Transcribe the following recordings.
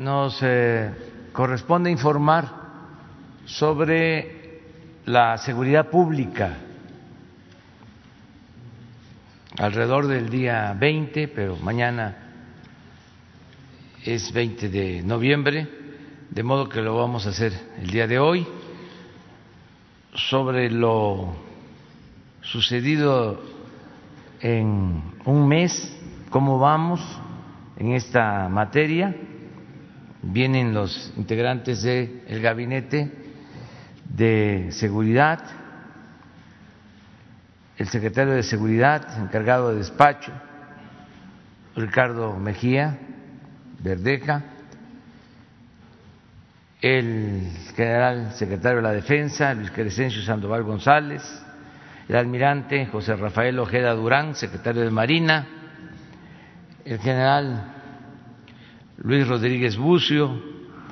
nos eh, corresponde informar sobre la seguridad pública alrededor del día 20, pero mañana es 20 de noviembre, de modo que lo vamos a hacer el día de hoy, sobre lo sucedido en un mes, cómo vamos en esta materia. Vienen los integrantes del gabinete de seguridad, el secretario de Seguridad, encargado de despacho, Ricardo Mejía Verdeja, el general secretario de la Defensa, Luis Crescencio Sandoval González, el almirante José Rafael Ojeda Durán, secretario de Marina, el general Luis Rodríguez Bucio,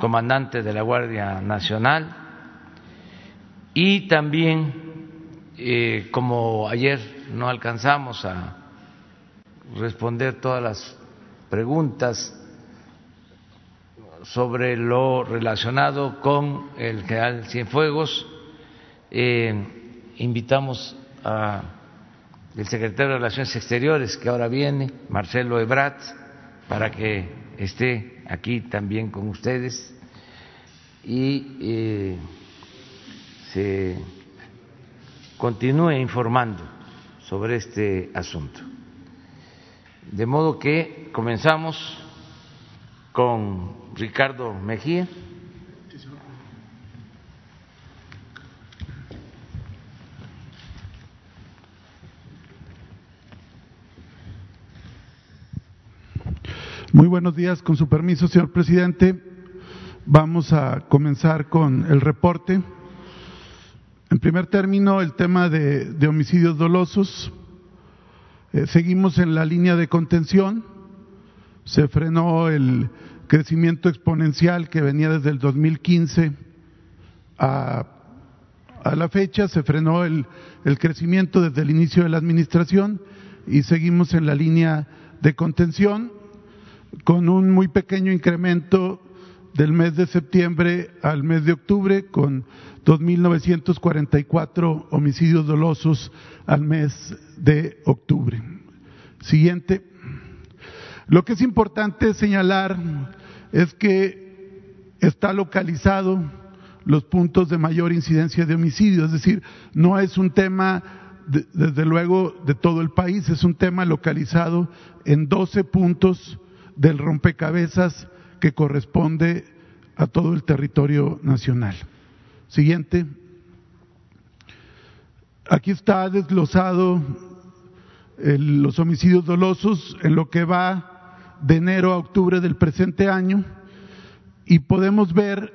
comandante de la Guardia Nacional, y también eh, como ayer no alcanzamos a responder todas las preguntas sobre lo relacionado con el general Cienfuegos, eh, invitamos a el secretario de Relaciones Exteriores que ahora viene, Marcelo Ebrat, para que esté aquí también con ustedes y eh, se continúe informando sobre este asunto. De modo que comenzamos con Ricardo Mejía. Muy buenos días, con su permiso, señor presidente. Vamos a comenzar con el reporte. En primer término, el tema de, homicidios dolosos. Eh, seguimos en la línea de contención. Se frenó el crecimiento exponencial que venía desde el 2015 a, a la fecha. Se frenó el, el crecimiento desde el inicio de la administración y seguimos en la línea de contención con un muy pequeño incremento del mes de septiembre al mes de octubre, con 2.944 homicidios dolosos al mes de octubre. Siguiente. Lo que es importante señalar es que está localizado los puntos de mayor incidencia de homicidios, es decir, no es un tema desde luego de todo el país, es un tema localizado en 12 puntos del rompecabezas que corresponde a todo el territorio nacional. Siguiente. Aquí está desglosado los homicidios dolosos en lo que va de enero a octubre del presente año y podemos ver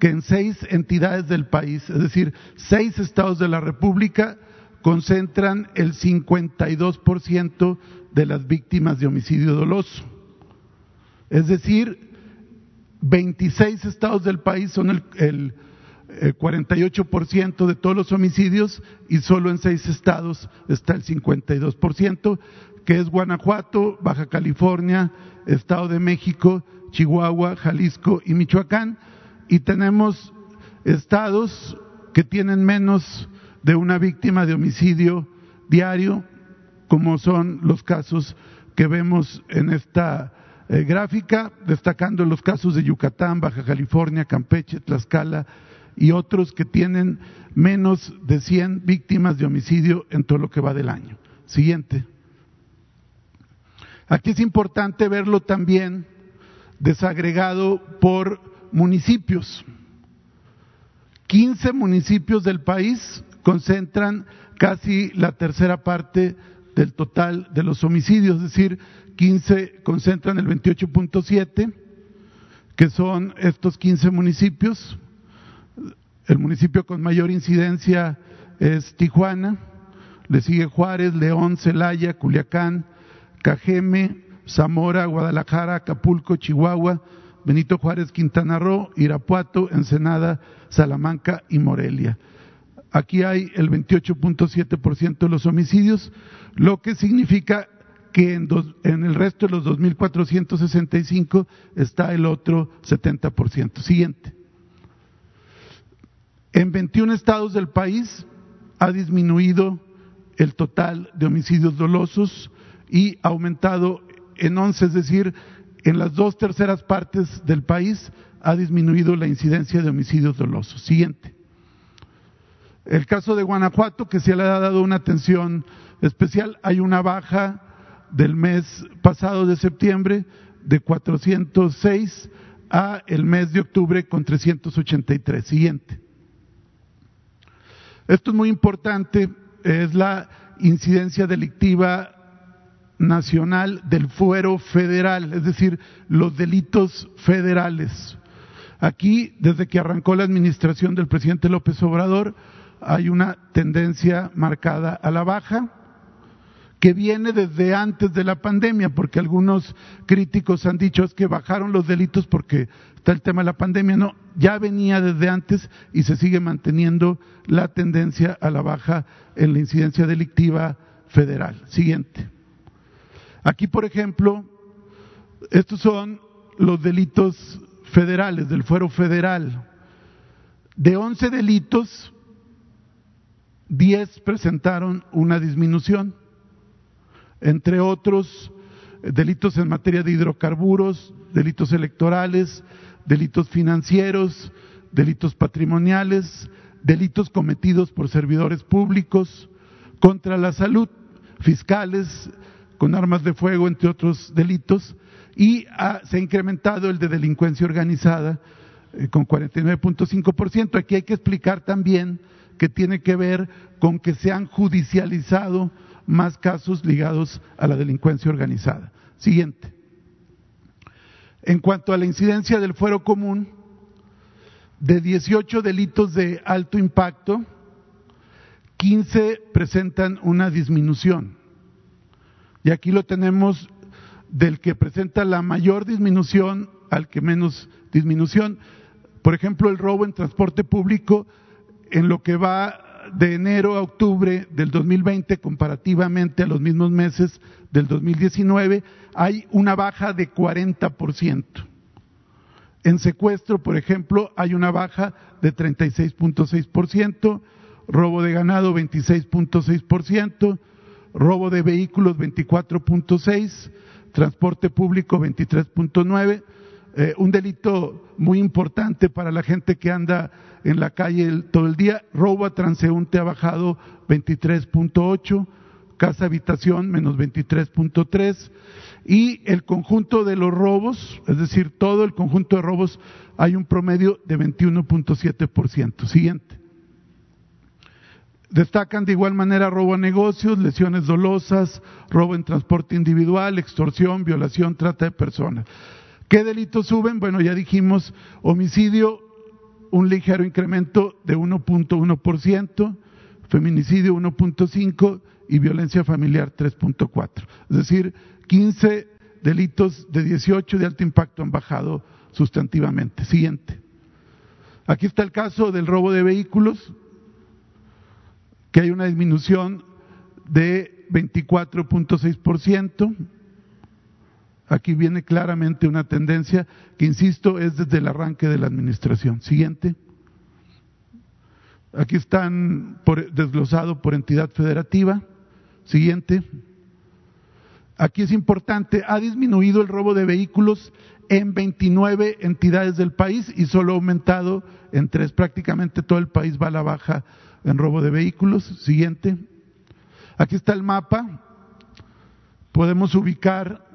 que en seis entidades del país, es decir, seis estados de la República, concentran el 52% de las víctimas de homicidio doloso. Es decir, 26 estados del país son el, el el 48% de todos los homicidios y solo en seis estados está el 52%, que es Guanajuato, Baja California, Estado de México, Chihuahua, Jalisco y Michoacán. Y tenemos estados que tienen menos de una víctima de homicidio diario, como son los casos que vemos en esta eh, gráfica, destacando los casos de Yucatán, Baja California, Campeche, Tlaxcala, y otros que tienen menos de 100 víctimas de homicidio en todo lo que va del año. Siguiente. Aquí es importante verlo también desagregado por municipios. 15 municipios del país concentran casi la tercera parte del total de los homicidios, es decir, 15 concentran el 28.7, que son estos 15 municipios, el municipio con mayor incidencia es Tijuana, le sigue Juárez, León, Celaya, Culiacán, Cajeme, Zamora, Guadalajara, Acapulco, Chihuahua, Benito Juárez, Quintana Roo, Irapuato, Ensenada, Salamanca y Morelia. Aquí hay el 28.7% de los homicidios, lo que significa que en, el resto de los 2.465 está el otro 70%. Siguiente. En 21 estados del país ha disminuido el total de homicidios dolosos y ha aumentado en 11, es decir, en las dos terceras partes del país ha disminuido la incidencia de homicidios dolosos. Siguiente. El caso de Guanajuato, que se le ha dado una atención especial, hay una baja del mes pasado de septiembre de 406 a el mes de octubre con 383. Siguiente. Esto es muy importante, es la incidencia delictiva nacional del fuero federal, es decir, los delitos federales. Aquí, desde que arrancó la administración del presidente López Obrador, hay una tendencia marcada a la baja que viene desde antes de la pandemia, porque algunos críticos han dicho es que bajaron los delitos porque está el tema de la pandemia. No, ya venía desde antes y se sigue manteniendo la tendencia a la baja en la incidencia delictiva federal. Siguiente. Aquí, por ejemplo, estos son los delitos federales, del fuero federal. De 11 delitos, 10 presentaron una disminución entre otros delitos en materia de hidrocarburos, delitos electorales, delitos financieros, delitos patrimoniales, delitos cometidos por servidores públicos, contra la salud, fiscales, con armas de fuego, entre otros delitos, y se ha incrementado el de delincuencia organizada eh, con 49.5%. Aquí hay que explicar también que tiene que ver con que se han judicializado más casos ligados a la delincuencia organizada. Siguiente. En cuanto a la incidencia del fuero común, de 18 delitos de alto impacto, 15 presentan una disminución. Y aquí lo tenemos del que presenta la mayor disminución al que menos disminución. Por ejemplo, el robo en transporte público, en lo que va de enero a octubre del 2020 comparativamente a los mismos meses del 2019 hay una baja de 40%. En secuestro, por ejemplo, hay una baja de 36.6%, robo de ganado 26.6%, robo de vehículos 24.6%, transporte público 23.9%, eh, un delito muy importante para la gente que anda en la calle todo el día. Robo a transeúnte ha bajado 23.8, casa habitación menos 23.3 y el conjunto de los robos, es decir, todo el conjunto de robos hay un promedio de 21.7%. Siguiente. Destacan de igual manera robo a negocios, lesiones dolosas, robo en transporte individual, extorsión, violación, trata de personas. ¿Qué delitos suben? Bueno, ya dijimos, homicidio, un ligero incremento de 1.1%, feminicidio 1.5% y violencia familiar 3.4%. Es decir, 15 delitos de 18 de alto impacto han bajado sustantivamente. Siguiente. Aquí está el caso del robo de vehículos, que hay una disminución de 24.6%. Aquí viene claramente una tendencia que, insisto, es desde el arranque de la administración. Siguiente. Aquí están por, desglosado por entidad federativa. Siguiente. Aquí es importante, ha disminuido el robo de vehículos en 29 entidades del país y solo ha aumentado en tres. Prácticamente todo el país va a la baja en robo de vehículos. Siguiente. Aquí está el mapa. Podemos ubicar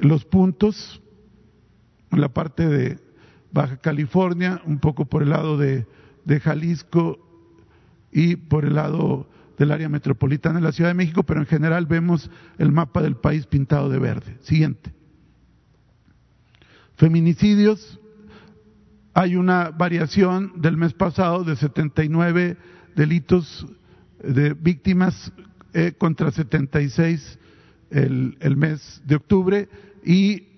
los puntos, en la parte de Baja California, un poco por el lado de, de Jalisco y por el lado del área metropolitana de la Ciudad de México, pero en general vemos el mapa del país pintado de verde. Siguiente. Feminicidios. Hay una variación del mes pasado de 79 delitos de víctimas eh, contra 76 el, el mes de octubre y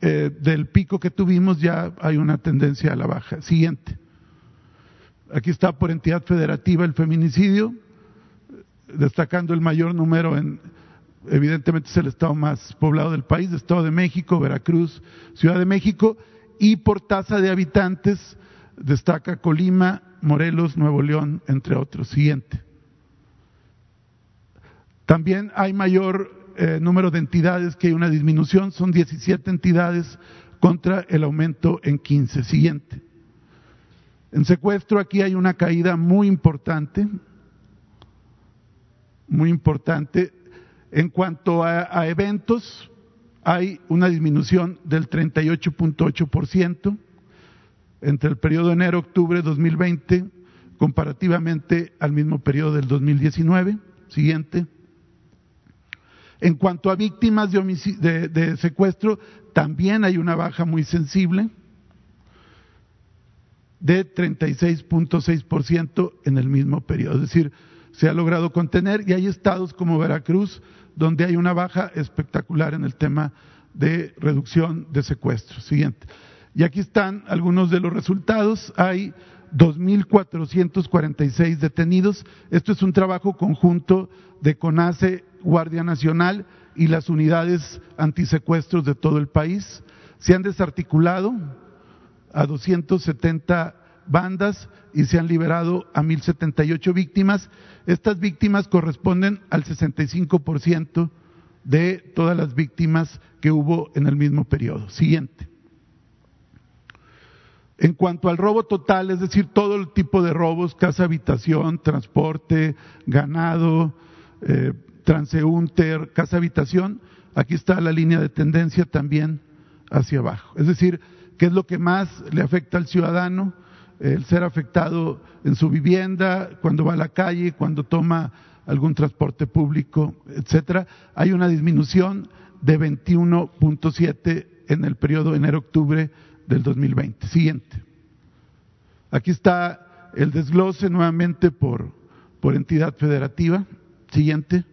eh, del pico que tuvimos ya hay una tendencia a la baja. Siguiente. Aquí está por entidad federativa el feminicidio, destacando el mayor número en evidentemente es el estado más poblado del país, Estado de México, Veracruz, Ciudad de México, y por tasa de habitantes destaca Colima, Morelos, Nuevo León, entre otros. Siguiente. También hay mayor eh, número de entidades que hay una disminución, son 17 entidades contra el aumento en 15. Siguiente. En secuestro aquí hay una caída muy importante, muy importante. En cuanto a, eventos, hay una disminución del 38.8% entre el periodo enero-octubre de 2020 comparativamente al mismo periodo del 2019. Siguiente. En cuanto a víctimas de, de secuestro, también hay una baja muy sensible de 36.6% en el mismo periodo. Es decir, se ha logrado contener y hay estados como Veracruz donde hay una baja espectacular en el tema de reducción de secuestros. Siguiente. Y aquí están algunos de los resultados. Hay 2.446 detenidos. Esto es un trabajo conjunto de CONACE, Guardia Nacional y las unidades antisecuestros de todo el país. Se han desarticulado a 270 bandas y se han liberado a 1078 víctimas. Estas víctimas corresponden al 65% de todas las víctimas que hubo en el mismo periodo. Siguiente. En cuanto al robo total, es decir, todo el tipo de robos, casa, habitación, transporte, ganado, eh, transeúnte, casa, habitación, aquí está la línea de tendencia también hacia abajo. Es decir, ¿qué es lo que más le afecta al ciudadano? el ser afectado en su vivienda, cuando va a la calle, cuando toma algún transporte público, etcétera, hay una disminución de 21.7 en el periodo enero-octubre del 2020. Siguiente. Aquí está el desglose nuevamente por, por entidad federativa. Siguiente.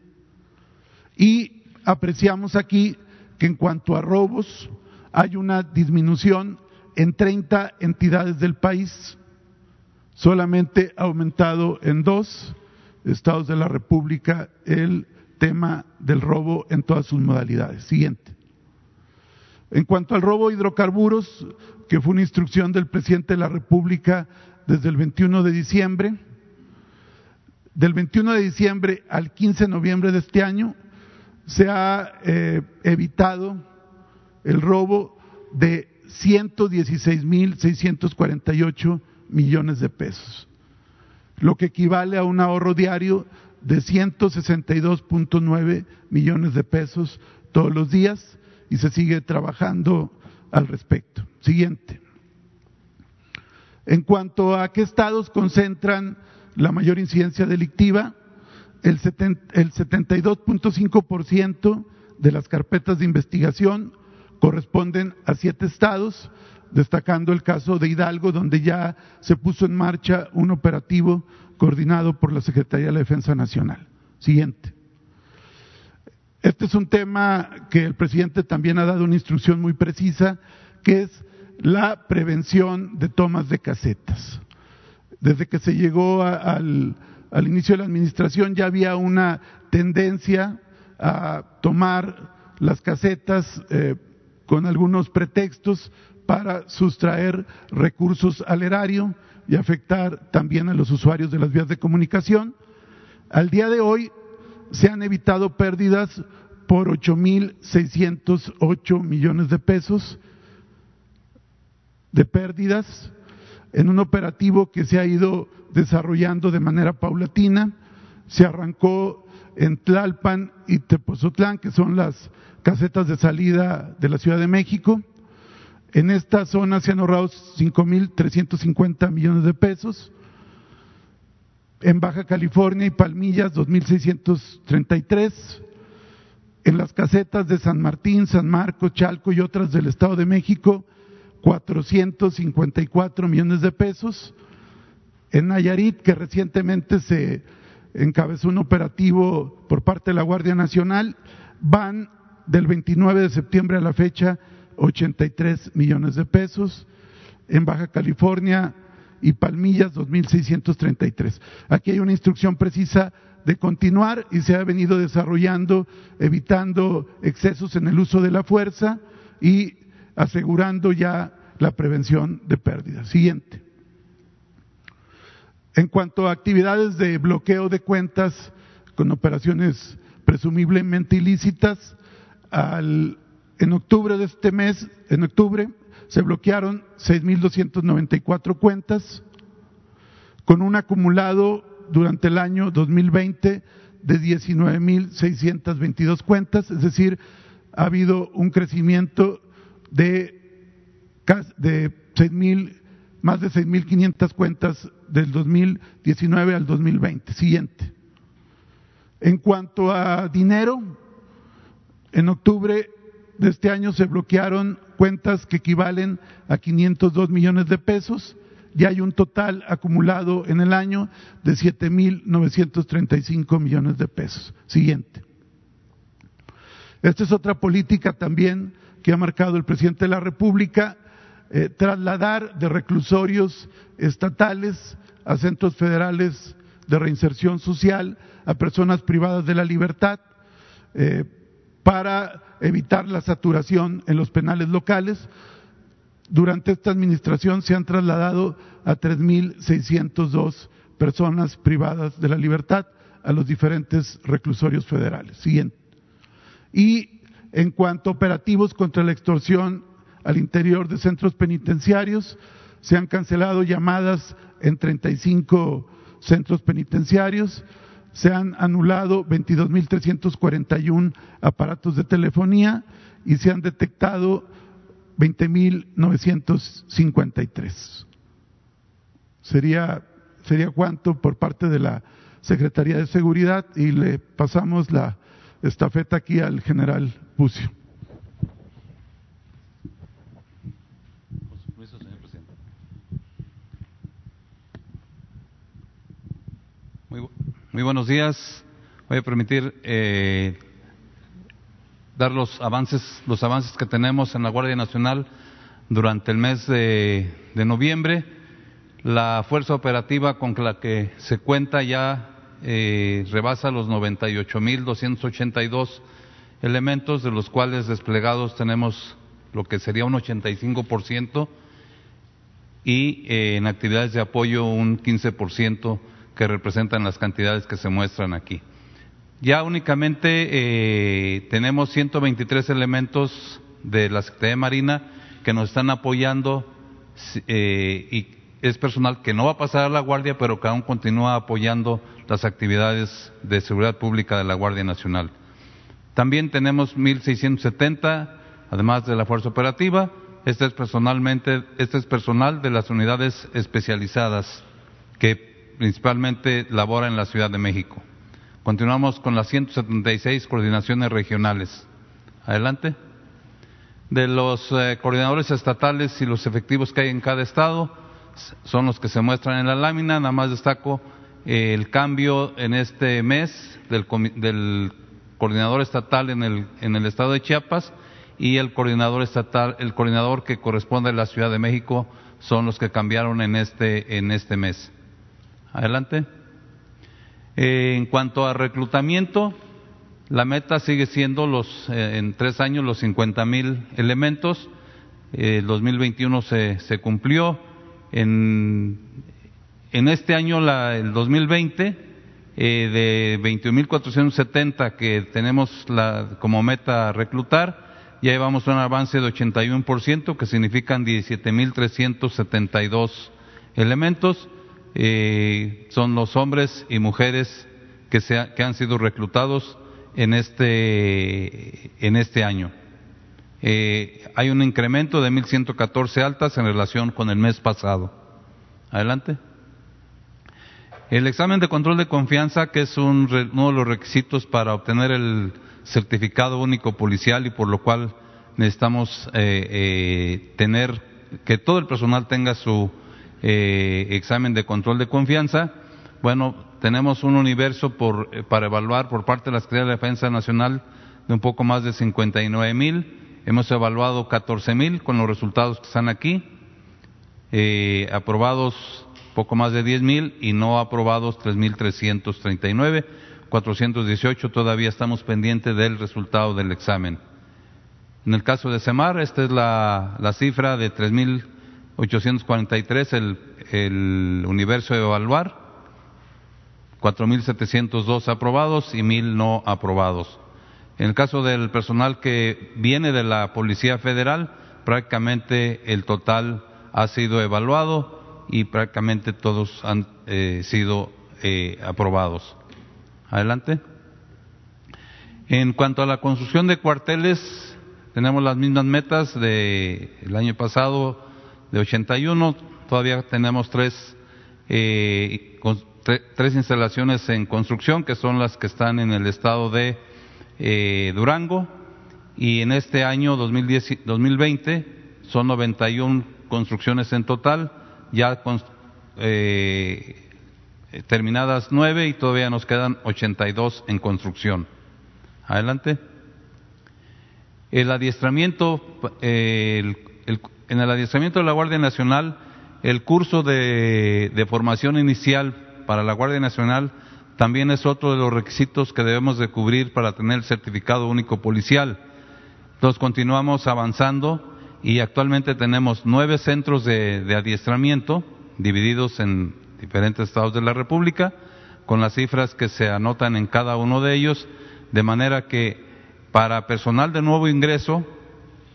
Y apreciamos aquí que en cuanto a robos hay una disminución en 30 entidades del país, solamente ha aumentado en dos estados de la República el tema del robo en todas sus modalidades. Siguiente. En cuanto al robo de hidrocarburos, que fue una instrucción del presidente de la República desde el 21 de diciembre, del 21 de diciembre al 15 de noviembre de este año, se ha eh, evitado el robo de 116.648 millones de pesos, lo que equivale a un ahorro diario de 162.9 millones de pesos todos los días y se sigue trabajando al respecto. Siguiente. En cuanto a qué estados concentran la mayor incidencia delictiva, el 72.5% de las carpetas de investigación corresponden a siete estados, destacando el caso de Hidalgo, donde ya se puso en marcha un operativo coordinado por la Secretaría de la Defensa Nacional. Siguiente. Este es un tema que el presidente también ha dado una instrucción muy precisa, que es la prevención de tomas de casetas. Desde que se llegó al, inicio de la administración ya había una tendencia a tomar las casetas eh, con algunos pretextos para sustraer recursos al erario y afectar también a los usuarios de las vías de comunicación. Al día de hoy se han evitado pérdidas por 8.608 millones de pesos de pérdidas en un operativo que se ha ido desarrollando de manera paulatina. Se arrancó en Tlalpan y Tepozotlán, que son las casetas de salida de la Ciudad de México. En esta zona se han ahorrado 5.350 millones de pesos. En Baja California y Palmillas, 2.633. En las casetas de San Martín, San Marcos, Chalco y otras del Estado de México, 454 millones de pesos. En Nayarit, que recientemente se encabezó un operativo por parte de la Guardia Nacional, van del 29 de septiembre a la fecha 83 millones de pesos. En Baja California y Palmillas 2.633. Aquí hay una instrucción precisa de continuar y se ha venido desarrollando evitando excesos en el uso de la fuerza y asegurando ya la prevención de pérdidas. Siguiente. En cuanto a actividades de bloqueo de cuentas con operaciones presumiblemente ilícitas, en octubre de este mes, en octubre, se bloquearon 6.294 cuentas, con un acumulado durante el año 2020 de 19.622 cuentas, es decir, ha habido un crecimiento de, de 6.000, más de 6.500 cuentas del 2019 al 2020. Siguiente. En cuanto a dinero, en octubre de este año se bloquearon cuentas que equivalen a 502 millones de pesos y hay un total acumulado en el año de 7.935 millones de pesos. Siguiente. Esta es otra política también que ha marcado el presidente de la República, eh, trasladar de reclusorios estatales a centros federales de reinserción social a personas privadas de la libertad eh, para evitar la saturación en los penales locales. Durante esta administración se han trasladado a 3.602 personas privadas de la libertad a los diferentes reclusorios federales. Siguiente. Y en cuanto a operativos contra la extorsión al interior de centros penitenciarios, se han cancelado llamadas en 35 centros penitenciarios, se han anulado 22.341 aparatos de telefonía y se han detectado 20.953. Sería, sería cuánto por parte de la Secretaría de Seguridad y le pasamos la estafeta aquí al general Muy, buenos días. Voy a permitir eh, dar los avances, los avances que tenemos en la Guardia Nacional durante el mes de, noviembre. La fuerza operativa con la que se cuenta ya eh, rebasa los 98.282 elementos, de los cuales desplegados tenemos lo que sería un 85% y eh, en actividades de apoyo un 15% que representan las cantidades que se muestran aquí. Ya únicamente eh, tenemos 123 elementos de la Secretaría de Marina que nos están apoyando eh, y es personal que no va a pasar a la Guardia, pero que aún continúa apoyando las actividades de seguridad pública de la Guardia Nacional. También tenemos 1.670, además de la Fuerza Operativa. Este es, personalmente, este es personal de las unidades especializadas que principalmente labora en la Ciudad de México. Continuamos con las 176 coordinaciones regionales. Adelante. De los eh, coordinadores estatales y los efectivos que hay en cada estado, son los que se muestran en la lámina. Nada más destaco eh, el cambio en este mes del, del coordinador estatal en el, en el estado de Chiapas y el coordinador estatal, el coordinador que corresponde a la Ciudad de México son los que cambiaron en este, en este mes. Adelante. Eh, en cuanto a reclutamiento, la meta sigue siendo los, eh, en tres años los 50 mil elementos. Eh, el 2021 se, se cumplió. En, en este año, la, el 2020, eh, de 21.470 que tenemos como meta reclutar, ya llevamos un avance de 81%, que significan 17.372 elementos eh, son los hombres y mujeres que, que han sido reclutados en este, en este año. Eh, hay un incremento de 1.114 altas en relación con el mes pasado. Adelante. El examen de control de confianza, que es un, uno de los requisitos para obtener el certificado único policial y por lo cual necesitamos eh, eh, tener que todo el personal tenga su eh, examen de control de confianza. Bueno, tenemos un universo por, eh, para evaluar por parte de la Secretaría de Defensa Nacional de un poco más de 59 mil. Hemos evaluado 14 mil con los resultados que están aquí. Aprobados poco más de 10 mil y no aprobados 3.339. 418 todavía estamos pendientes del resultado del examen. En el caso de Semar, esta es la, la cifra de 3.843, el, el universo de evaluar, 4.702 aprobados y 1.000 no aprobados. En el caso del personal que viene de la Policía Federal, prácticamente el total ha sido evaluado y prácticamente todos han eh, sido eh, aprobados. Adelante. En cuanto a la construcción de cuarteles, tenemos las mismas metas del año pasado de 81, todavía tenemos tres, eh, tres instalaciones en construcción que son las que están en el estado de eh, Durango y en este año 2020 son 91 construcciones en total, ya eh, terminadas nueve y todavía nos quedan 82 en construcción. Adelante. El adiestramiento, en el adiestramiento de la Guardia Nacional, el curso de formación inicial para la Guardia Nacional también es otro de los requisitos que debemos de cubrir para tener el certificado único policial. Entonces continuamos avanzando y actualmente tenemos nueve centros de, adiestramiento divididos en diferentes estados de la República, con las cifras que se anotan en cada uno de ellos, de manera que para personal de nuevo ingreso,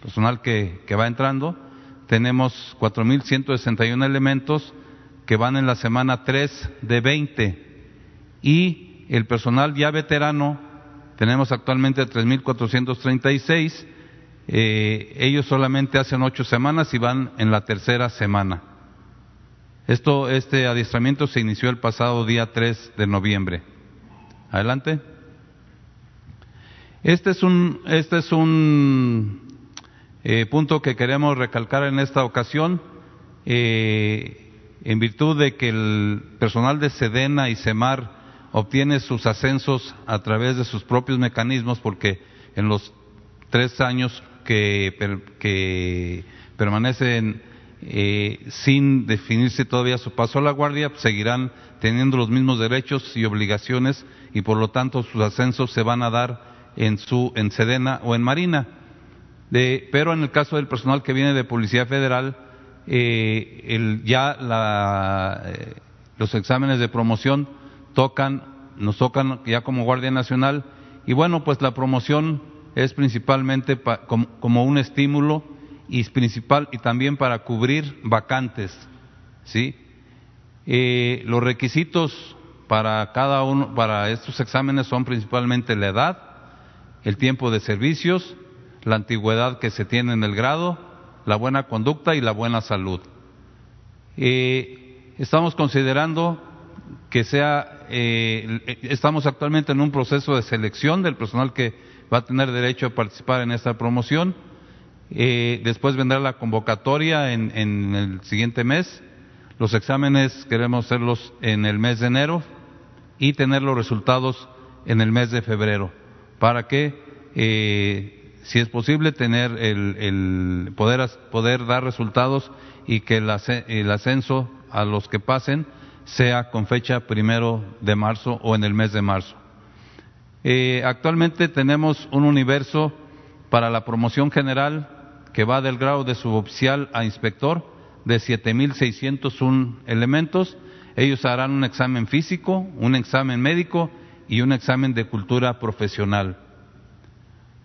personal que, que va entrando, tenemos 4.161 elementos que van en la semana 3 de 20 y el personal ya veterano, tenemos actualmente 3.436, eh, ellos solamente hacen ocho semanas y van en la tercera semana. Esto, este adiestramiento se inició el pasado día 3 de noviembre. Adelante. Este es un, este es un eh, punto que queremos recalcar en esta ocasión. Eh, en virtud de que el personal de Sedena y Semar obtiene sus ascensos a través de sus propios mecanismos, porque en los tres años que, permanecen eh, sin definirse todavía su paso a la guardia, seguirán teniendo los mismos derechos y obligaciones y por lo tanto sus ascensos se van a dar en su en Sedena o en Marina. De, pero en el caso del personal que viene de Policía Federal, eh, el, ya la, eh, los exámenes de promoción tocan, nos tocan ya como Guardia Nacional y bueno, pues la promoción es principalmente como, un estímulo y principal y también para cubrir vacantes, ¿sí? Eh, los requisitos para cada uno, para estos exámenes son principalmente la edad, el tiempo de servicios, la antigüedad que se tiene en el grado, la buena conducta y la buena salud. Eh, estamos considerando que sea, eh, estamos actualmente en un proceso de selección del personal que va a tener derecho a participar en esta promoción. Eh, después vendrá la convocatoria en, el siguiente mes. Los exámenes queremos hacerlos en el mes de enero y tener los resultados en el mes de febrero para que, eh, si es posible, tener el, poder, poder dar resultados y que el ascenso a los que pasen sea con fecha primero de marzo o en el mes de marzo. Eh, actualmente tenemos un universo para la promoción general que va del grado de suboficial a inspector de 7.601 elementos. Ellos harán un examen físico, un examen médico y un examen de cultura profesional.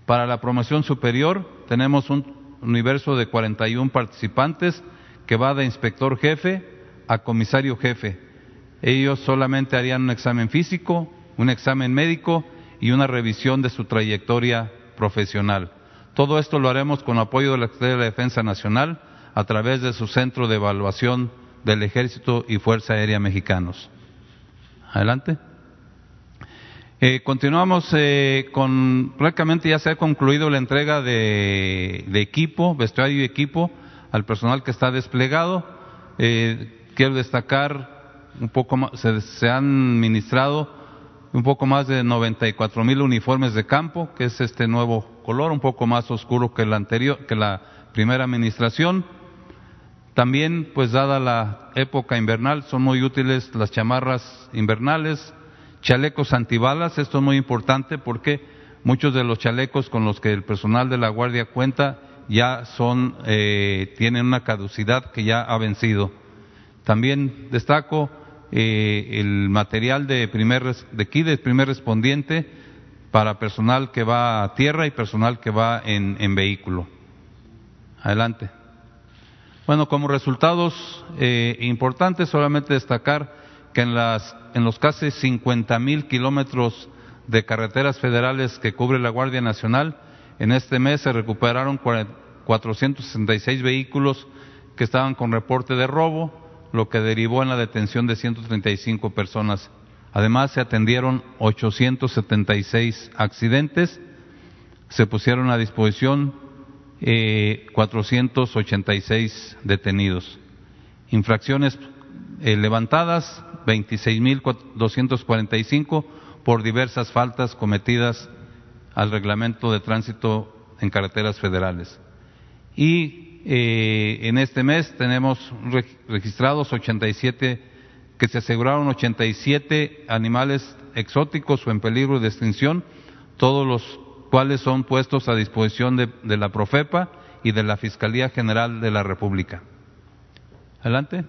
Para la promoción superior tenemos un universo de 41 participantes que va de inspector jefe a comisario jefe ellos solamente harían un examen físico, un examen médico y una revisión de su trayectoria profesional. Todo esto lo haremos con apoyo de la Secretaría de la Defensa Nacional a través de su centro de evaluación del Ejército y Fuerza Aérea Mexicanos. Adelante. Eh, continuamos eh, con, prácticamente ya se ha concluido la entrega de, equipo, vestuario y equipo al personal que está desplegado. Eh, quiero destacar un poco más, se, han ministrado un poco más de 94 mil uniformes de campo, que es este nuevo color, un poco más oscuro que la anterior, que la primera administración. También, pues dada la época invernal, son muy útiles las chamarras invernales, chalecos antibalas, esto es muy importante porque muchos de los chalecos con los que el personal de la Guardia cuenta ya son, eh, tienen una caducidad que ya ha vencido. También destaco eh, el material de primer de aquí de primer respondiente para personal que va a tierra y personal que va en, en vehículo. Adelante. Bueno, como resultados eh, importantes, solamente destacar que en, las, en los casi 50 mil kilómetros de carreteras federales que cubre la Guardia Nacional, en este mes se recuperaron 466 vehículos que estaban con reporte de robo, lo que derivó en la detención de 135 personas. Además, se atendieron 876 accidentes, se pusieron a disposición eh, 486 detenidos. Infracciones eh, levantadas, 26.245 por diversas faltas cometidas al reglamento de tránsito en carreteras federales. Y eh, en este mes tenemos registrados 87, que se aseguraron 87 animales exóticos o en peligro de extinción, todos los cuales son puestos a disposición de, de la Profepa y de la Fiscalía General de la República. Adelante.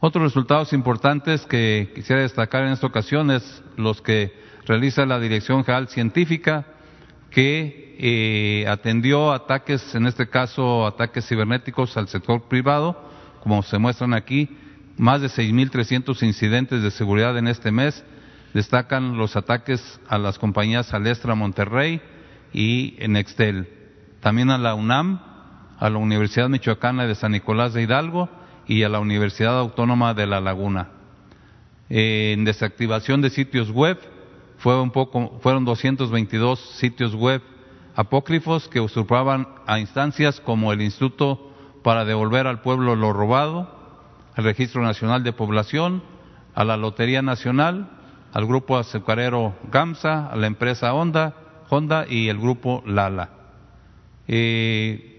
Otros resultados importantes que quisiera destacar en esta ocasión es los que realiza la Dirección General Científica, que eh, atendió ataques, en este caso ataques cibernéticos al sector privado, como se muestran aquí, más de 6.300 incidentes de seguridad en este mes. Destacan los ataques a las compañías Alestra Monterrey y Nextel. También a la UNAM, a la Universidad Michoacana de San Nicolás de Hidalgo y a la Universidad Autónoma de La Laguna. en desactivación de sitios web, fue un poco, fueron 222 sitios web apócrifos que usurpaban a instancias como el Instituto para devolver al pueblo lo robado, al Registro Nacional de Población, a la Lotería Nacional, al grupo azucarero GAMSA, a la empresa Honda, Honda y el grupo Lala. Eh,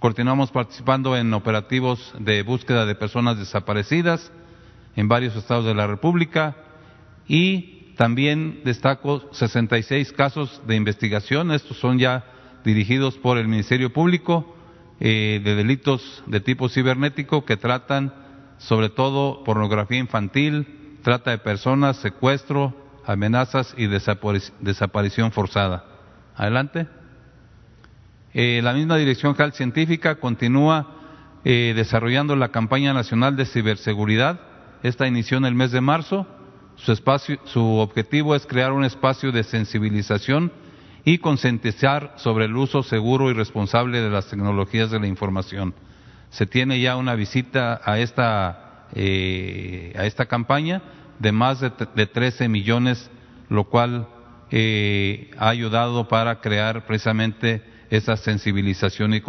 Continuamos participando en operativos de búsqueda de personas desaparecidas en varios estados de la República y también destaco 66 casos de investigación, estos son ya dirigidos por el Ministerio Público eh, de delitos de tipo cibernético que tratan sobre todo pornografía infantil, trata de personas, secuestro, amenazas y desaparición forzada. Adelante. Eh, la misma Dirección General Científica continúa eh, desarrollando la campaña nacional de ciberseguridad. Esta inició en el mes de marzo. Su, espacio, su objetivo es crear un espacio de sensibilización y concientizar sobre el uso seguro y responsable de las tecnologías de la información. Se tiene ya una visita a esta, eh, campaña de más de, de 13 millones, lo cual eh, ha ayudado para crear precisamente esa sensibilización y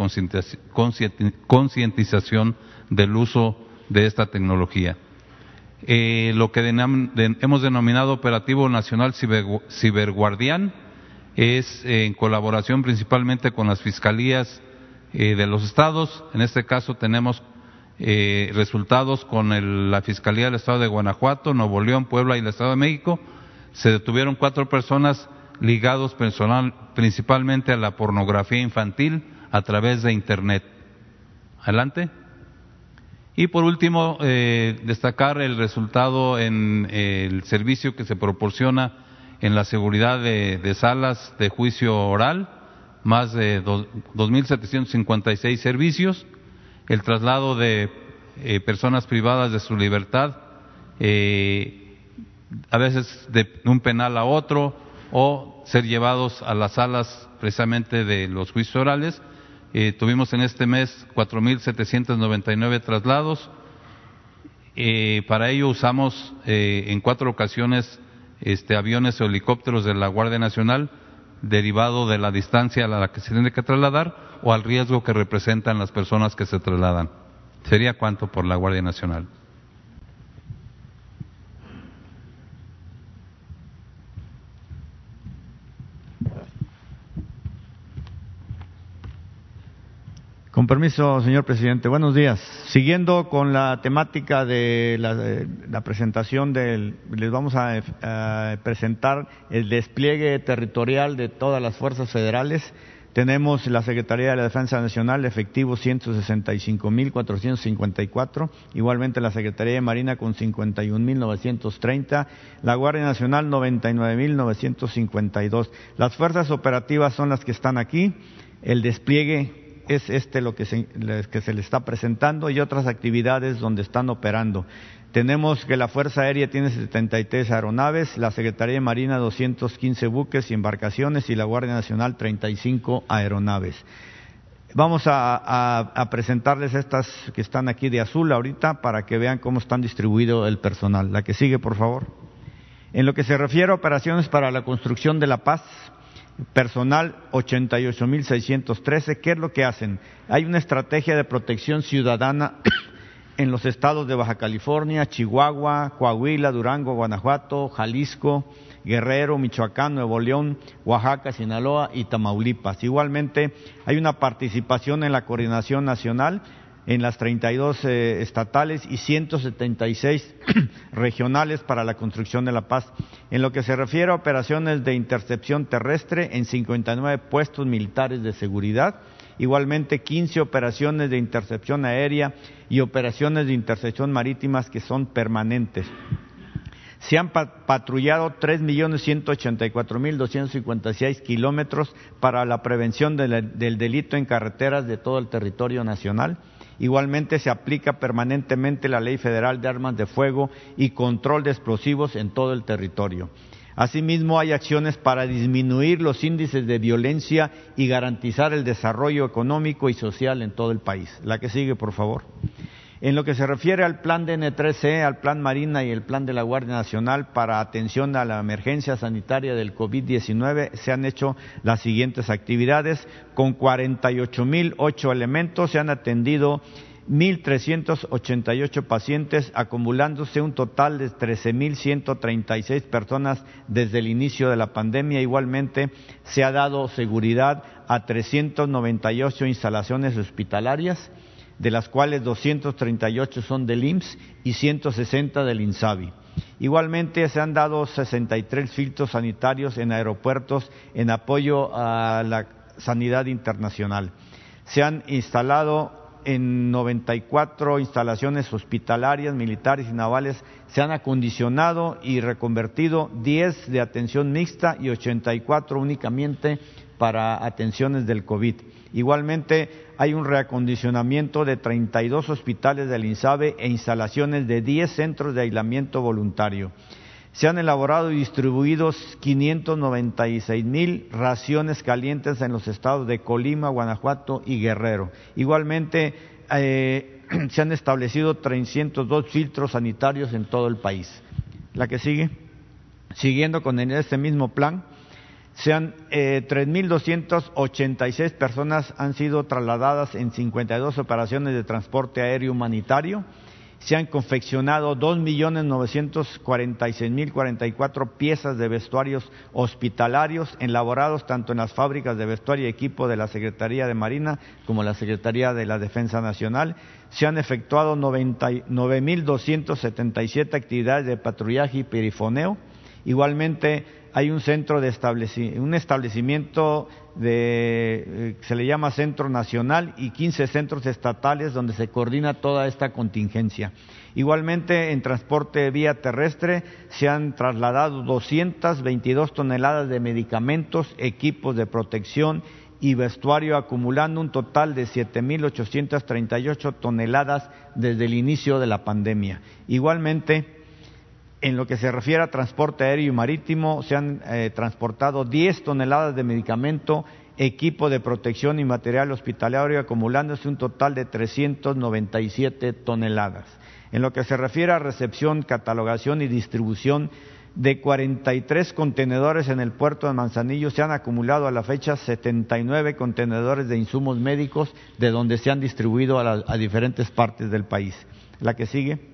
concientización del uso de esta tecnología. Eh, lo que hemos denominado Operativo Nacional Ciberguardián es eh, en colaboración principalmente con las fiscalías eh, de los estados. En este caso tenemos resultados con la Fiscalía del Estado de Guanajuato, Nuevo León, Puebla y el Estado de México. Se detuvieron cuatro personas ligados principalmente a la pornografía infantil a través de Internet. Adelante. Y por último, eh, destacar el resultado en eh, el servicio que se proporciona en la seguridad de, salas de juicio oral, más de 2.756 servicios, el traslado de eh, personas privadas de su libertad, a veces de un penal a otro, o ser llevados a las salas precisamente de los juicios orales. Eh, tuvimos en este mes 4.799 traslados. Eh, para ello usamos eh, en cuatro ocasiones este, aviones o helicópteros de la Guardia Nacional derivado de la distancia a la que se tiene que trasladar o al riesgo que representan las personas que se trasladan. ¿Sería cuánto por la Guardia Nacional? Permiso, señor presidente, buenos días. Siguiendo con la temática de la, presentación del, les vamos a, a, presentar el despliegue territorial de todas las fuerzas federales. Tenemos la Secretaría de la Defensa Nacional, efectivo 165.454, igualmente la Secretaría de Marina con 51.930, la Guardia Nacional 99.952. Las fuerzas operativas son las que están aquí, el despliegue es este lo que se, le está presentando y otras actividades donde están operando. Tenemos que la Fuerza Aérea tiene 73 aeronaves, la Secretaría de Marina 215 buques y embarcaciones y la Guardia Nacional 35 aeronaves. Vamos a, a, presentarles estas que están aquí de azul ahorita para que vean cómo están distribuido el personal. La que sigue, por favor. En lo que se refiere a operaciones para la construcción de la paz, personal 88.613. ¿Qué es lo que hacen? Hay una estrategia de protección ciudadana en los estados de Baja California, Chihuahua, Coahuila, Durango, Guanajuato, Jalisco, Guerrero, Michoacán, Nuevo León, Oaxaca, Sinaloa y Tamaulipas. Igualmente, hay una participación en la coordinación nacional en las 32 eh, estatales y 176 regionales para la construcción de la paz. En lo que se refiere a operaciones de intercepción terrestre en 59 puestos militares de seguridad, igualmente 15 operaciones de intercepción aérea y operaciones de intercepción marítimas que son permanentes. Se han patrullado 3.184.256 kilómetros para la prevención del delito en carreteras de todo el territorio nacional Igualmente se aplica permanentemente la Ley Federal de Armas de Fuego y control de explosivos en todo el territorio. Asimismo, hay acciones para disminuir los índices de violencia y garantizar el desarrollo económico y social en todo el país. La que sigue, por favor. En lo que se refiere al plan de N3C, al plan Marina y el plan de la Guardia Nacional para atención a la emergencia sanitaria del COVID-19, se han hecho las siguientes actividades. Con 48.008 elementos se han atendido 1.388 pacientes, acumulándose un total de 13.136 personas desde el inicio de la pandemia. Igualmente, se ha dado seguridad a 398 instalaciones hospitalarias de las cuales 238 son del IMSS y 160 del INSABI. Igualmente se han dado 63 filtros sanitarios en aeropuertos en apoyo a la sanidad internacional. Se han instalado en 94 instalaciones hospitalarias, militares y navales, se han acondicionado y reconvertido 10 de atención mixta y 84 únicamente para atenciones del COVID. Igualmente, hay un reacondicionamiento de 32 hospitales del INSABE e instalaciones de 10 centros de aislamiento voluntario. Se han elaborado y distribuido 596 mil raciones calientes en los estados de Colima, Guanajuato y Guerrero. Igualmente, eh, se han establecido 302 filtros sanitarios en todo el país. La que sigue. Siguiendo con este mismo plan, sean eh, 3.286 personas han sido trasladadas en 52 operaciones de transporte aéreo humanitario. Se han confeccionado 2.946.044 piezas de vestuarios hospitalarios elaborados tanto en las fábricas de vestuario y equipo de la Secretaría de Marina como la Secretaría de la Defensa Nacional. Se han efectuado 9.277 actividades de patrullaje y perifoneo. Igualmente, hay un centro de un establecimiento de, eh, se le llama Centro Nacional y 15 centros estatales donde se coordina toda esta contingencia. Igualmente, en transporte vía terrestre se han trasladado 222 toneladas de medicamentos, equipos de protección y vestuario, acumulando un total de 7.838 toneladas desde el inicio de la pandemia. Igualmente, en lo que se refiere a transporte aéreo y marítimo, se han eh, transportado 10 toneladas de medicamento, equipo de protección y material hospitalario, acumulándose un total de 397 toneladas. En lo que se refiere a recepción, catalogación y distribución de 43 contenedores en el puerto de Manzanillo, se han acumulado a la fecha 79 contenedores de insumos médicos, de donde se han distribuido a diferentes partes del país. La que sigue.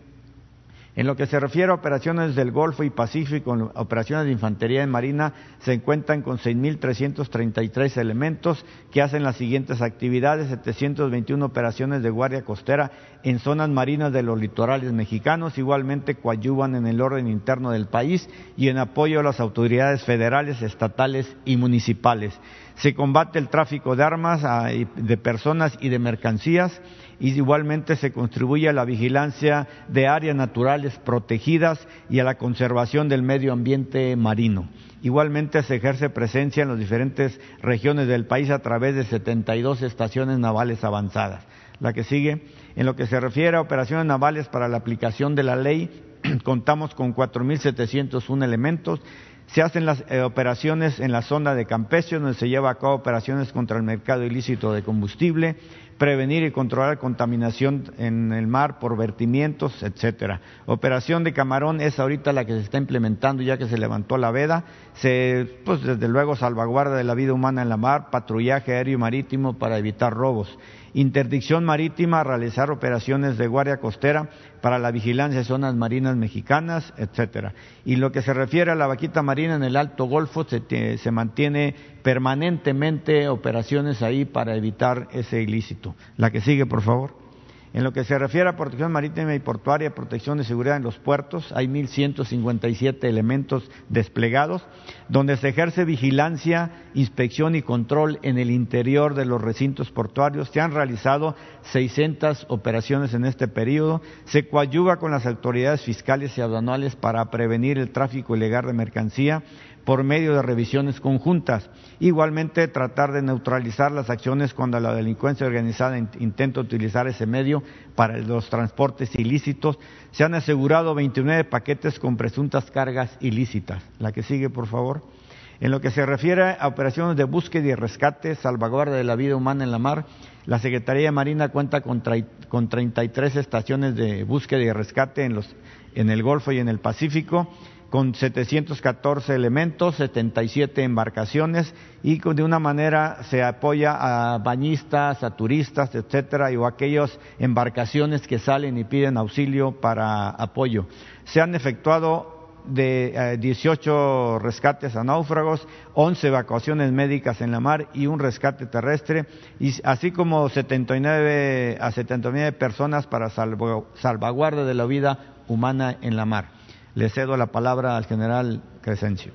En lo que se refiere a operaciones del Golfo y Pacífico, operaciones de infantería en marina, se encuentran con 6.333 elementos que hacen las siguientes actividades, 721 operaciones de guardia costera en zonas marinas de los litorales mexicanos, igualmente coadyuvan en el orden interno del país y en apoyo a las autoridades federales, estatales y municipales. Se combate el tráfico de armas, de personas y de mercancías y igualmente se contribuye a la vigilancia de áreas naturales protegidas y a la conservación del medio ambiente marino. Igualmente se ejerce presencia en las diferentes regiones del país a través de 72 estaciones navales avanzadas. La que sigue, en lo que se refiere a operaciones navales para la aplicación de la ley, contamos con 4.701 elementos se hacen las eh, operaciones en la zona de Campecio, donde se lleva a cabo operaciones contra el mercado ilícito de combustible, prevenir y controlar contaminación en el mar por vertimientos, etcétera. Operación de camarón es ahorita la que se está implementando ya que se levantó la veda. Se, pues desde luego salvaguarda de la vida humana en la mar, patrullaje aéreo y marítimo para evitar robos interdicción marítima, realizar operaciones de guardia costera para la vigilancia de zonas marinas mexicanas, etcétera. Y lo que se refiere a la vaquita marina en el Alto Golfo, se, se mantiene permanentemente operaciones ahí para evitar ese ilícito. La que sigue, por favor. En lo que se refiere a protección marítima y portuaria, protección de seguridad en los puertos, hay 1.157 elementos desplegados, donde se ejerce vigilancia, inspección y control en el interior de los recintos portuarios. Se han realizado 600 operaciones en este periodo. Se coadyuva con las autoridades fiscales y aduanales para prevenir el tráfico ilegal de mercancía por medio de revisiones conjuntas. Igualmente, tratar de neutralizar las acciones cuando la delincuencia organizada intenta utilizar ese medio para los transportes ilícitos. Se han asegurado 29 paquetes con presuntas cargas ilícitas. La que sigue, por favor. En lo que se refiere a operaciones de búsqueda y rescate, salvaguarda de la vida humana en la mar, la Secretaría de Marina cuenta con, con 33 estaciones de búsqueda y rescate en, los, en el Golfo y en el Pacífico con 714 elementos, 77 embarcaciones y de una manera se apoya a bañistas, a turistas, etcétera, y o aquellas embarcaciones que salen y piden auxilio para apoyo. Se han efectuado de 18 eh, rescates a náufragos, 11 evacuaciones médicas en la mar y un rescate terrestre, así como 79 a 79 personas para salvaguarda de la vida humana en la mar. Le cedo la palabra al general Crescencio.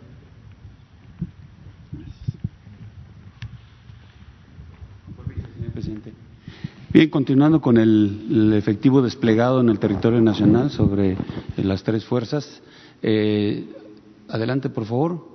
Bien, continuando con el, efectivo desplegado en el territorio nacional sobre las tres fuerzas. Eh, adelante, por favor.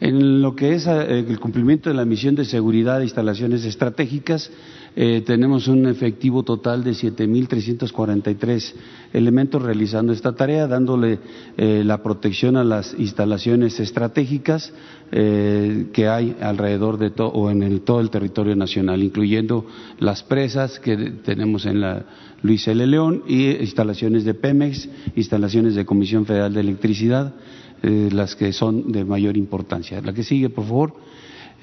En lo que es eh, el cumplimiento de la misión de seguridad de instalaciones estratégicas, eh, tenemos un efectivo total de 7.343 elementos realizando esta tarea, dándole eh, la protección a las instalaciones estratégicas que hay alrededor de todo o en todo el territorio nacional, incluyendo las presas que tenemos en la Luis L. León y instalaciones de Pemex, instalaciones de Comisión Federal de Electricidad eh, las que son de mayor importancia. La que sigue, por favor.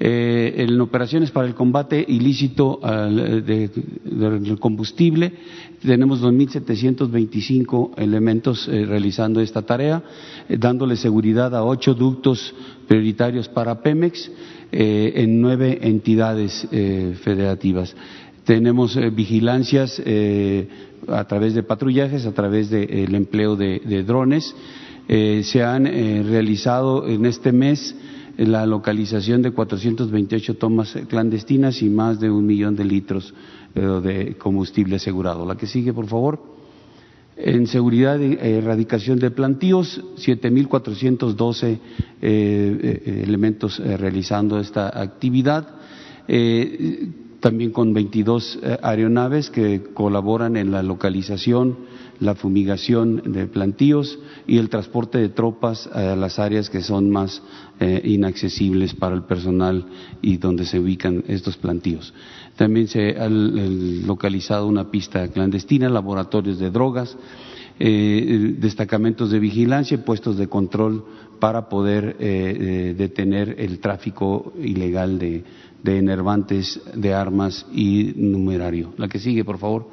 Eh, en operaciones para el combate ilícito del combustible, tenemos 2.725 elementos eh, realizando esta tarea, dándole seguridad a ocho ductos prioritarios para Pemex en nueve entidades federativas. Tenemos vigilancias a través de patrullajes, a través del empleo de drones eh, se han eh, realizado en este mes eh, la localización de 428 tomas clandestinas y más de un millón de litros de combustible asegurado. La que sigue, por favor. En seguridad y erradicación de plantíos, 7.412 elementos realizando esta actividad también con 22 aeronaves que colaboran en la localización, la fumigación de plantíos y el transporte de tropas a las áreas que son más eh, inaccesibles para el personal y donde se ubican estos plantíos. También se ha localizado una pista clandestina, laboratorios de drogas, eh, destacamentos de vigilancia y puestos de control para poder eh, detener el tráfico ilegal de, de enervantes, de armas y numerario. La que sigue, por favor.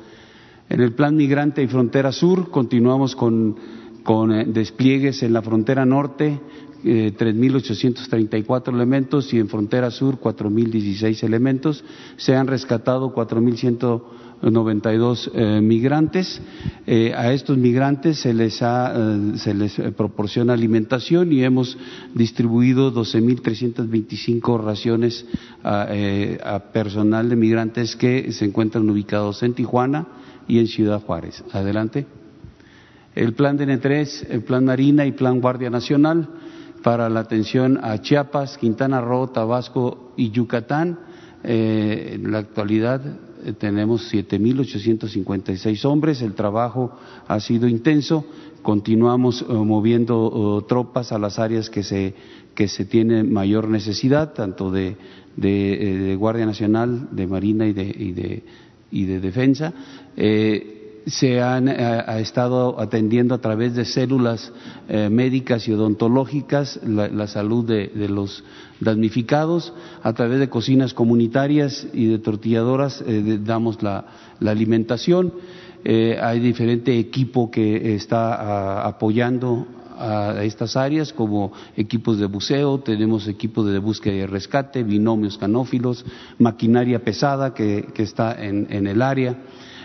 En el Plan Migrante y Frontera Sur continuamos con con eh, despliegues en la frontera norte, eh, 3.834 elementos y en frontera sur 4.016 elementos. Se han rescatado 4.192 eh, migrantes. Eh, a estos migrantes se les, ha, eh, se les proporciona alimentación y hemos distribuido 12.325 raciones a, a personal de migrantes que se encuentran ubicados en Tijuana y en Ciudad Juárez. Adelante. El plan DN3, el plan Marina y plan Guardia Nacional para la atención a Chiapas, Quintana Roo, Tabasco y Yucatán. Eh, en la actualidad eh, tenemos 7.856 hombres, el trabajo ha sido intenso, continuamos eh, moviendo oh, tropas a las áreas que se, que se tiene mayor necesidad, tanto de, de, eh, de Guardia Nacional, de Marina y de, y de, y de Defensa. Eh, se han eh, ha estado atendiendo a través de células eh, médicas y odontológicas la, salud de, los damnificados, a través de cocinas comunitarias y de tortilladoras damos la, alimentación. Hay diferente equipo que está a, apoyando a estas áreas como equipos de buceo, tenemos equipos de búsqueda y rescate, binomios canófilos, maquinaria pesada que, está en el área.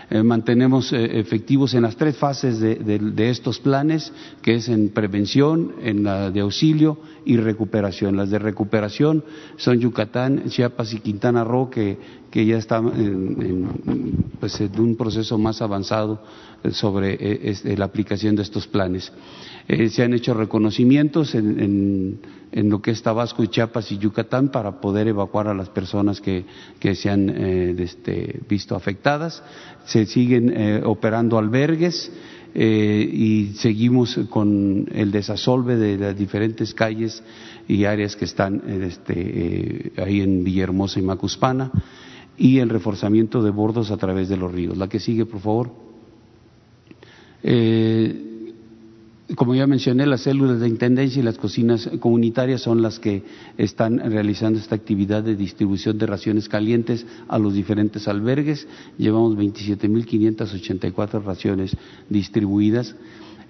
Eh, mantenemos eh, efectivos en las tres fases de, de, estos planes, que es en prevención, en la de auxilio y recuperación. Las de recuperación son Yucatán, Chiapas y Quintana Roo, que, que ya están en, pues, en, un proceso más avanzado sobre eh, la aplicación de estos planes. Eh, se han hecho reconocimientos en, en, lo que es Tabasco y Chiapas y Yucatán para poder evacuar a las personas que, que se han eh, este, visto afectadas. Se siguen eh, operando albergues. Eh, y seguimos con el desasolve de las diferentes calles y áreas que están este, eh, ahí en Villahermosa y Macuspana y el reforzamiento de bordos a través de los ríos. La que sigue, por favor. Eh, como ya mencioné, las células de intendencia y las cocinas comunitarias son las que están realizando esta actividad de distribución de raciones calientes a los diferentes albergues. Llevamos 27.584 raciones distribuidas.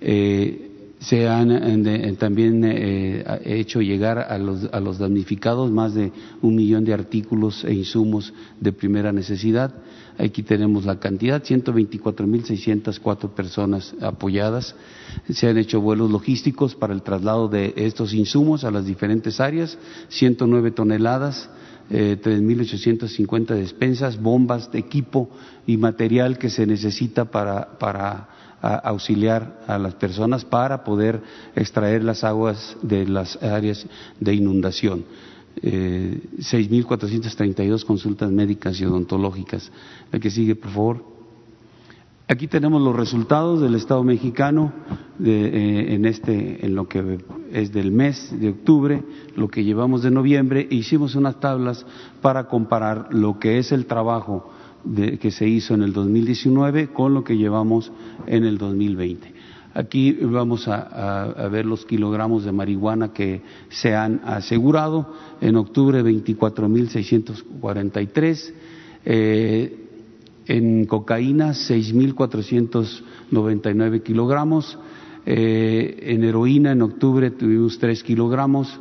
Eh, se han también eh, hecho llegar a los, a los damnificados más de un millón de artículos e insumos de primera necesidad. Aquí tenemos la cantidad, 124.604 personas apoyadas. Se han hecho vuelos logísticos para el traslado de estos insumos a las diferentes áreas, 109 toneladas. Eh, 3.850 despensas, bombas, equipo y material que se necesita para a auxiliar a las personas para poder extraer las aguas de las áreas de inundación. Eh, 6.432 consultas médicas y odontológicas. La que sigue, por favor. Aquí tenemos los resultados del Estado mexicano de, eh, en, este, en lo que es del mes de octubre, lo que llevamos de noviembre, e hicimos unas tablas para comparar lo que es el trabajo que se hizo en el 2019 con lo que llevamos en el 2020. Aquí vamos a, ver los kilogramos de marihuana que se han asegurado. En octubre 24.643. Eh, en cocaína 6.499 kilogramos. Eh, en heroína en octubre tuvimos 3 kilogramos.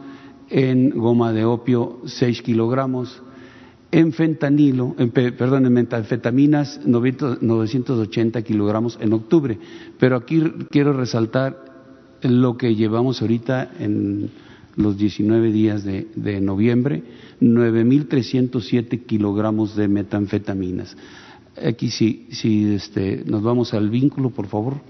En goma de opio 6 kilogramos en fentanilo, en, perdón, en metanfetaminas 980 kilogramos en octubre. Pero aquí quiero resaltar lo que llevamos ahorita en los 19 días de, de noviembre, 9.307 kilogramos de metanfetaminas. Aquí sí, sí este, nos vamos al vínculo, por favor.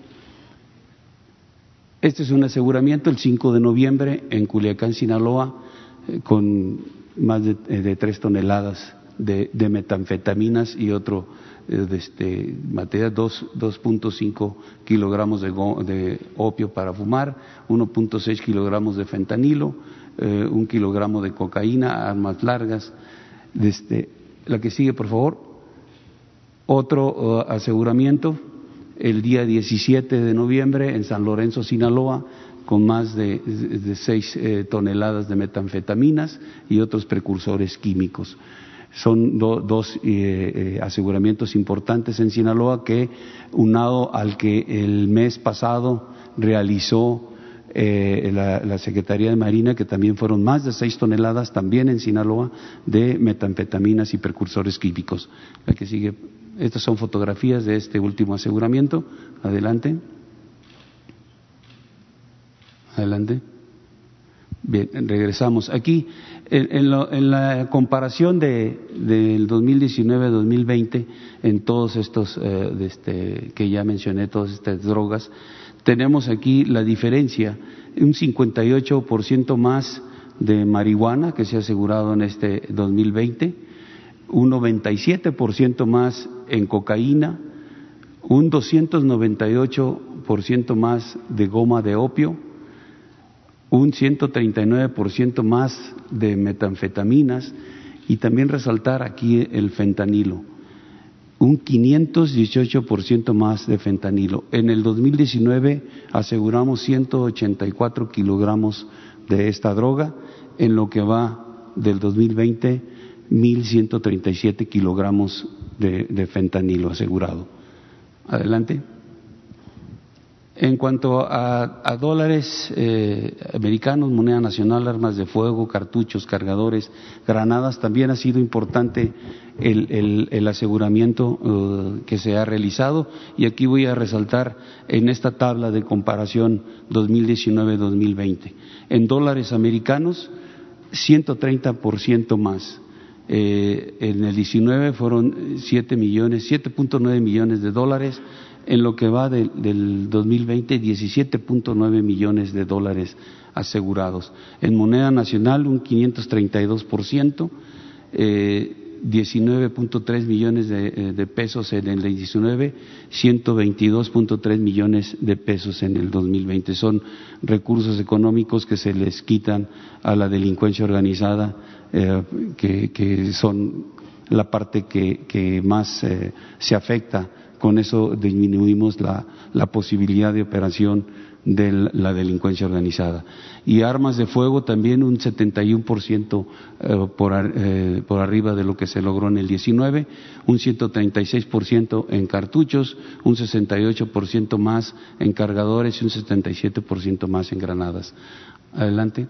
Este es un aseguramiento el 5 de noviembre en Culiacán, Sinaloa, eh, con más de, eh, de tres toneladas de, de, metanfetaminas y otro eh, de este, material, 2.5 kilogramos de, opio para fumar, 1.6 kilogramos de fentanilo, eh, un kilogramo de cocaína, armas largas. Este, la que sigue, por favor. Otro uh, aseguramiento, el día 17 de noviembre en San Lorenzo, Sinaloa, con más de, de 6 eh, toneladas de metanfetaminas y otros precursores químicos. son dos eh, aseguramientos importantes en Sinaloa que, unado al que el mes pasado realizó la, Secretaría de Marina, que también fueron más de seis toneladas, también en Sinaloa, de metanfetaminas y precursores químicos. La que sigue, estas son fotografías de este último aseguramiento. Adelante. Adelante. Bien, regresamos. Aquí, en, la comparación de, del 2019-2020, en todos estos eh, este, que ya mencioné, todas estas drogas, tenemos aquí la diferencia, un 58% más de marihuana que se ha asegurado en este 2020, un 97% más en cocaína, un 298% más de goma de opio, un 139% más de metanfetaminas y también resaltar aquí el fentanilo, un 518% más de fentanilo. En el 2019 aseguramos 184 kilogramos de esta droga, en lo que va del 2020 1.137 kilogramos de, de fentanilo asegurado. Adelante. En cuanto a, dólares eh, americanos, moneda nacional, armas de fuego, cartuchos, cargadores, granadas, también ha sido importante el, aseguramiento eh, que se ha realizado y aquí voy a resaltar en esta tabla de comparación 2019-2020. En dólares americanos, 130% más. Eh, en el 19 fueron 7 millones, 7.9 millones de dólares en lo que va del 2020 17.9 millones de dólares asegurados. En moneda nacional un 532%, eh, 19.3 millones de, eh, de, pesos en el 19, 122.3 millones de pesos en el 2020. Son recursos económicos que se les quitan a la delincuencia organizada, eh, que, son la parte que, más eh, se afecta con eso disminuimos la, posibilidad de operación de la delincuencia organizada. Y armas de fuego también un 71% eh, por, eh, por arriba de lo que se logró en el 19, un 136% en cartuchos, un 68% más en cargadores y un 77% más en granadas. Adelante.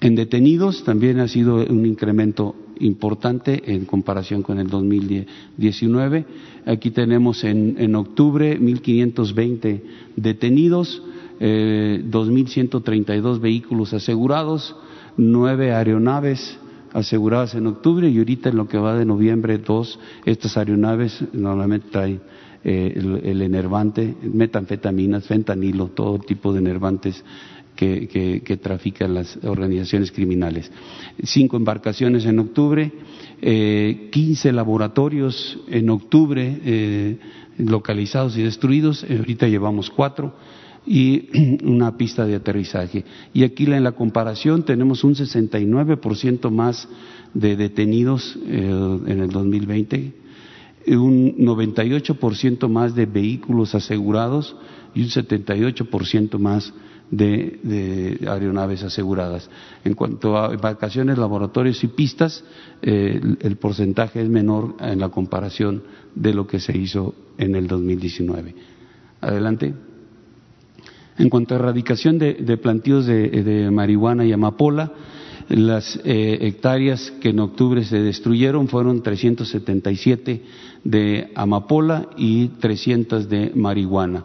En detenidos también ha sido un incremento importante en comparación con el 2019. Aquí tenemos en, en octubre 1.520 detenidos, eh, 2.132 vehículos asegurados, nueve aeronaves aseguradas en octubre y ahorita en lo que va de noviembre dos, estas aeronaves normalmente traen eh, el, el, enervante, metanfetaminas, fentanilo, todo tipo de enervantes que, trafican las organizaciones criminales. Cinco embarcaciones en octubre, eh, 15 laboratorios en octubre eh, localizados y destruidos, eh, ahorita llevamos cuatro y una pista de aterrizaje. Y aquí en la comparación tenemos un 69% más de detenidos eh, en el 2020, un 98% más de vehículos asegurados y un 78% más de, aeronaves aseguradas. En cuanto a embarcaciones, laboratorios y pistas, eh, el, porcentaje es menor en la comparación de lo que se hizo en el 2019. Adelante. En cuanto a erradicación de, plantíos de, marihuana y amapola, las eh, hectáreas que en octubre se destruyeron fueron 377 de amapola y 300 de marihuana.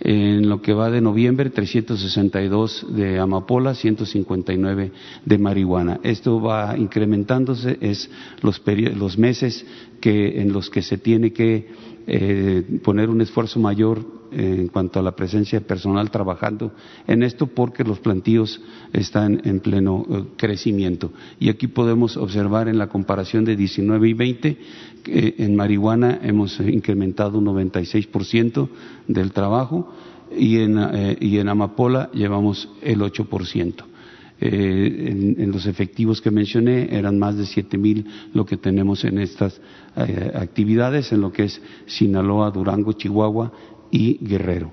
En lo que va de noviembre, 362 de amapola, 159 de marihuana. Esto va incrementándose, es los, los meses que, en los que se tiene que eh, poner un esfuerzo mayor en cuanto a la presencia personal trabajando en esto porque los plantíos están en pleno eh, crecimiento. Y aquí podemos observar en la comparación de 19 y 20 que en marihuana hemos incrementado un 96% del trabajo y en, eh, y en amapola llevamos el 8%. Eh, en, los efectivos que mencioné, eran más de siete mil lo que tenemos en estas eh, actividades, en lo que es Sinaloa, Durango, Chihuahua y Guerrero.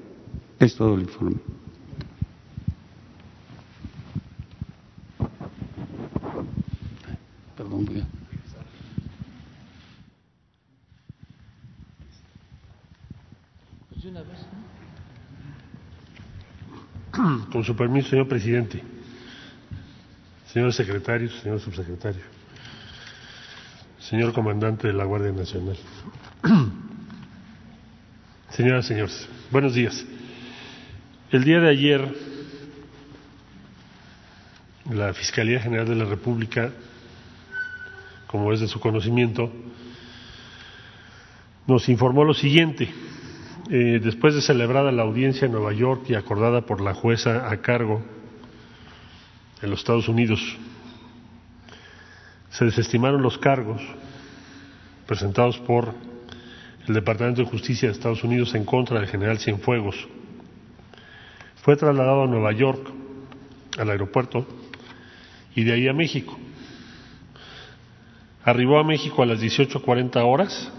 Es todo el informe. Perdón. Con su permiso, señor presidente señor secretario, señor subsecretario, señor comandante de la Guardia Nacional, señoras y señores, buenos días. El día de ayer, la Fiscalía General de la República, como es de su conocimiento, nos informó lo siguiente. Eh, después de celebrada la audiencia en Nueva York y acordada por la jueza a cargo en los Estados Unidos, se desestimaron los cargos presentados por el Departamento de Justicia de Estados Unidos en contra del general Cienfuegos. Fue trasladado a Nueva York, al aeropuerto, y de ahí a México. Arribó a México a las 18.40 horas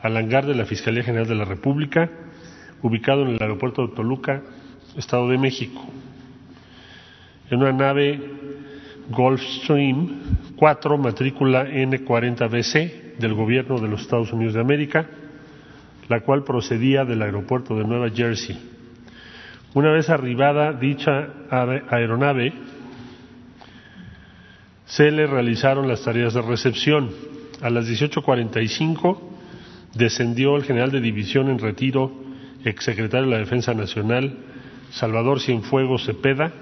al hangar de la Fiscalía General de la República, ubicado en el aeropuerto de Toluca, Estado de México, en una nave Gulfstream 4, matrícula N40BC del gobierno de los Estados Unidos de América, la cual procedía del aeropuerto de Nueva Jersey. Una vez arribada dicha aeronave, se le realizaron las tareas de recepción. A las 18.45 descendió el general de división en retiro, exsecretario de la Defensa Nacional, Salvador Cienfuegos Cepeda,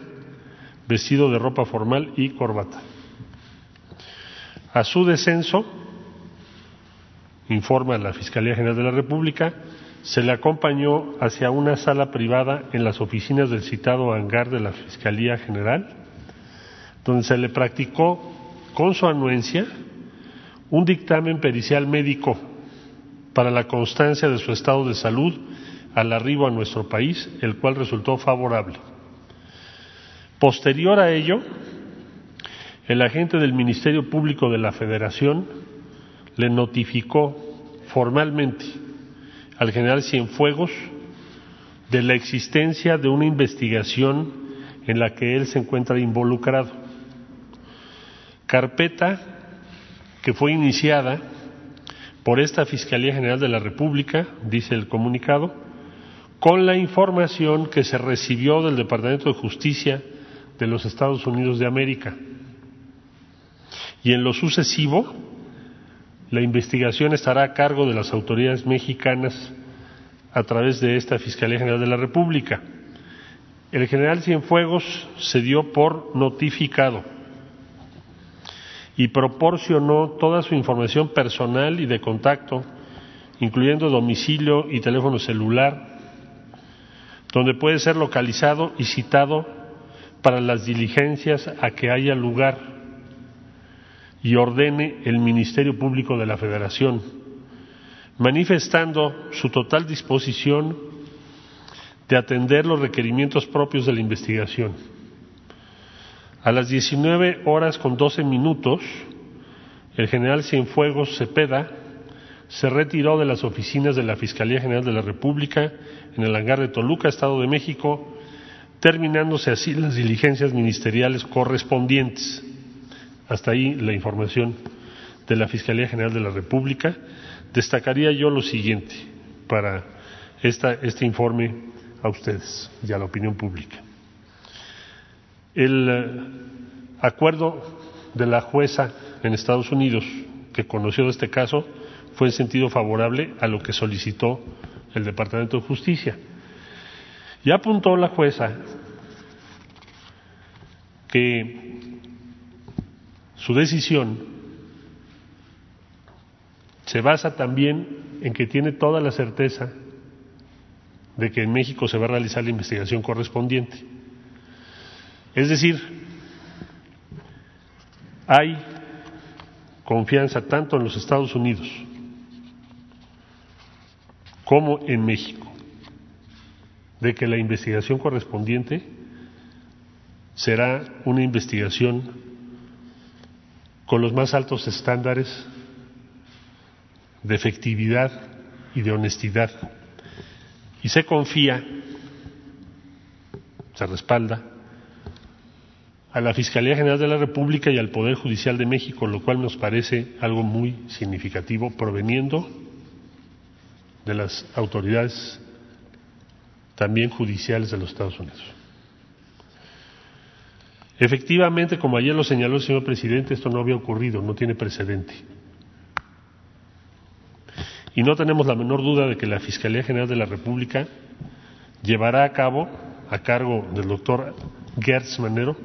vestido de ropa formal y corbata. A su descenso, informa la Fiscalía General de la República, se le acompañó hacia una sala privada en las oficinas del citado hangar de la Fiscalía General, donde se le practicó con su anuencia un dictamen pericial médico para la constancia de su estado de salud al arribo a nuestro país, el cual resultó favorable. Posterior a ello, el agente del Ministerio Público de la Federación le notificó formalmente al general Cienfuegos de la existencia de una investigación en la que él se encuentra involucrado. Carpeta que fue iniciada por esta Fiscalía General de la República, dice el comunicado, con la información que se recibió del Departamento de Justicia de los Estados Unidos de América. Y en lo sucesivo, la investigación estará a cargo de las autoridades mexicanas a través de esta Fiscalía General de la República. El general Cienfuegos se dio por notificado y proporcionó toda su información personal y de contacto, incluyendo domicilio y teléfono celular, donde puede ser localizado y citado para las diligencias a que haya lugar y ordene el Ministerio Público de la Federación, manifestando su total disposición de atender los requerimientos propios de la investigación. A las 19 horas con 12 minutos, el general Cienfuegos Cepeda se retiró de las oficinas de la Fiscalía General de la República en el hangar de Toluca, Estado de México, terminándose así las diligencias ministeriales correspondientes. Hasta ahí la información de la Fiscalía General de la República. Destacaría yo lo siguiente para este informe a ustedes y a la opinión pública. El eh, acuerdo de la jueza en Estados Unidos que conoció de este caso fue en sentido favorable a lo que solicitó el Departamento de Justicia. Y apuntó la jueza que su decisión se basa también en que tiene toda la certeza de que en México se va a realizar la investigación correspondiente. Es decir, hay confianza tanto en los Estados Unidos como en México de que la investigación correspondiente será una investigación con los más altos estándares de efectividad y de honestidad. Y se confía, se respalda a la Fiscalía General de la República y al Poder Judicial de México, lo cual nos parece algo muy significativo proveniendo de las autoridades también judiciales de los Estados Unidos. Efectivamente, como ayer lo señaló el señor presidente, esto no había ocurrido, no tiene precedente. Y no tenemos la menor duda de que la Fiscalía General de la República llevará a cabo, a cargo del doctor Gertz Manero,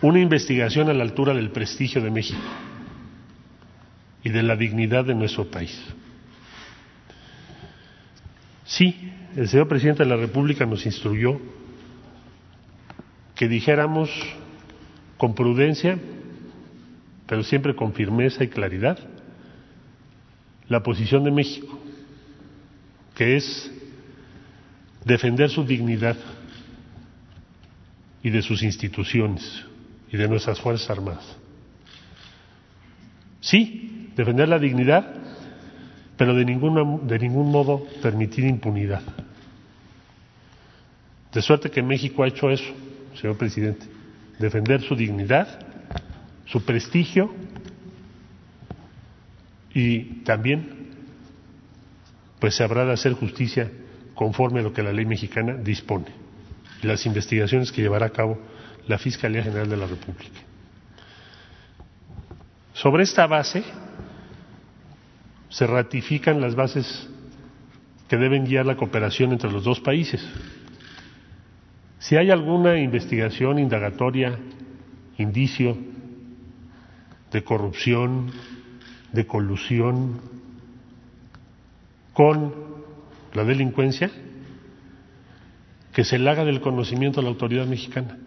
una investigación a la altura del prestigio de México y de la dignidad de nuestro país. Sí, el señor presidente de la República nos instruyó que dijéramos con prudencia, pero siempre con firmeza y claridad, la posición de México, que es defender su dignidad y de sus instituciones y de nuestras Fuerzas Armadas. Sí, defender la dignidad, pero de, ninguna, de ningún modo permitir impunidad. De suerte que México ha hecho eso, señor presidente, defender su dignidad, su prestigio y también pues se habrá de hacer justicia conforme a lo que la ley mexicana dispone y las investigaciones que llevará a cabo la Fiscalía General de la República. Sobre esta base se ratifican las bases que deben guiar la cooperación entre los dos países. Si hay alguna investigación indagatoria, indicio de corrupción, de colusión con la delincuencia, que se le haga del conocimiento a la autoridad mexicana,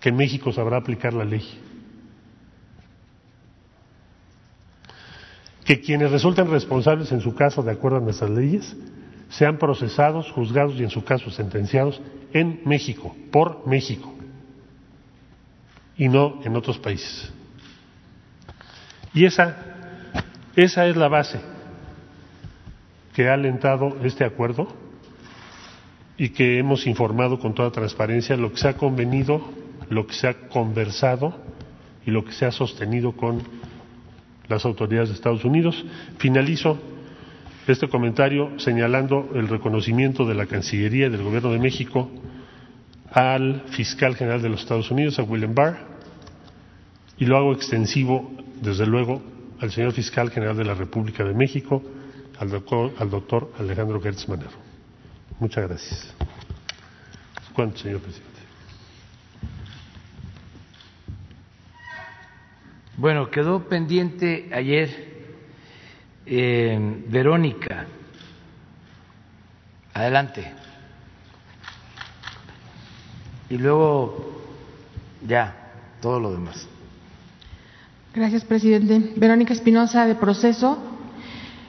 que México sabrá aplicar la ley. Que quienes resulten responsables en su caso de acuerdo a nuestras leyes sean procesados, juzgados y en su caso sentenciados en México, por México, y no en otros países. Y esa, esa es la base que ha alentado este acuerdo y que hemos informado con toda transparencia lo que se ha convenido, lo que se ha conversado y lo que se ha sostenido con las autoridades de Estados Unidos. Finalizo este comentario señalando el reconocimiento de la Cancillería y del Gobierno de México al fiscal general de los Estados Unidos, a William Barr, y lo hago extensivo, desde luego, al señor fiscal general de la República de México, al doctor, al doctor Alejandro Gertz Manero. Muchas gracias. ¿Cuánto, señor presidente? Bueno, quedó pendiente ayer eh, Verónica, adelante. Y luego ya, todo lo demás. Gracias, presidente. Verónica Espinosa, de Proceso.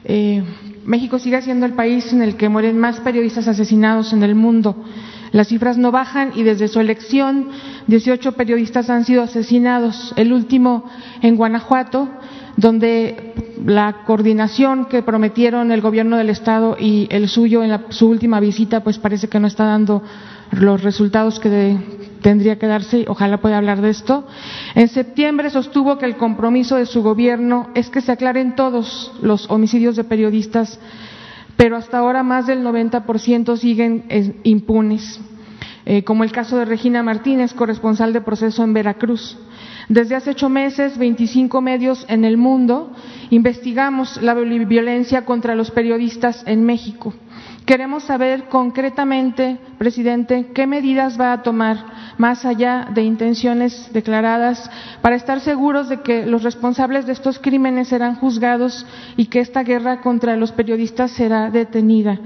Eh, México sigue siendo el país en el que mueren más periodistas asesinados en el mundo. Las cifras no bajan y desde su elección 18 periodistas han sido asesinados. El último en Guanajuato, donde la coordinación que prometieron el gobierno del estado y el suyo en su última visita, pues parece que no está dando los resultados que tendría que darse. Ojalá pueda hablar de esto. En septiembre sostuvo que el compromiso de su gobierno es que se aclaren todos los homicidios de periodistas, pero hasta ahora más del 90% siguen eh, impunes, eh, como el caso de Regina Martínez, corresponsal de proceso en Veracruz. Desde hace ocho meses, 25 medios en el mundo investigamos la violencia contra los periodistas en México. Queremos saber concretamente, presidente, qué medidas va a tomar, más allá de intenciones declaradas, para estar seguros de que los responsables de estos crímenes serán juzgados y que esta guerra contra los periodistas será detenida.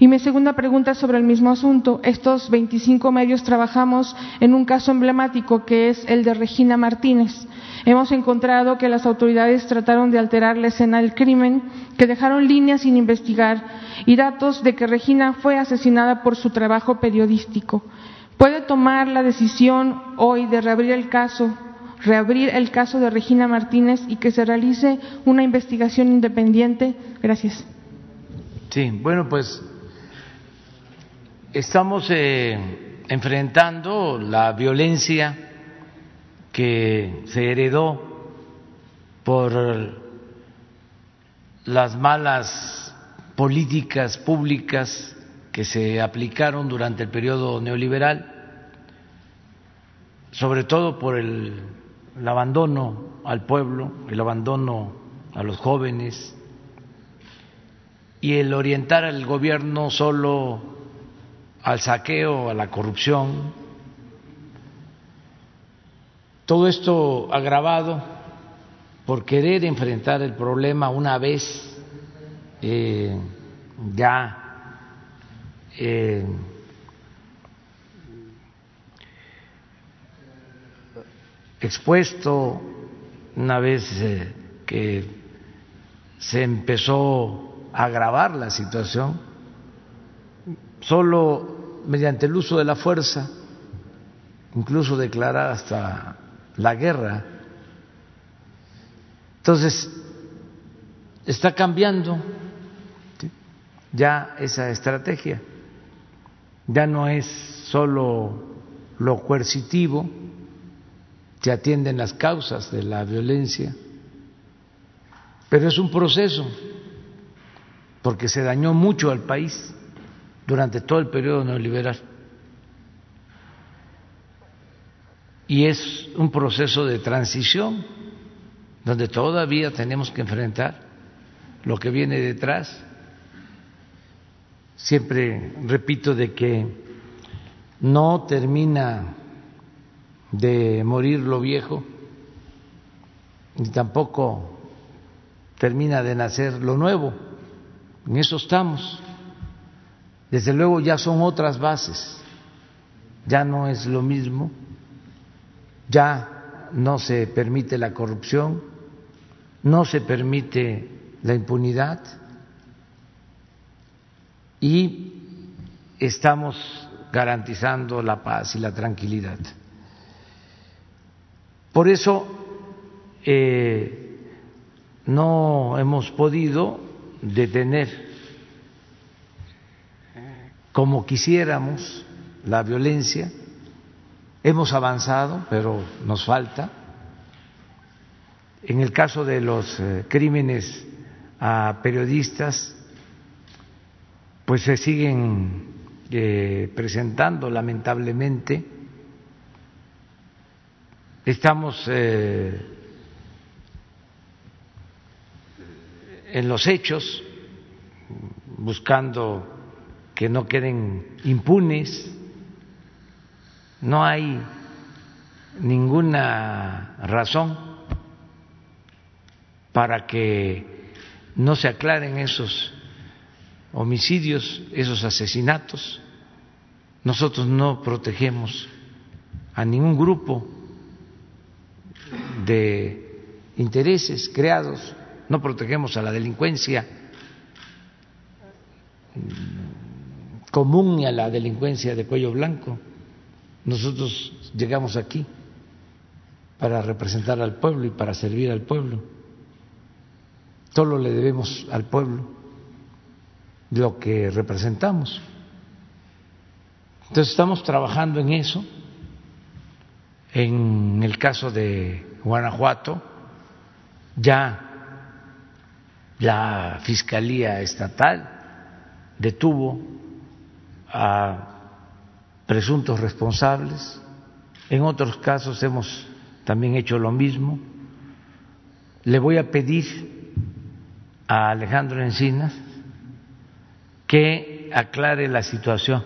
Y mi segunda pregunta sobre el mismo asunto. Estos 25 medios trabajamos en un caso emblemático que es el de Regina Martínez. Hemos encontrado que las autoridades trataron de alterar la escena del crimen, que dejaron líneas sin investigar y datos de que Regina fue asesinada por su trabajo periodístico. ¿Puede tomar la decisión hoy de reabrir el caso, reabrir el caso de Regina Martínez y que se realice una investigación independiente? Gracias. Sí, bueno, pues Estamos eh, enfrentando la violencia que se heredó por las malas políticas públicas que se aplicaron durante el periodo neoliberal, sobre todo por el, el abandono al pueblo, el abandono a los jóvenes y el orientar al gobierno solo al saqueo, a la corrupción. Todo esto agravado por querer enfrentar el problema una vez eh, ya eh, expuesto, una vez eh, que se empezó a agravar la situación, solo mediante el uso de la fuerza, incluso declarar hasta la guerra. Entonces, está cambiando ya esa estrategia, ya no es solo lo coercitivo, se atienden las causas de la violencia, pero es un proceso, porque se dañó mucho al país durante todo el periodo neoliberal. Y es un proceso de transición donde todavía tenemos que enfrentar lo que viene detrás. Siempre repito de que no termina de morir lo viejo, ni tampoco termina de nacer lo nuevo. En eso estamos. Desde luego ya son otras bases, ya no es lo mismo, ya no se permite la corrupción, no se permite la impunidad. Y estamos garantizando la paz y la tranquilidad. Por eso eh, no hemos podido detener como quisiéramos la violencia. Hemos avanzado, pero nos falta. En el caso de los eh, crímenes a periodistas, pues se siguen eh, presentando lamentablemente. Estamos eh, en los hechos buscando que no queden impunes. No hay ninguna razón para que no se aclaren esos homicidios, esos asesinatos. Nosotros no protegemos a ningún grupo de intereses creados, no protegemos a la delincuencia común a la delincuencia de cuello blanco. Nosotros llegamos aquí para representar al pueblo y para servir al pueblo. Solo le debemos al pueblo lo que representamos. Entonces estamos trabajando en eso. En el caso de Guanajuato, ya la Fiscalía Estatal detuvo a presuntos responsables. En otros casos hemos también hecho lo mismo. Le voy a pedir a Alejandro Encinas que aclare la situación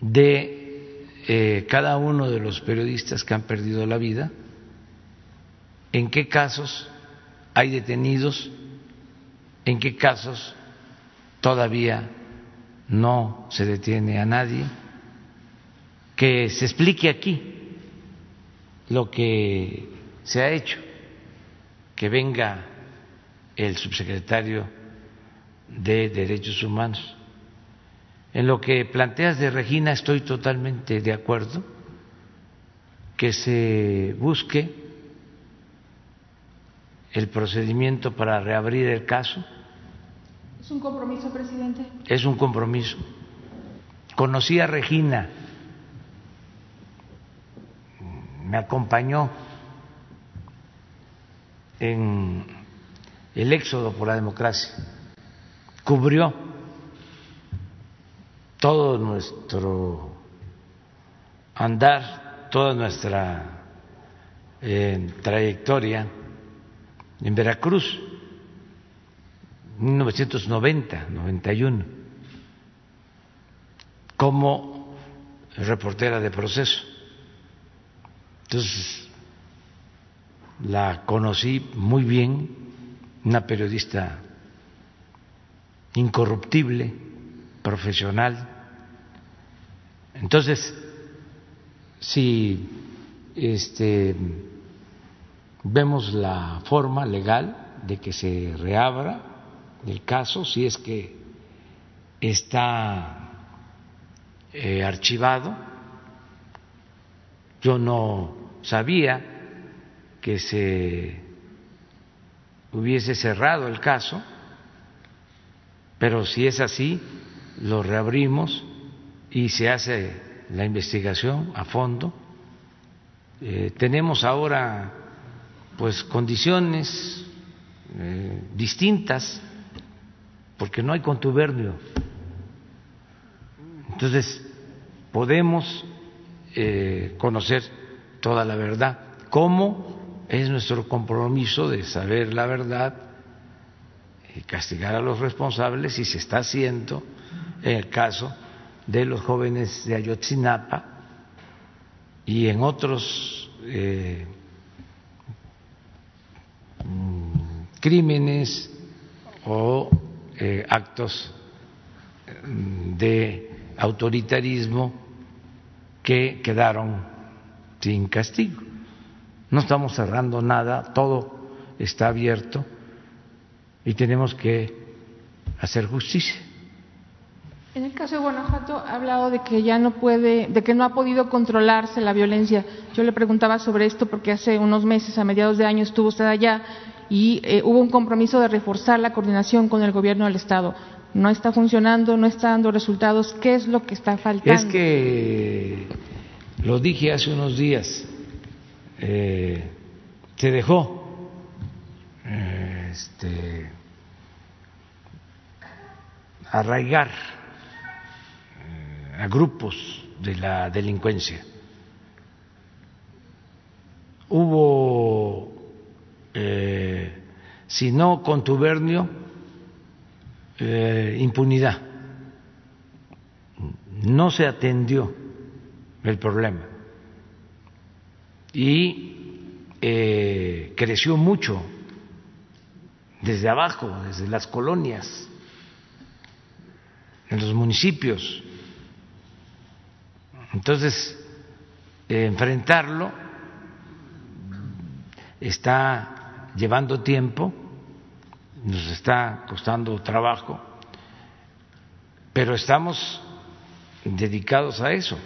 de eh, cada uno de los periodistas que han perdido la vida, en qué casos hay detenidos, en qué casos todavía no se detiene a nadie, que se explique aquí lo que se ha hecho, que venga el subsecretario de Derechos Humanos. En lo que planteas de Regina estoy totalmente de acuerdo, que se busque el procedimiento para reabrir el caso ¿Es un compromiso, presidente? Es un compromiso. Conocí a Regina, me acompañó en el éxodo por la democracia, cubrió todo nuestro andar, toda nuestra eh, trayectoria en Veracruz, 1990, 91, como reportera de proceso. Entonces, la conocí muy bien, una periodista incorruptible, profesional. Entonces, si este, vemos la forma legal de que se reabra el caso, si es que está eh, archivado, yo no sabía que se hubiese cerrado el caso, pero si es así, lo reabrimos y se hace la investigación a fondo. Eh, tenemos ahora pues condiciones eh, distintas porque no hay contubernio. Entonces podemos eh, conocer toda la verdad. ¿Cómo es nuestro compromiso de saber la verdad y castigar a los responsables y se está haciendo en el caso de los jóvenes de Ayotzinapa y en otros eh, mm, crímenes o eh, actos mm, de autoritarismo que quedaron sin castigo. No estamos cerrando nada, todo está abierto y tenemos que hacer justicia. En el caso de Guanajuato ha hablado de que ya no puede, de que no ha podido controlarse la violencia. Yo le preguntaba sobre esto porque hace unos meses, a mediados de año, estuvo usted allá y eh, hubo un compromiso de reforzar la coordinación con el gobierno del estado. No está funcionando, no está dando resultados. ¿Qué es lo que está faltando? Es que lo dije hace unos días. Eh, se dejó eh, este, arraigar a grupos de la delincuencia. Hubo, si no contubernio, impunidad. No se atendió el problema y eh, creció mucho desde abajo, desde las colonias, en los municipios. Entonces, enfrentarlo está llevando tiempo, nos está costando trabajo, pero estamos dedicados a eso,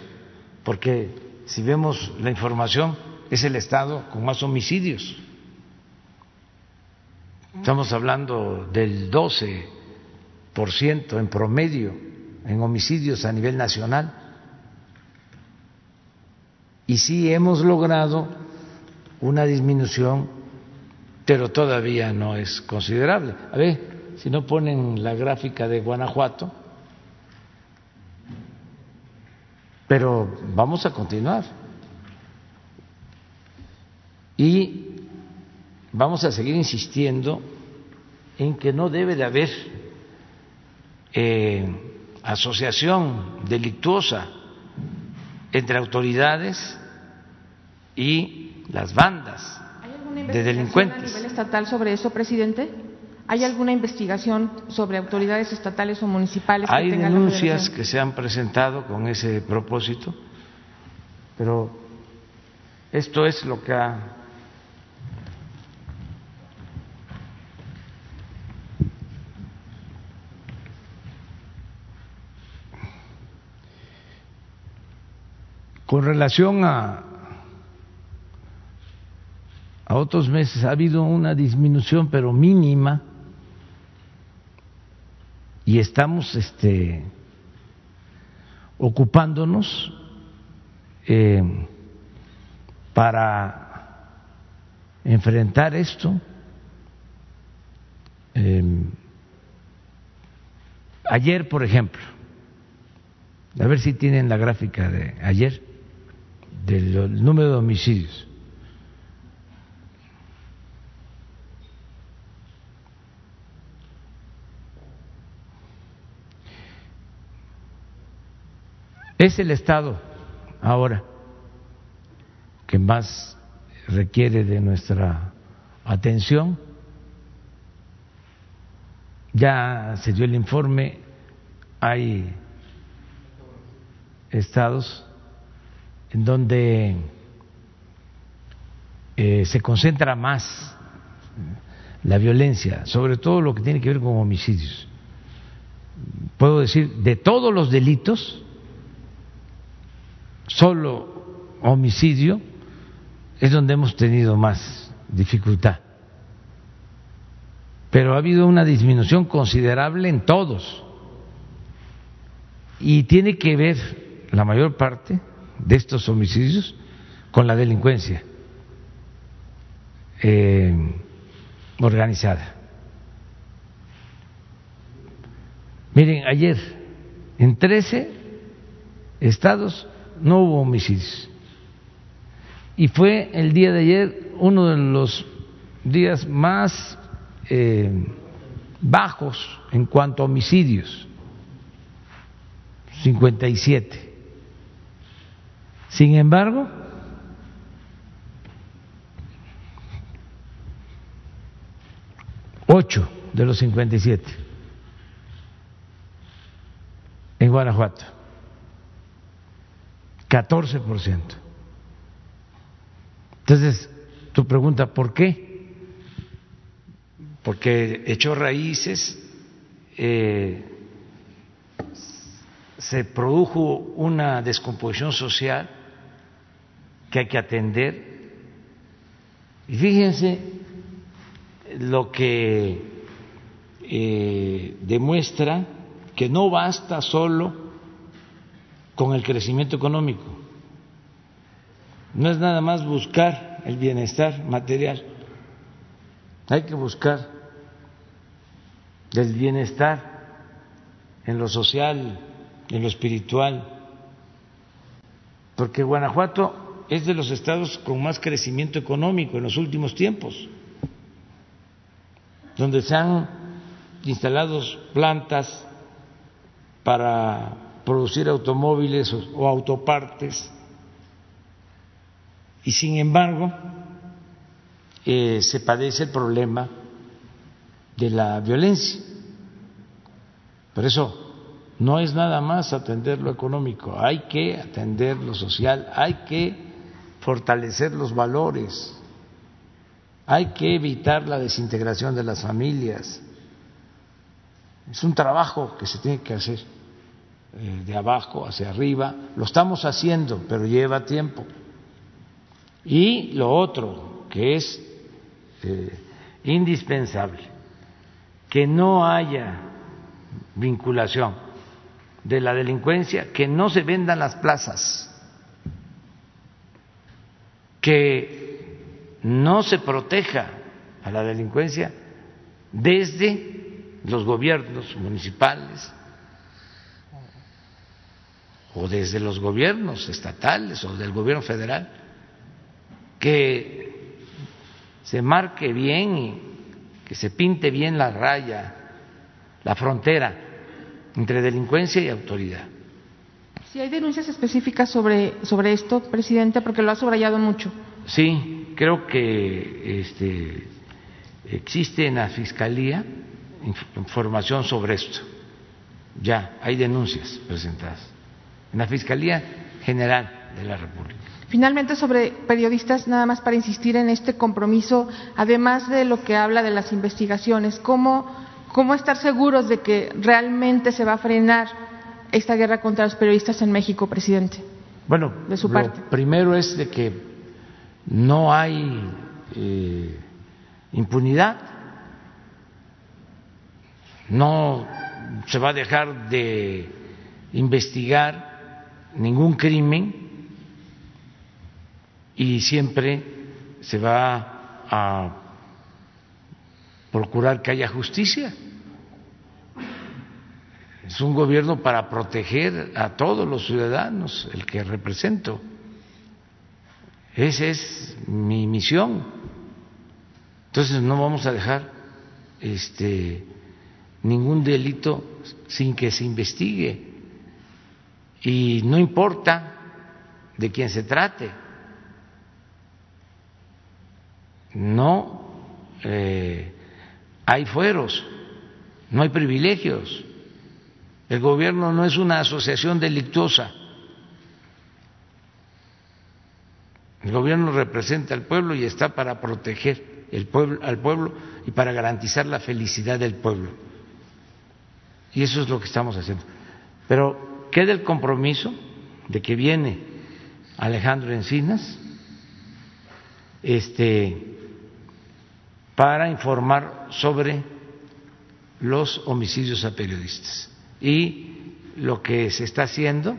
porque si vemos la información, es el estado con más homicidios. Estamos hablando del 12% en promedio en homicidios a nivel nacional. Y sí hemos logrado una disminución, pero todavía no es considerable. A ver, si no ponen la gráfica de Guanajuato, pero vamos a continuar. Y vamos a seguir insistiendo en que no debe de haber eh, asociación delictuosa entre autoridades y las bandas de delincuentes. ¿Hay alguna investigación a nivel estatal sobre eso, presidente? ¿Hay alguna investigación sobre autoridades estatales o municipales? Hay denuncias que se han presentado con ese propósito, pero esto es lo que ha Con relación a, a otros meses ha habido una disminución, pero mínima, y estamos este, ocupándonos eh, para enfrentar esto. Eh, ayer, por ejemplo, A ver si tienen la gráfica de ayer del número de homicidios. Es el Estado ahora que más requiere de nuestra atención. Ya se dio el informe, hay estados en donde eh, se concentra más la violencia, sobre todo lo que tiene que ver con homicidios. Puedo decir, de todos los delitos, solo homicidio es donde hemos tenido más dificultad. Pero ha habido una disminución considerable en todos. Y tiene que ver la mayor parte de estos homicidios con la delincuencia eh, organizada. Miren, ayer en 13 estados no hubo homicidios. Y fue el día de ayer uno de los días más eh, bajos en cuanto a homicidios, 57. Sin embargo, ocho de los 57 en Guanajuato. 14%. Entonces, tu pregunta, ¿por qué? Porque echó raíces, eh, se produjo una descomposición social que hay que atender. Y fíjense lo que eh, demuestra que no basta solo con el crecimiento económico. No es nada más buscar el bienestar material, hay que buscar el bienestar en lo social, en lo espiritual, porque Guanajuato es de los estados con más crecimiento económico en los últimos tiempos, donde se han instalado plantas para producir automóviles o autopartes y sin embargo eh, se padece el problema de la violencia. Por eso no es nada más atender lo económico, hay que atender lo social, hay que fortalecer los valores, hay que evitar la desintegración de las familias. Es un trabajo que se tiene que hacer. Eh, de abajo hacia arriba. Lo estamos haciendo, pero lleva tiempo. Y lo otro, que es eh, indispensable, que no haya vinculación de la delincuencia, que no se vendan las plazas, que no se proteja a la delincuencia desde los gobiernos municipales, o desde los gobiernos estatales o del gobierno federal, que se marque bien y que se pinte bien la raya, la frontera entre delincuencia y autoridad. Si hay denuncias específicas sobre, sobre esto, presidente, porque lo ha subrayado mucho. Sí, creo que este, existe en la Fiscalía información sobre esto. Ya, hay denuncias presentadas en la Fiscalía General de la República. Finalmente, sobre periodistas, nada más para insistir en este compromiso, además de lo que habla de las investigaciones, ¿cómo, cómo estar seguros de que realmente se va a frenar esta guerra contra los periodistas en México, presidente? Bueno, de su parte. primero es de que no hay eh, impunidad, no se va a dejar de investigar ningún crimen y siempre se va a procurar que haya justicia. es un gobierno para proteger a todos los ciudadanos, el que represento. Esa es mi misión. Entonces no vamos a dejar este ningún delito sin que se investigue. Y no importa de quién se trate. No eh, hay fueros, no hay privilegios. El gobierno no es una asociación delictuosa. El gobierno representa al pueblo y está para proteger al pueblo y para garantizar la felicidad del pueblo. Y eso es lo que estamos haciendo. Pero queda el compromiso de que viene Alejandro Encinas este, para informar sobre los homicidios a periodistas y lo que se está haciendo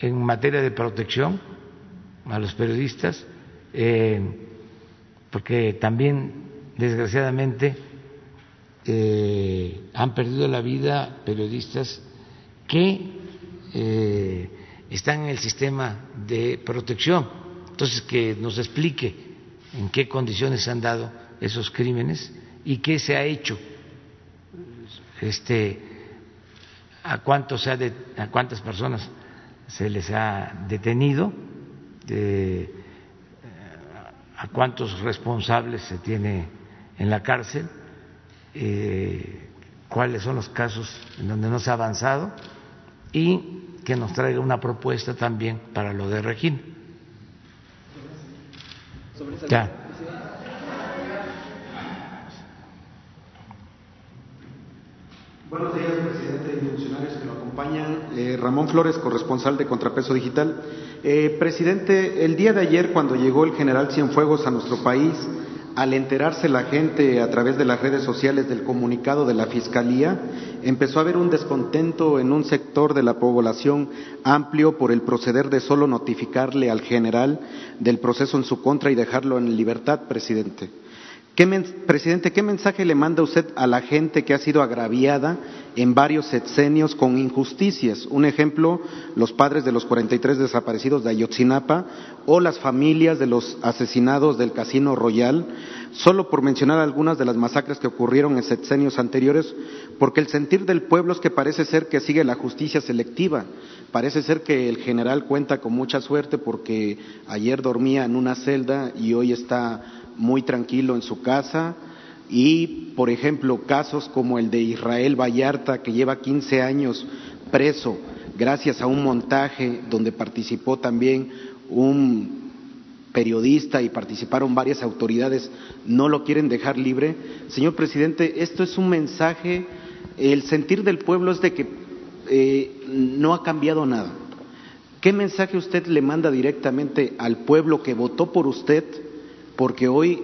en materia de protección a los periodistas, eh, porque también, desgraciadamente, eh, han perdido la vida periodistas que eh, están en el sistema de protección. Entonces, que nos explique en qué condiciones se han dado esos crímenes y qué se ha hecho, este, a, cuántos se ha a cuántas personas se les ha detenido de a cuántos responsables se tiene en la cárcel, eh, cuáles son los casos en donde no se ha avanzado y que nos traiga una propuesta también para lo de Regina. Ya. Buenos días, presidente y funcionarios que lo acompañan. Eh, Ramón Flores, corresponsal de Contrapeso Digital. Eh, presidente, el día de ayer, cuando llegó el general Cienfuegos a nuestro país, al enterarse la gente a través de las redes sociales del comunicado de la Fiscalía, empezó a haber un descontento en un sector de la población amplio por el proceder de solo notificarle al general del proceso en su contra y dejarlo en libertad, presidente. Presidente, ¿qué mensaje le manda usted a la gente que ha sido agraviada en varios sexenios con injusticias. Un ejemplo, los padres de los 43 desaparecidos de Ayotzinapa o las familias de los asesinados del Casino Royal, solo por mencionar algunas de las masacres que ocurrieron en sexenios anteriores, porque el sentir del pueblo es que parece ser que sigue la justicia selectiva. Parece ser que el general cuenta con mucha suerte porque ayer dormía en una celda y hoy está muy tranquilo en su casa y, por ejemplo, casos como el de Israel Vallarta, que lleva 15 años preso gracias a un montaje donde participó también un periodista y participaron varias autoridades, no lo quieren dejar libre. Señor presidente, esto es un mensaje, el sentir del pueblo es de que eh, no ha cambiado nada. ¿Qué mensaje usted le manda directamente al pueblo que votó por usted? Porque hoy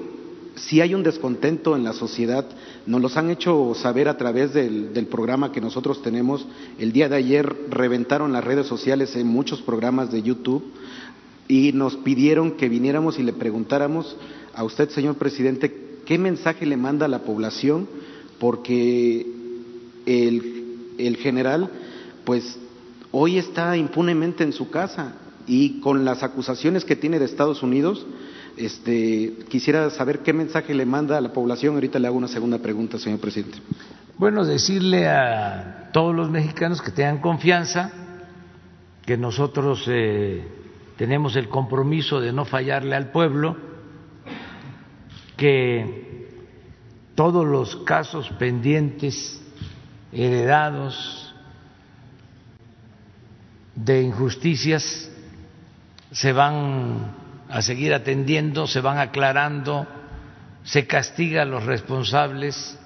si hay un descontento en la sociedad, nos los han hecho saber a través del, programa que nosotros tenemos. El día de ayer reventaron las redes sociales en muchos programas de YouTube y nos pidieron que viniéramos y le preguntáramos a usted, señor presidente, qué mensaje le manda a la población, porque el general, pues hoy está impunemente en su casa y con las acusaciones que tiene de Estados Unidos, este, quisiera saber qué mensaje le manda a la población. Ahorita le hago una segunda pregunta, señor presidente. Bueno, decirle a todos los mexicanos que tengan confianza, que nosotros eh, tenemos el compromiso de no fallarle al pueblo, que todos los casos pendientes, heredados de injusticias, se van a seguir atendiendo, se van aclarando, se castiga a los responsables,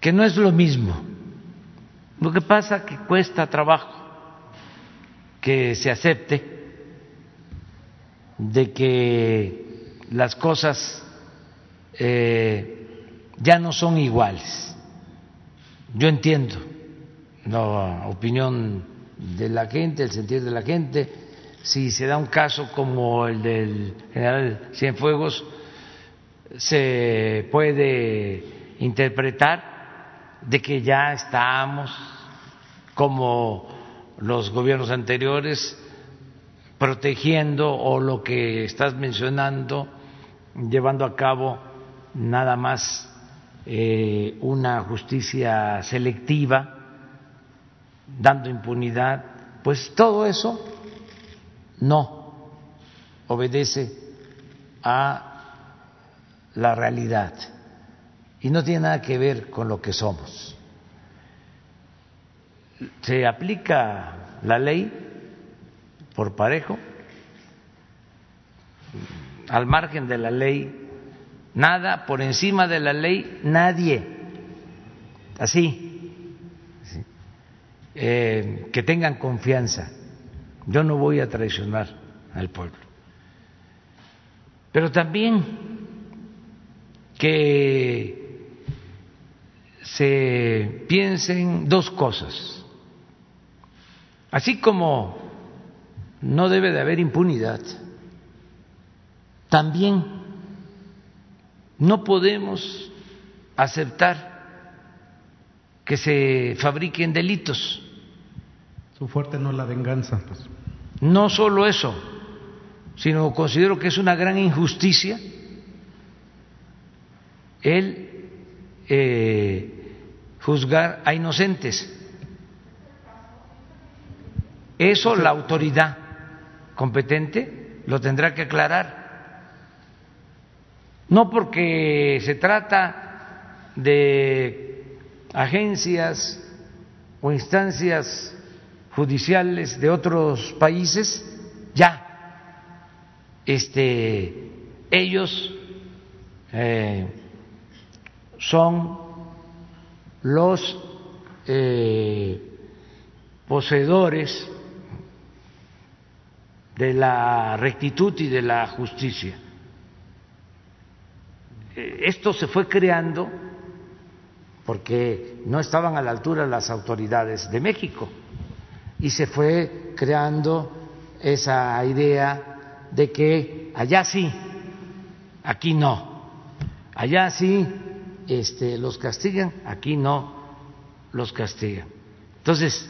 que no es lo mismo. Lo que pasa que cuesta trabajo que se acepte de que las cosas eh, ya no son iguales. Yo entiendo la opinión de la gente, el sentir de la gente, si se da un caso como el del general Cienfuegos, se puede interpretar de que ya estamos como los gobiernos anteriores, protegiendo o lo que estás mencionando, llevando a cabo nada más eh, una justicia selectiva, dando impunidad, pues todo eso no obedece a la realidad y no tiene nada que ver con lo que somos. Se aplica la ley por parejo, al margen de la ley, nada por encima de la ley, nadie. Así, eh, que tengan confianza. Yo no voy a traicionar al pueblo. Pero también que se piensen dos cosas. Así como no debe de haber impunidad, también no podemos aceptar que se fabriquen delitos. Su fuerte no es la venganza. Pues. No solo eso, sino considero que es una gran injusticia el eh, juzgar a inocentes. Eso la autoridad competente lo tendrá que aclarar. No porque se trata de agencias o instancias judiciales de otros países, ya este, ellos eh, son los eh, poseedores de la rectitud y de la justicia. Eh, esto se fue creando porque no estaban a la altura las autoridades de México y se fue creando esa idea de que allá sí, aquí no, allá sí este, los castigan, aquí no los castigan. Entonces,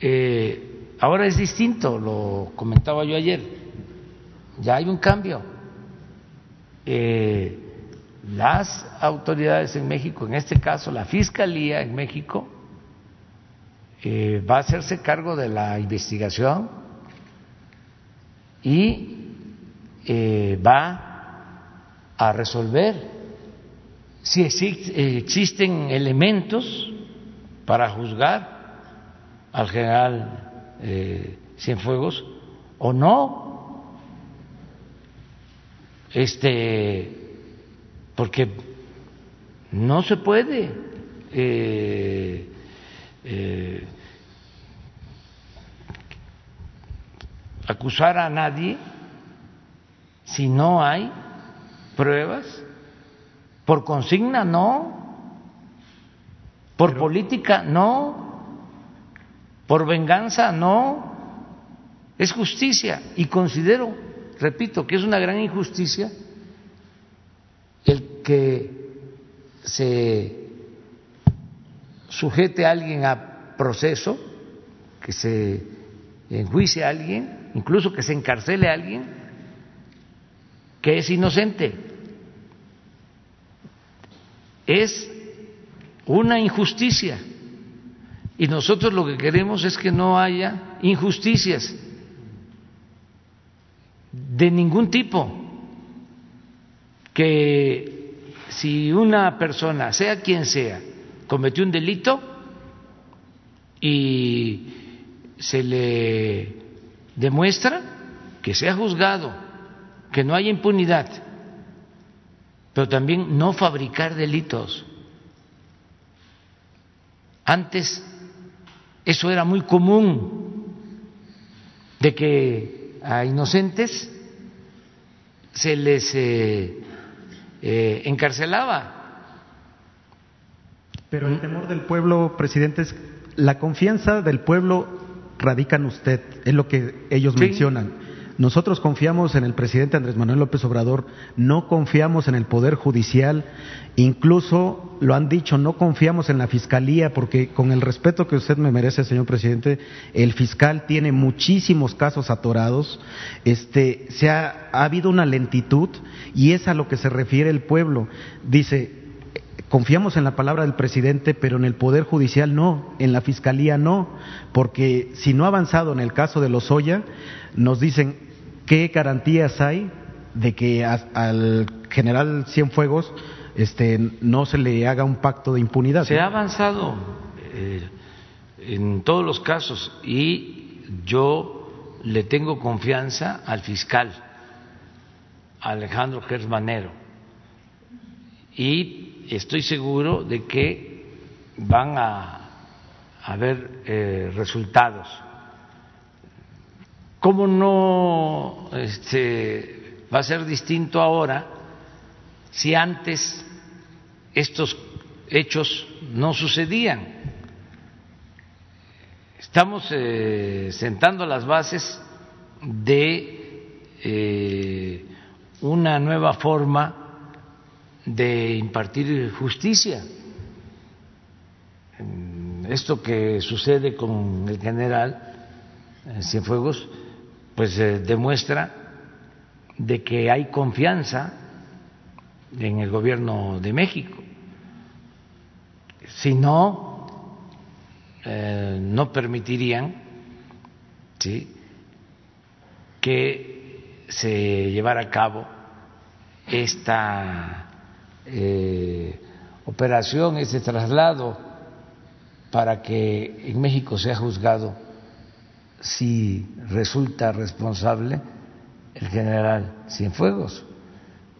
eh, ahora es distinto, lo comentaba yo ayer, ya hay un cambio. Eh, las autoridades en México, en este caso la Fiscalía en México, eh, va a hacerse cargo de la investigación y va a resolver si existen elementos para juzgar al general eh, Cienfuegos o no. Este, porque no se puede eh, eh, acusar a nadie si no hay pruebas por consigna no, por política no, por venganza no, es justicia y considero, repito, que es una gran injusticia el que se sujete a alguien a proceso, que se enjuicie a alguien, incluso que se encarcele a alguien que es inocente es una injusticia. Y nosotros lo que queremos es que no haya injusticias de ningún tipo. Que si una persona, sea quien sea, cometió un delito y se le demuestra que sea juzgado, que no haya impunidad pero también no fabricar delitos. Antes eso era muy común, de que a inocentes se les eh, eh, encarcelaba. Pero el temor del pueblo, presidente, es la confianza del pueblo radica en usted, es lo que ellos mencionan. Nosotros confiamos en el presidente Andrés Manuel López Obrador, no confiamos en el Poder Judicial, incluso lo han dicho, no confiamos en la Fiscalía, porque con el respeto que usted me merece, señor presidente, el fiscal tiene muchísimos casos atorados, este, se ha, ha habido una lentitud y es a lo que se refiere el pueblo. Dice, Confiamos en la palabra del presidente, pero en el Poder Judicial no, en la Fiscalía no, porque si no ha avanzado en el caso de Lozoya, nos dicen qué garantías hay de que al general Cienfuegos este, no se le haga un pacto de impunidad. Se ha avanzado eh, en todos los casos y yo le tengo confianza al fiscal Alejandro Gersmanero y estoy seguro de que van a haber eh, resultados. ¿Cómo no este, va a ser distinto ahora si antes estos hechos no sucedían? Estamos eh, sentando las bases de eh, una nueva forma de impartir justicia. Esto que sucede con el general eh, Cienfuegos, pues eh, demuestra de que hay confianza en el gobierno de México. Si no, eh, no permitirían que se llevara a cabo esta eh, operación, ese traslado, para que en México sea juzgado si resulta responsable el general Cienfuegos.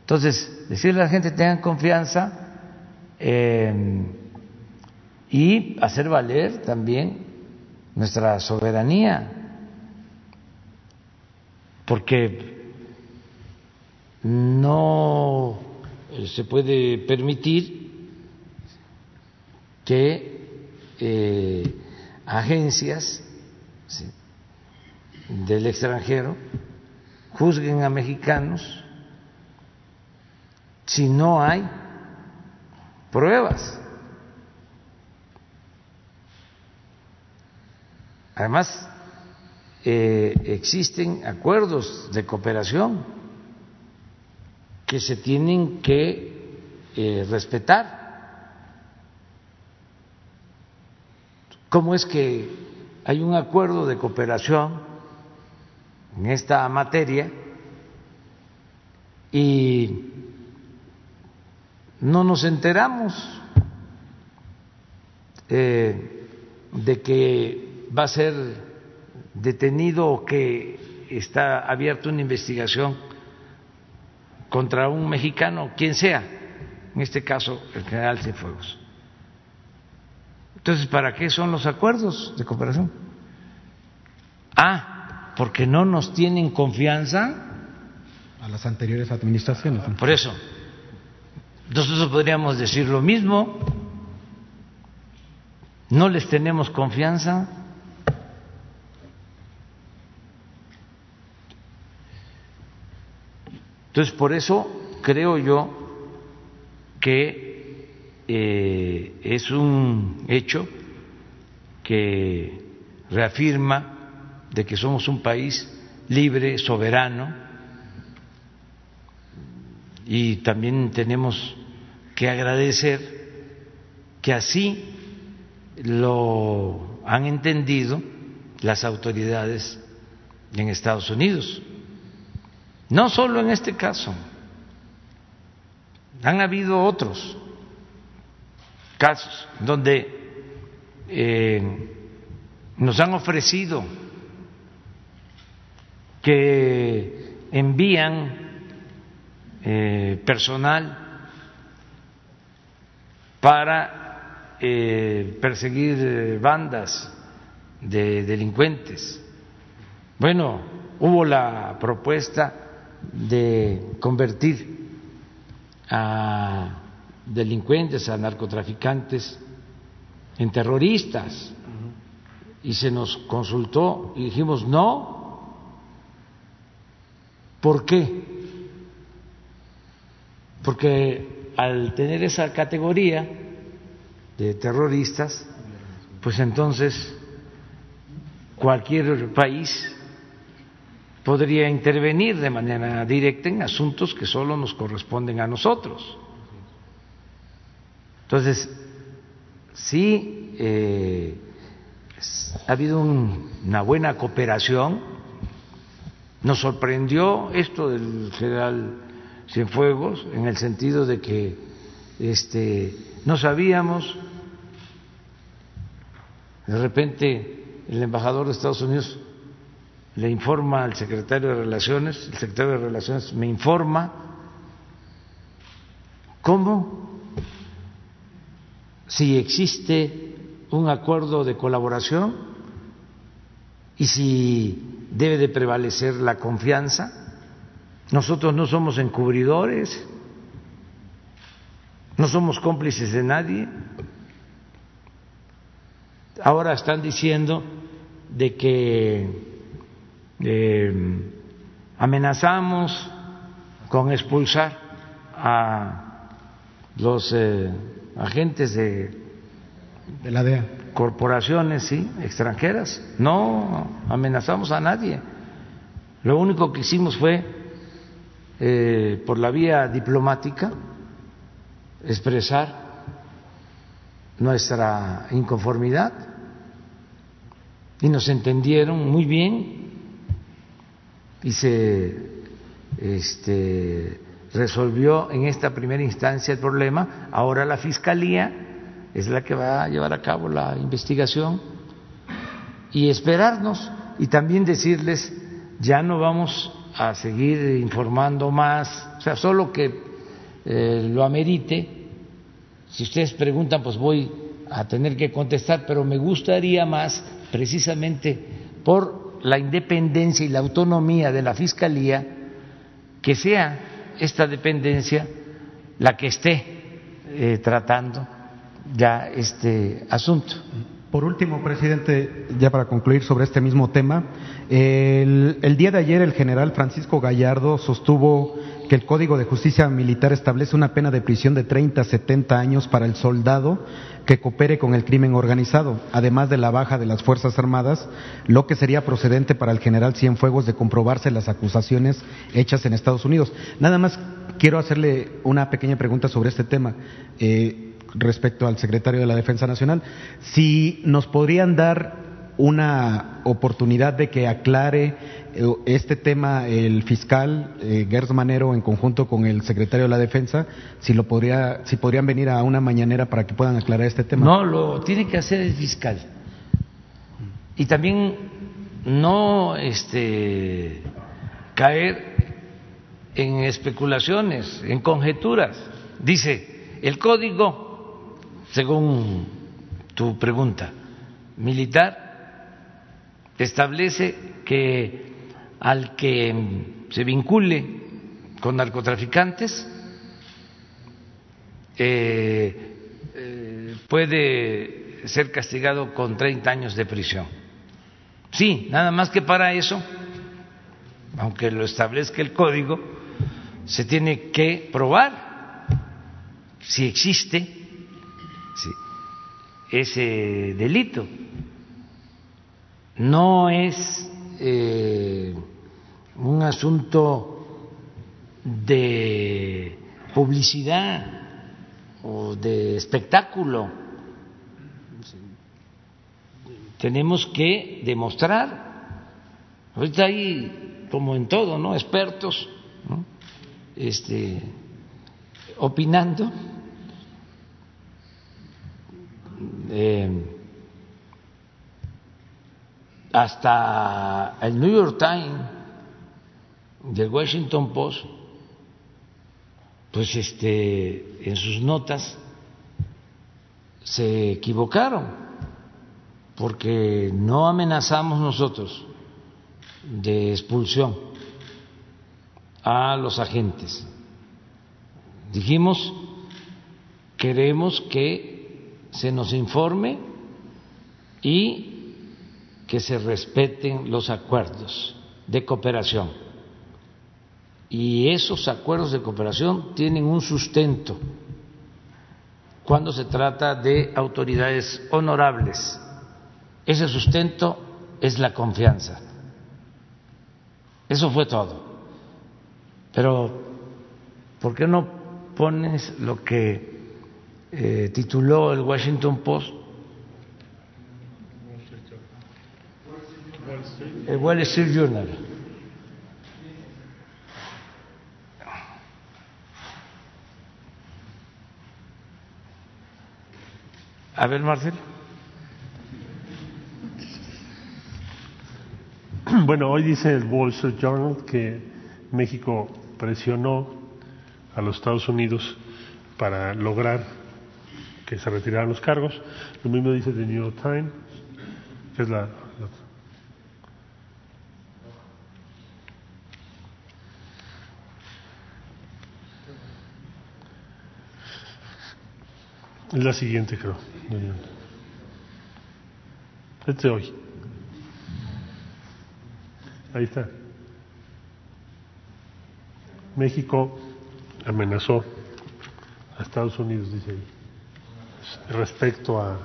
Entonces, decirle a la gente tengan confianza eh, y hacer valer también nuestra soberanía, porque no se puede permitir que eh, agencias del extranjero juzguen a mexicanos si no hay pruebas. Además, eh, existen acuerdos de cooperación que se tienen que eh, respetar. ¿Cómo es que hay un acuerdo de cooperación en esta materia y no nos enteramos eh, de que va a ser detenido o que está abierta una investigación contra un mexicano, quien sea, en este caso el general Cienfuegos. Entonces, ¿para qué son los acuerdos de cooperación? Ah, porque no nos tienen confianza a las anteriores administraciones. Por eso, nosotros podríamos decir lo mismo, no les tenemos confianza. Entonces, por eso creo yo que eh, es un hecho que reafirma de que somos un país libre, soberano, y también tenemos que agradecer que así lo han entendido las autoridades en Estados Unidos. No solo en este caso, han habido otros casos donde eh, nos han ofrecido que envían eh, personal para eh, perseguir bandas de delincuentes. Bueno, hubo la propuesta de convertir a delincuentes, a narcotraficantes en terroristas. Y se nos consultó y dijimos no, ¿Por qué? Porque al tener esa categoría de terroristas, pues entonces cualquier país podría intervenir de manera directa en asuntos que solo nos corresponden a nosotros. Entonces, sí eh, ha habido una buena cooperación. Nos sorprendió esto del general Cienfuegos en el sentido de que este, no sabíamos, de repente el embajador de Estados Unidos le informa al secretario de Relaciones, el secretario de Relaciones me informa cómo si existe un acuerdo de colaboración y si debe de prevalecer la confianza. Nosotros no somos encubridores, no somos cómplices de nadie. Ahora están diciendo de que eh, amenazamos con expulsar a los eh, agentes de, de la DEA. Corporaciones, sí, extranjeras. No amenazamos a nadie. Lo único que hicimos fue, eh, por la vía diplomática, expresar nuestra inconformidad y nos entendieron muy bien y se este, resolvió en esta primera instancia el problema. Ahora la Fiscalía es la que va a llevar a cabo la investigación y esperarnos y también decirles ya no vamos a seguir informando más, o sea, solo que eh, lo amerite. Si ustedes preguntan, pues voy a tener que contestar, pero me gustaría más, precisamente por la independencia y la autonomía de la Fiscalía, que sea esta dependencia la que esté eh, tratando ya este asunto. Por último, presidente, ya para concluir sobre este mismo tema, el, el, día de ayer el general Francisco Gallardo sostuvo que el Código de Justicia Militar establece una pena de prisión de 30 a 70 años para el soldado que coopere con el crimen organizado, además de la baja de las Fuerzas Armadas, lo que sería procedente para el general Cienfuegos de comprobarse las acusaciones hechas en Estados Unidos. Nada más quiero hacerle una pequeña pregunta sobre este tema. Eh, respecto al secretario de la Defensa Nacional, si nos podrían dar una oportunidad de que aclare eh, este tema el fiscal eh, Gers Manero en conjunto con el secretario de la Defensa, si lo podría, si podrían venir a una mañanera para que puedan aclarar este tema. No, lo tiene que hacer el fiscal. Y también no este caer en especulaciones, en conjeturas. Dice, el código, según tu pregunta, militar establece que al que se vincule con narcotraficantes eh, eh, puede ser castigado con 30 años de prisión. Sí, nada más que para eso, aunque lo establezca el código, se tiene que probar si existe ese delito no es eh, un asunto de publicidad o de espectáculo. Tenemos que demostrar. Ahorita hay, como en todo, ¿no? Expertos, Este, opinando. Eh, hasta el New York Times y el Washington Post, pues este, en sus notas se equivocaron, porque no amenazamos nosotros de expulsión a los agentes. Dijimos, queremos que se nos informe y que se respeten los acuerdos de cooperación Y esos acuerdos de cooperación tienen un sustento cuando se trata de autoridades honorables. Ese sustento es la confianza. Eso fue todo. Pero, ¿por qué no pones lo que eh, tituló el Washington Post? El Wall Street Journal. A ver, Marcel. Bueno, hoy dice el Wall Street Journal que México presionó a los Estados Unidos para lograr que se retiraran los cargos. Lo mismo dice The New York Times, que es la, la Es la siguiente, creo. Este hoy. Ahí está. México amenazó a Estados Unidos, dice ahí, respecto a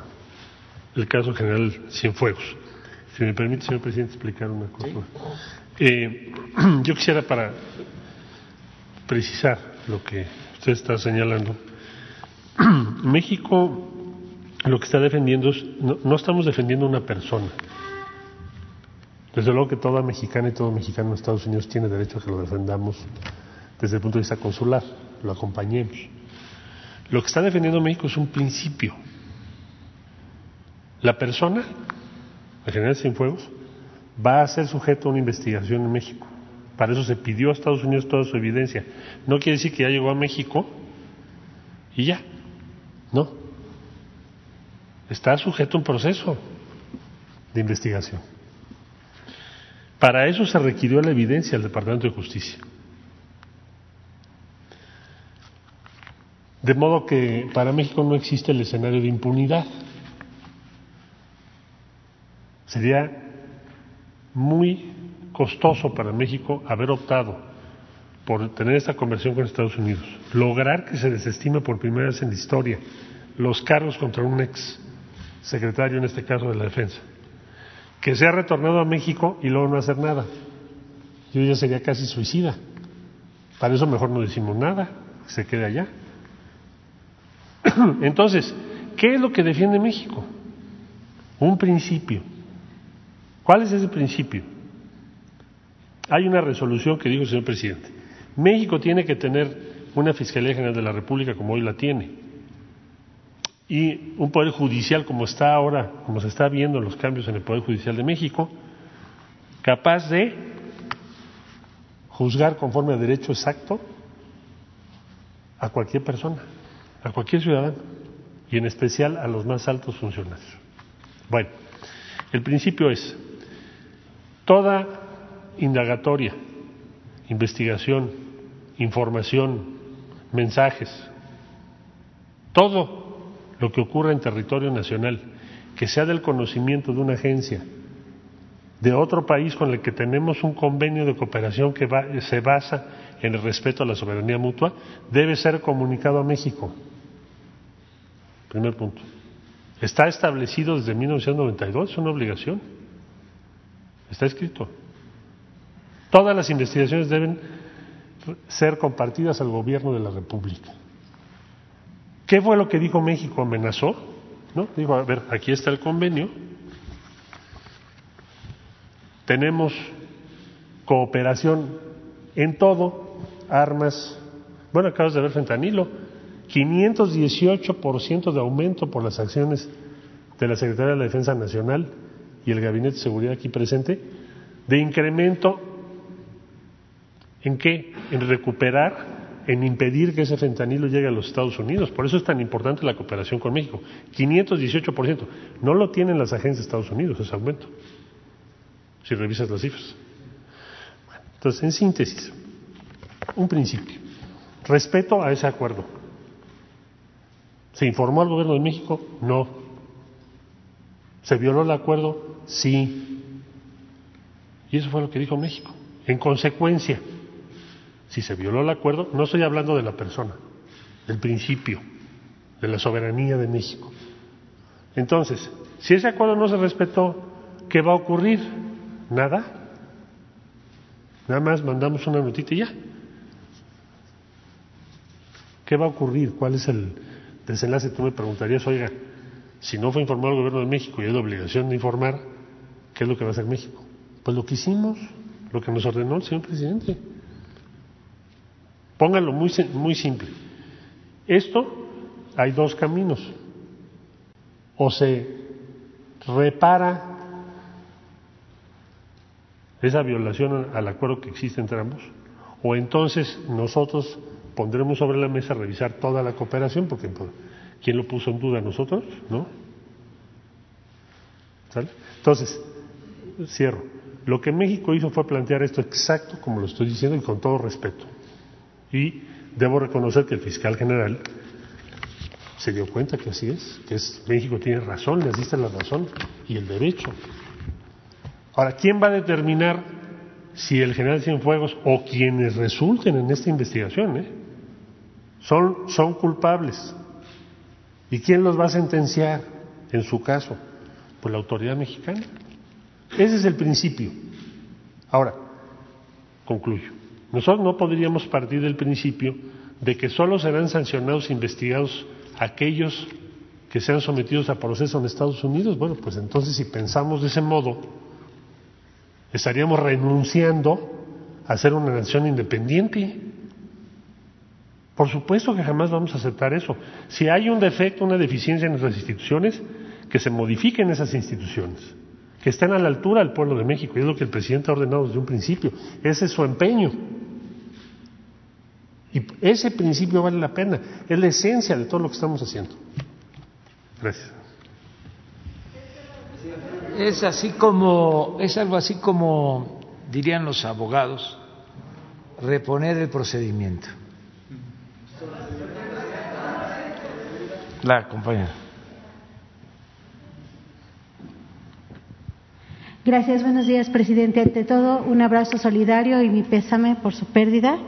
el caso general Cienfuegos. Si me permite, señor presidente, explicar una cosa. Eh, yo quisiera para precisar lo que usted está señalando México lo que está defendiendo es, no, estamos defendiendo una persona. Desde luego que toda mexicana y todo mexicano en Estados Unidos tiene derecho a que lo defendamos desde el punto de vista consular, lo acompañemos. Lo que está defendiendo México es un principio. La persona, la general Cienfuegos, va a ser sujeto a una investigación en México. Para eso se pidió a Estados Unidos toda su evidencia. No quiere decir que ya llegó a México y ya. No. Está sujeto a un proceso de investigación. Para eso se requirió la evidencia del Departamento de Justicia. De modo que para México no existe el escenario de impunidad. Sería muy costoso para México haber optado por tener esta conversión con Estados Unidos, lograr que se desestime por primera vez en la historia los cargos contra un ex secretario, en este caso de la defensa, que se ha retornado a México y luego no hacer nada. Yo ya sería casi suicida. Para eso mejor no decimos nada, se quede allá. Entonces, ¿qué es lo que defiende México? Un principio. ¿Cuál es ese principio? Hay una resolución que dijo el señor presidente. México tiene que tener una Fiscalía General de la República como hoy la tiene y un Poder Judicial como está ahora, como se está viendo los cambios en el Poder Judicial de México, capaz de juzgar conforme a derecho exacto a cualquier persona, a cualquier ciudadano y en especial a los más altos funcionarios. Bueno, el principio es, toda indagatoria, investigación, información, mensajes, todo lo que ocurra en territorio nacional, que sea del conocimiento de una agencia, de otro país con el que tenemos un convenio de cooperación que se basa en el respeto a la soberanía mutua, debe ser comunicado a México. Primer punto. Está establecido desde 1992, es una obligación. Está escrito. Todas las investigaciones deben ser compartidas al gobierno de la República. ¿Qué fue lo que dijo México? ¿Amenazó? ¿No? Dijo, a ver, aquí está el convenio. Tenemos cooperación en todo, armas. Bueno, acabas de ver fentanilo, 518% de aumento por las acciones de la Secretaría de la Defensa Nacional y el Gabinete de Seguridad aquí presente, de incremento ¿En qué? En recuperar, en impedir que ese fentanilo llegue a los Estados Unidos. Por eso es tan importante la cooperación con México. 518%. No lo tienen las agencias de Estados Unidos ese aumento, si revisas las cifras. entonces, en síntesis, un principio. Respeto a ese acuerdo. ¿Se informó al gobierno de México? No. ¿Se violó el acuerdo? Sí. Y eso fue lo que dijo México. En consecuencia, si se violó el acuerdo, no estoy hablando de la persona, del principio, de la soberanía de México. Entonces, si ese acuerdo no se respetó, ¿qué va a ocurrir? Nada. Nada más mandamos una notita y ya. ¿Qué va a ocurrir? ¿Cuál es el desenlace? Tú me preguntarías, oiga, si no fue informado el gobierno de México y hay la obligación de informar, ¿qué es lo que va a hacer México? Pues lo que hicimos, lo que nos ordenó el señor presidente. Pónganlo muy, muy simple. Esto hay dos caminos. O se repara esa violación al acuerdo que existe entre ambos, o entonces nosotros pondremos sobre la mesa revisar toda la cooperación, porque pues, ¿quién lo puso en duda? ¿Nosotros? ¿No? ¿Sale? Entonces, cierro. Lo que México hizo fue plantear esto exacto como lo estoy diciendo y con todo respeto. Y debo reconocer que el fiscal general se dio cuenta que así es, que es, México tiene razón, le asiste la razón y el derecho. Ahora, ¿quién va a determinar si el general Cienfuegos o quienes resulten en esta investigación eh, son, son culpables? ¿Y quién los va a sentenciar en su caso? Pues la autoridad mexicana. Ese es el principio. Ahora, concluyo. Nosotros no podríamos partir del principio de que solo serán sancionados e investigados aquellos que sean sometidos a proceso en Estados Unidos. Bueno, pues entonces si pensamos de ese modo, estaríamos renunciando a ser una nación independiente. Por supuesto que jamás vamos a aceptar eso. Si hay un defecto, una deficiencia en nuestras instituciones, que se modifiquen esas instituciones, que estén a la altura del pueblo de México. Y es lo que el presidente ha ordenado desde un principio. Ese es su empeño. Y ese principio vale la pena. Es la esencia de todo lo que estamos haciendo. Gracias. Es así como, es algo así como dirían los abogados, reponer el procedimiento. La compañera. Gracias, buenos días, presidente. Ante todo, un abrazo solidario y mi pésame por su pérdida.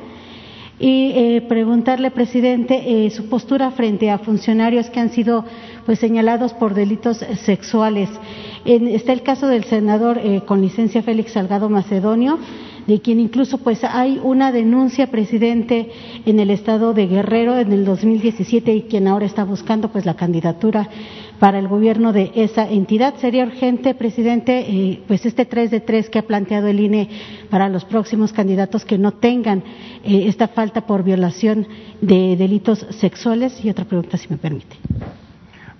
Y eh, preguntarle, presidente, eh, su postura frente a funcionarios que han sido pues señalados por delitos sexuales. En, está el caso del senador eh, con licencia Félix Salgado Macedonio, de quien incluso pues hay una denuncia, presidente, en el estado de Guerrero en el 2017 y quien ahora está buscando pues la candidatura para el gobierno de esa entidad. Sería urgente, presidente, eh, pues este 3 de 3 que ha planteado el INE para los próximos candidatos que no tengan eh, esta falta por violación de delitos sexuales. Y otra pregunta, si me permite.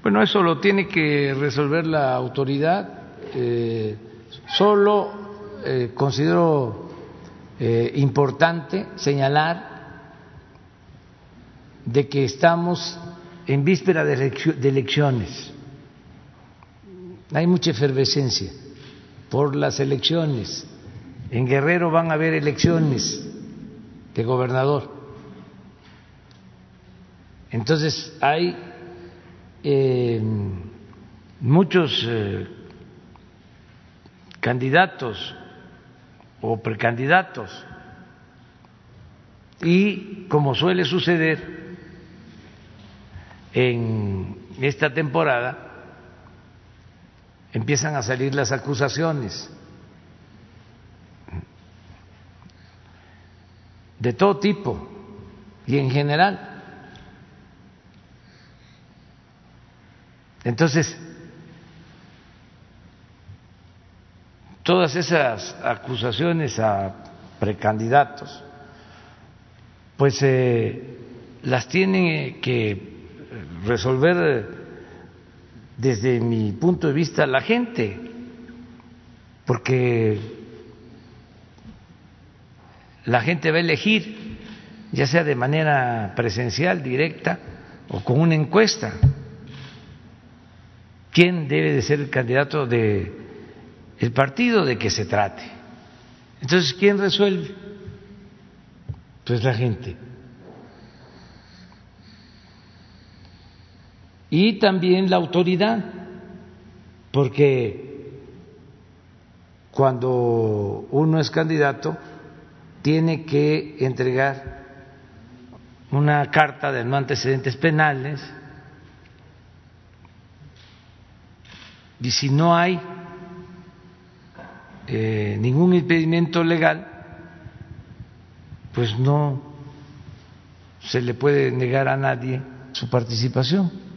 Bueno, eso lo tiene que resolver la autoridad. Eh, solo considero importante señalar de que estamos en víspera de elecciones. Hay mucha efervescencia por las elecciones. En Guerrero van a haber elecciones de gobernador. Entonces hay eh, muchos eh, candidatos o precandidatos y como suele suceder en esta temporada empiezan a salir las acusaciones de todo tipo y en general. Entonces, todas esas acusaciones a precandidatos, pues eh, las tiene que resolver desde mi punto de vista la gente, porque la gente va a elegir, ya sea de manera presencial, directa o con una encuesta, quién debe de ser el candidato de el partido de que se trate. Entonces, ¿quién resuelve? Pues la gente. Y también la autoridad, porque cuando uno es candidato tiene que entregar una carta de no antecedentes penales y si no hay eh, ningún impedimento legal, pues no se le puede negar a nadie su participación.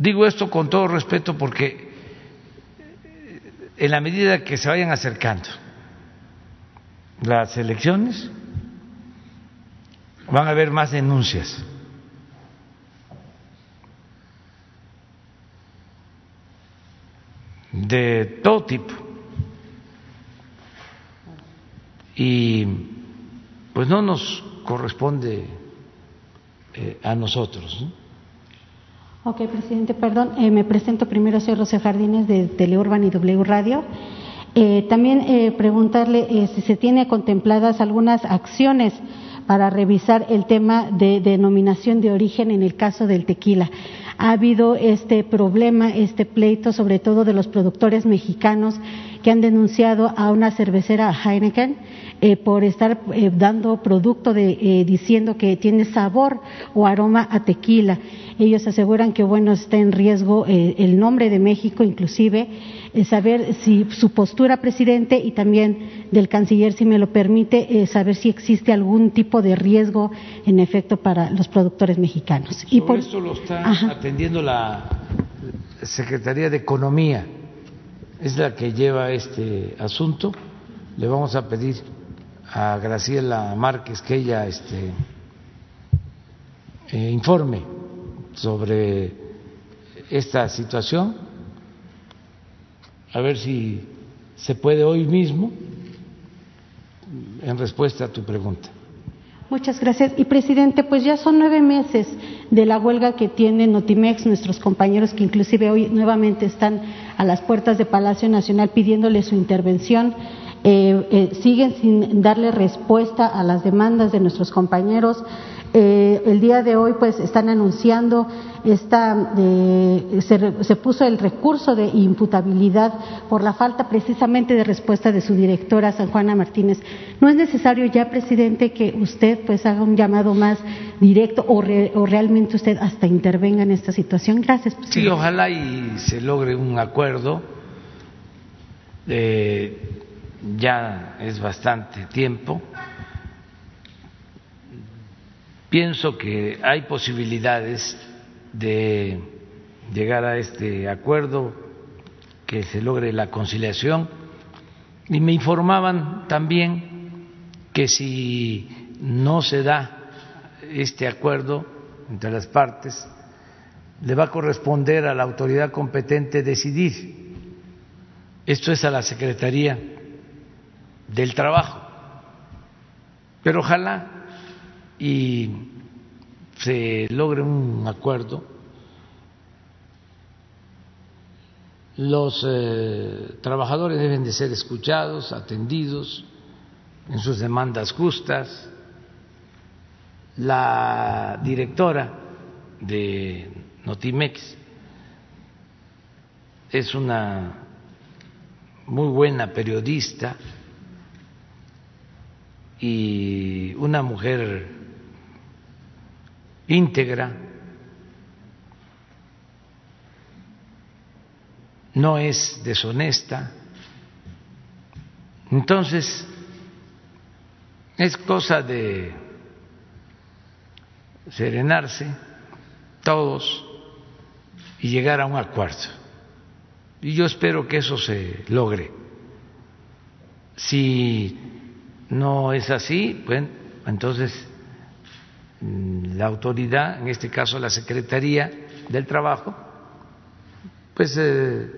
Digo esto con todo respeto porque en la medida que se vayan acercando las elecciones, van a haber más denuncias. de todo tipo. Y pues no nos corresponde eh, a nosotros. Ok, presidente, perdón. Eh, me presento primero, soy Rocío Jardines de Teleurban y W Radio. Eh, también eh, preguntarle eh, si se tiene contempladas algunas acciones para revisar el tema de denominación de origen en el caso del tequila. Ha habido este problema, este pleito, sobre todo de los productores mexicanos que han denunciado a una cervecera Heineken eh, por estar eh, dando producto de, eh, diciendo que tiene sabor o aroma a tequila. Ellos aseguran que bueno está en riesgo eh, el nombre de México, inclusive eh, saber si su postura, presidente, y también del canciller, si me lo permite, saber si existe algún tipo de riesgo en efecto para los productores mexicanos. Sobre y por esto lo está Ajá. atendiendo la Secretaría de Economía, es la que lleva este asunto. Le vamos a pedir a Graciela Márquez que ella este, eh, informe sobre esta situación, a ver si se puede hoy mismo en respuesta a tu pregunta. Muchas gracias. Y presidente, pues ya son nueve meses de la huelga que tiene Notimex, nuestros compañeros que inclusive hoy nuevamente están a las puertas de Palacio Nacional pidiéndole su intervención. Eh, eh, siguen sin darle respuesta a las demandas de nuestros compañeros. Eh, el día de hoy pues están anunciando esta eh, se, se, puso el recurso de imputabilidad por la falta precisamente de respuesta de su directora San Juana Martínez. ¿No es necesario ya, presidente, que usted pues haga un llamado más directo o, re, o realmente usted hasta intervenga en esta situación? Gracias. Presidente. Sí, ojalá y se logre un acuerdo. Eh, ya es bastante tiempo Pienso que hay posibilidades de llegar a este acuerdo, que se logre la conciliación. Y me informaban también que si no se da este acuerdo entre las partes, le va a corresponder a la autoridad competente decidir. Esto es a la Secretaría del Trabajo. Pero ojalá y se logre un acuerdo, los eh, trabajadores deben de ser escuchados, atendidos en sus demandas justas. La directora de Notimex es una muy buena periodista y una mujer íntegra, no es deshonesta. Entonces, es cosa de serenarse todos y llegar a un acuerdo. Y yo espero que eso se logre. Si no es así, bueno, entonces Mm, la autoridad, en este caso la Secretaría del Trabajo, pues eh,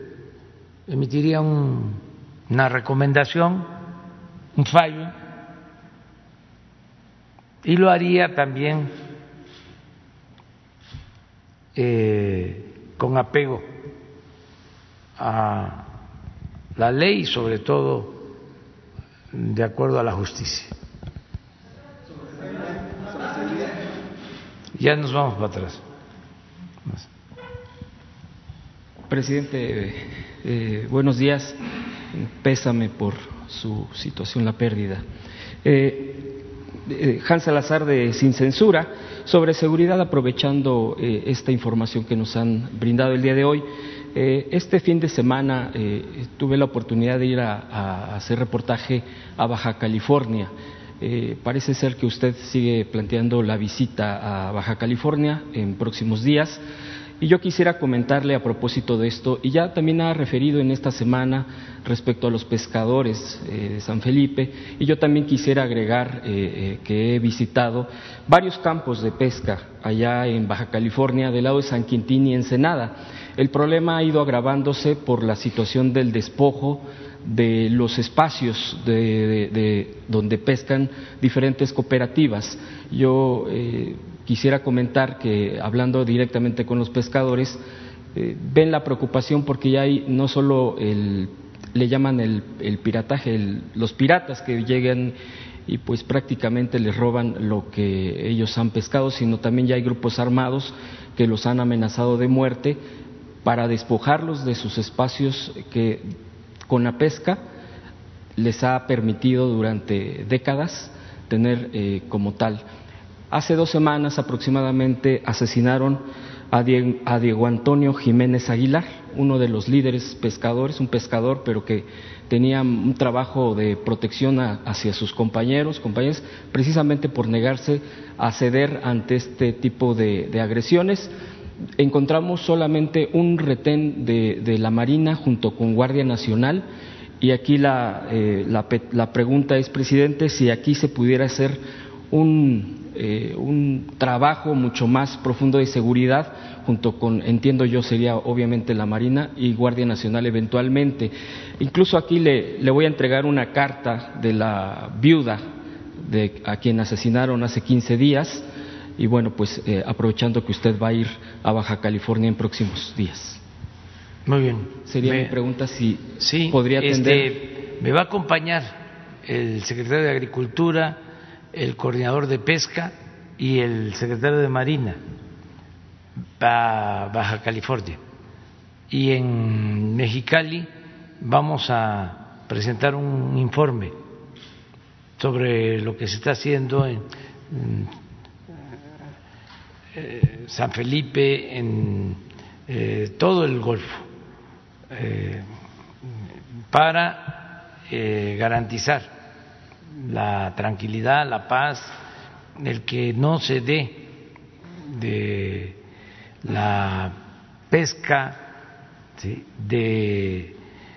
emitiría un, una recomendación, un fallo, y lo haría también eh, con apego a la ley sobre todo de acuerdo a la justicia. Ya nos vamos para atrás. Presidente, eh, buenos días. pésame por su situación, la pérdida. Eh, eh, Hans Salazar de Sin Censura sobre seguridad, aprovechando eh, esta información que nos han brindado el día de hoy. Este fin de semana tuve la oportunidad de ir a, hacer reportaje a Baja California. parece ser que usted sigue planteando la visita a Baja California en próximos días. Y yo quisiera comentarle a propósito de esto, y ya también ha referido en esta semana respecto a los pescadores eh, de San Felipe, y yo también quisiera agregar eh, eh, que he visitado varios campos de pesca allá en Baja California, del lado de San Quintín y Ensenada. El problema ha ido agravándose por la situación del despojo de los espacios de, donde pescan diferentes cooperativas. Yo quisiera comentar que, hablando directamente con los pescadores, eh, ven la preocupación porque ya hay no solo el, le llaman el, pirataje, los piratas que llegan y pues prácticamente les roban lo que ellos han pescado, sino también ya hay grupos armados que los han amenazado de muerte para despojarlos de sus espacios que con la pesca les ha permitido durante décadas tener eh, como tal. Hace dos semanas aproximadamente asesinaron a Diego, Antonio Jiménez Aguilar, uno de los líderes pescadores, un pescador, pero que tenía un trabajo de protección hacia sus compañeros, compañeros, precisamente por negarse a ceder ante este tipo de, agresiones. Encontramos solamente un retén de, la Marina junto con Guardia Nacional y aquí la, eh, la pregunta es, presidente, si aquí se pudiera hacer un eh, un trabajo mucho más profundo de seguridad, junto con, entiendo yo, sería obviamente la Marina y Guardia Nacional eventualmente. Incluso aquí le, le voy a entregar una carta de la viuda de a quien asesinaron hace 15 días y bueno, pues eh, aprovechando que usted va a ir a Baja California en próximos días. Muy bien. Sería mi pregunta si sí, podría atender. Este, me va a acompañar el secretario de Agricultura, el coordinador de pesca y el secretario de Marina para Baja California. Y en Mexicali vamos a presentar un informe sobre lo que se está haciendo en, eh, San Felipe, en eh, todo el Golfo, eh, para garantizar la tranquilidad, la paz, el que no se dé de la pesca de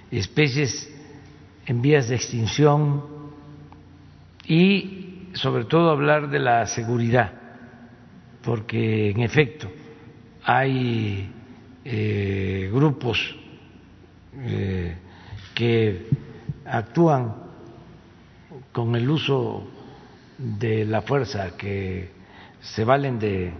especies en vías de extinción y sobre todo hablar de la seguridad, porque en efecto hay eh, grupos eh, que actúan con el uso de la fuerza, que se valen de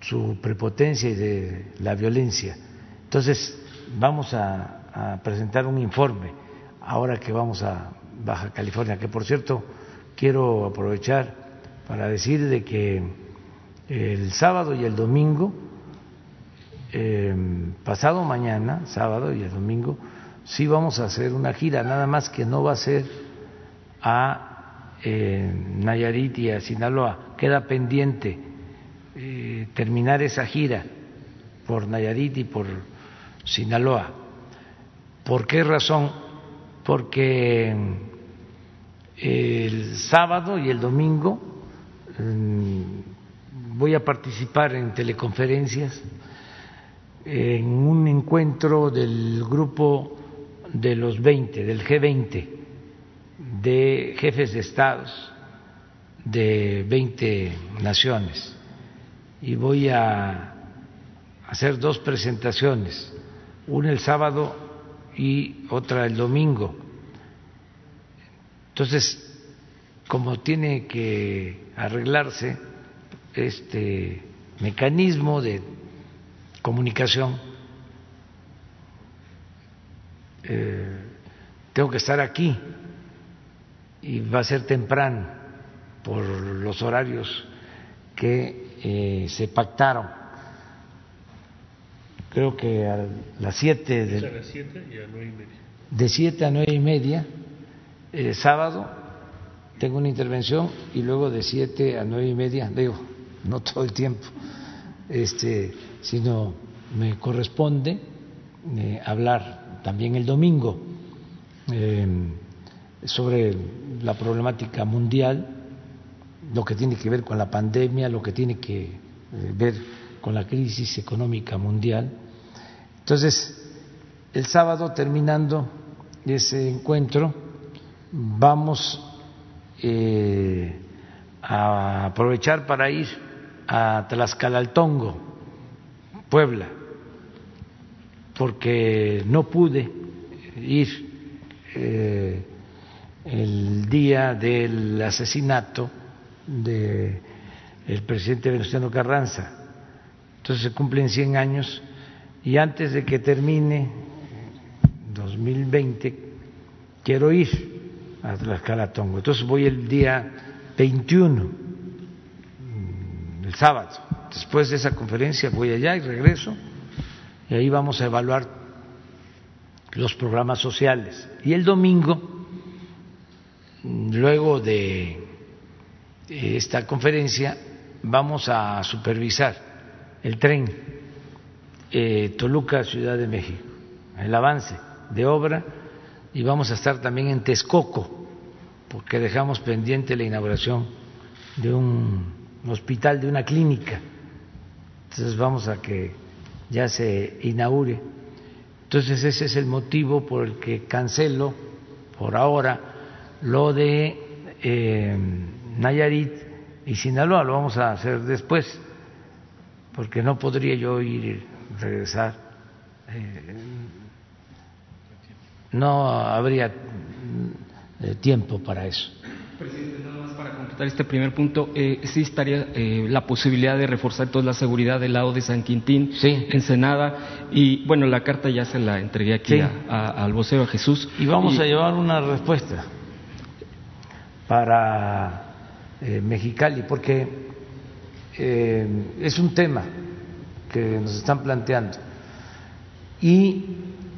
su prepotencia y de la violencia. Entonces, vamos a, presentar un informe ahora que vamos a Baja California, que por cierto quiero aprovechar para decir de que el sábado y el domingo, eh, pasado mañana, sábado y el domingo, sí vamos a hacer una gira, nada más que no va a ser a Nayarit y a Sinaloa. Queda pendiente eh, terminar esa gira por Nayarit y por Sinaloa. ¿Por qué razón? Porque eh, el sábado y el domingo mm, voy a participar en teleconferencias en un encuentro del grupo de los 20, del G20 de jefes de estados de 20 naciones y voy a hacer dos presentaciones, una el sábado y otra el domingo. Entonces, como tiene que arreglarse este mecanismo de comunicación, eh, tengo que estar aquí y va a ser temprano por los horarios que eh, se pactaron. Creo que a las 7 de... Las 7 y a 9 y media. de siete a nueve y media, eh, sábado tengo una intervención y luego de siete a nueve y media, digo, no todo el tiempo, este, sino me corresponde eh, hablar también el domingo eh, sobre la problemática mundial, lo que tiene que ver con la pandemia, lo que tiene que eh, ver con la crisis económica mundial. Entonces, el sábado terminando ese encuentro, vamos a aprovechar para ir a Tlaxcalaltongo, Puebla, porque no pude ir eh, el día del asesinato del el presidente Venustiano Carranza. Entonces se cumplen 100 años y antes de que termine 2020 quiero ir a Tlaxcalatongo. Entonces voy el día 21 sábado. Después de esa conferencia voy allá y regreso y ahí vamos a evaluar los programas sociales. Y el domingo, luego de esta conferencia, vamos a supervisar el tren eh, Toluca Ciudad de México, el avance de obra y vamos a estar también en Texcoco porque dejamos pendiente la inauguración de un hospital de una clínica. Entonces vamos a que ya se inaugure. Entonces ese es el motivo por el que cancelo por ahora lo de eh, Nayarit y Sinaloa, lo vamos a hacer después, porque no podría yo ir regresar. Eh, no habría eh, tiempo para eso. Este primer punto, eh, sí estaría eh, la posibilidad de reforzar toda la seguridad del lado de San Quintín, Ensenada, y bueno, la carta ya se la entregué aquí al vocero, a Jesús. Y vamos a llevar una respuesta para eh, Mexicali, porque eh, es un tema que nos están planteando. Y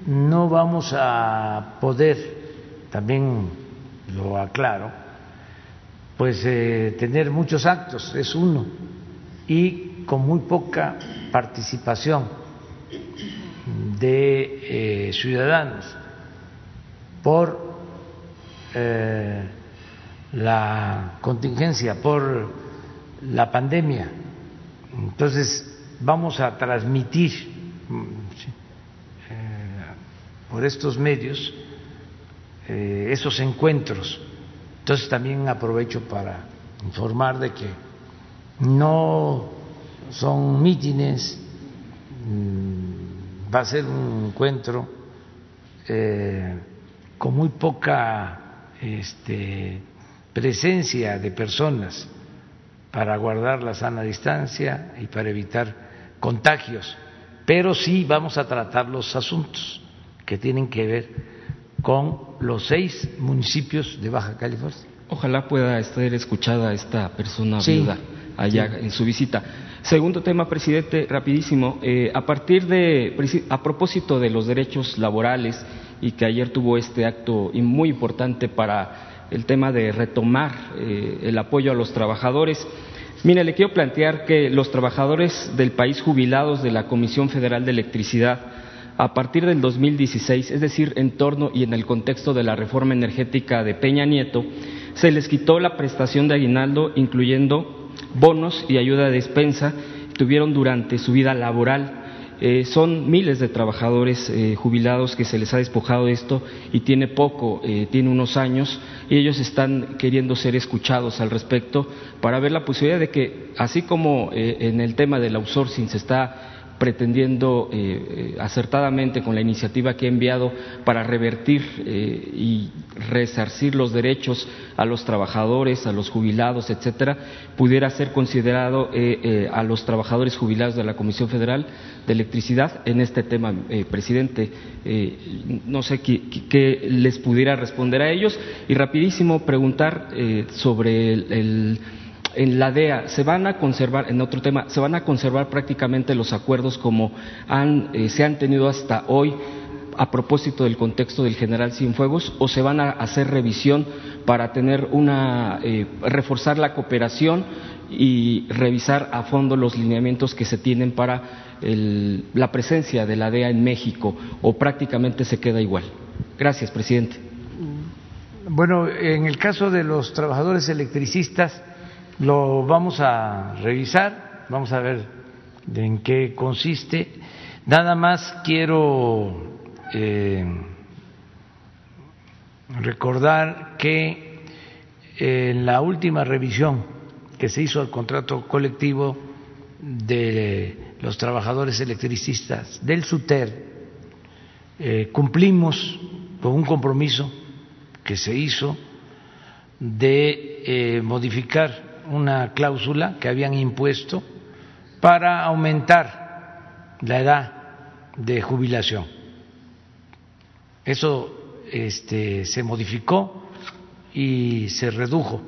no vamos a poder, también lo aclaro, pues eh, tener muchos actos, es uno, y con muy poca participación de eh, ciudadanos por eh, la contingencia, por la pandemia. Entonces vamos a transmitir por estos medios esos encuentros entonces también aprovecho para informar de que no son mítines, mm, va a ser un encuentro eh, con muy poca este, presencia de personas para guardar la sana distancia y para evitar contagios, pero sí vamos a tratar los asuntos que tienen que ver con los seis municipios de Baja California. Ojalá pueda estar escuchada esta persona viuda allá en su visita. Segundo tema, presidente, rapidísimo. Eh, a partir de, a propósito de los derechos laborales y que ayer tuvo este acto muy importante para el tema de retomar eh, el apoyo a los trabajadores. Mire, le quiero plantear que los trabajadores del país jubilados de la Comisión Federal de Electricidad a partir del 2016, es decir, en torno y en el contexto de la reforma energética de Peña Nieto, se les quitó la prestación de aguinaldo, incluyendo bonos y ayuda de despensa, tuvieron durante su vida laboral. Eh, son miles de trabajadores eh, jubilados que se les ha despojado de esto y tiene poco, eh, tiene unos años, y ellos están queriendo ser escuchados al respecto para ver la posibilidad de que, así como en el tema del outsourcing se está pretendiendo eh, eh, acertadamente con la iniciativa que he enviado para revertir eh, y resarcir los derechos a los trabajadores, a los jubilados, etcétera, pudiera ser considerado a los trabajadores jubilados de la Comisión Federal de Electricidad en este tema, presidente. no sé qué, les pudiera responder a ellos y rapidísimo preguntar sobre el en la DEA se van a conservar, en otro tema, se van a conservar prácticamente los acuerdos como han, eh, se han tenido hasta hoy a propósito del contexto del general Cienfuegos o se van a hacer revisión para tener una eh, reforzar la cooperación y revisar a fondo los lineamientos que se tienen para la presencia de la DEA en México o prácticamente se queda igual. Gracias, presidente. Bueno, en el caso de los trabajadores electricistas lo vamos a revisar, vamos a ver en qué consiste. Nada más quiero eh, recordar que en la última revisión que se hizo al contrato colectivo de los trabajadores electricistas del SUTER, eh, cumplimos con un compromiso que se hizo de eh, modificar una cláusula que habían impuesto para aumentar la edad de jubilación. Eso este, se modificó y se redujo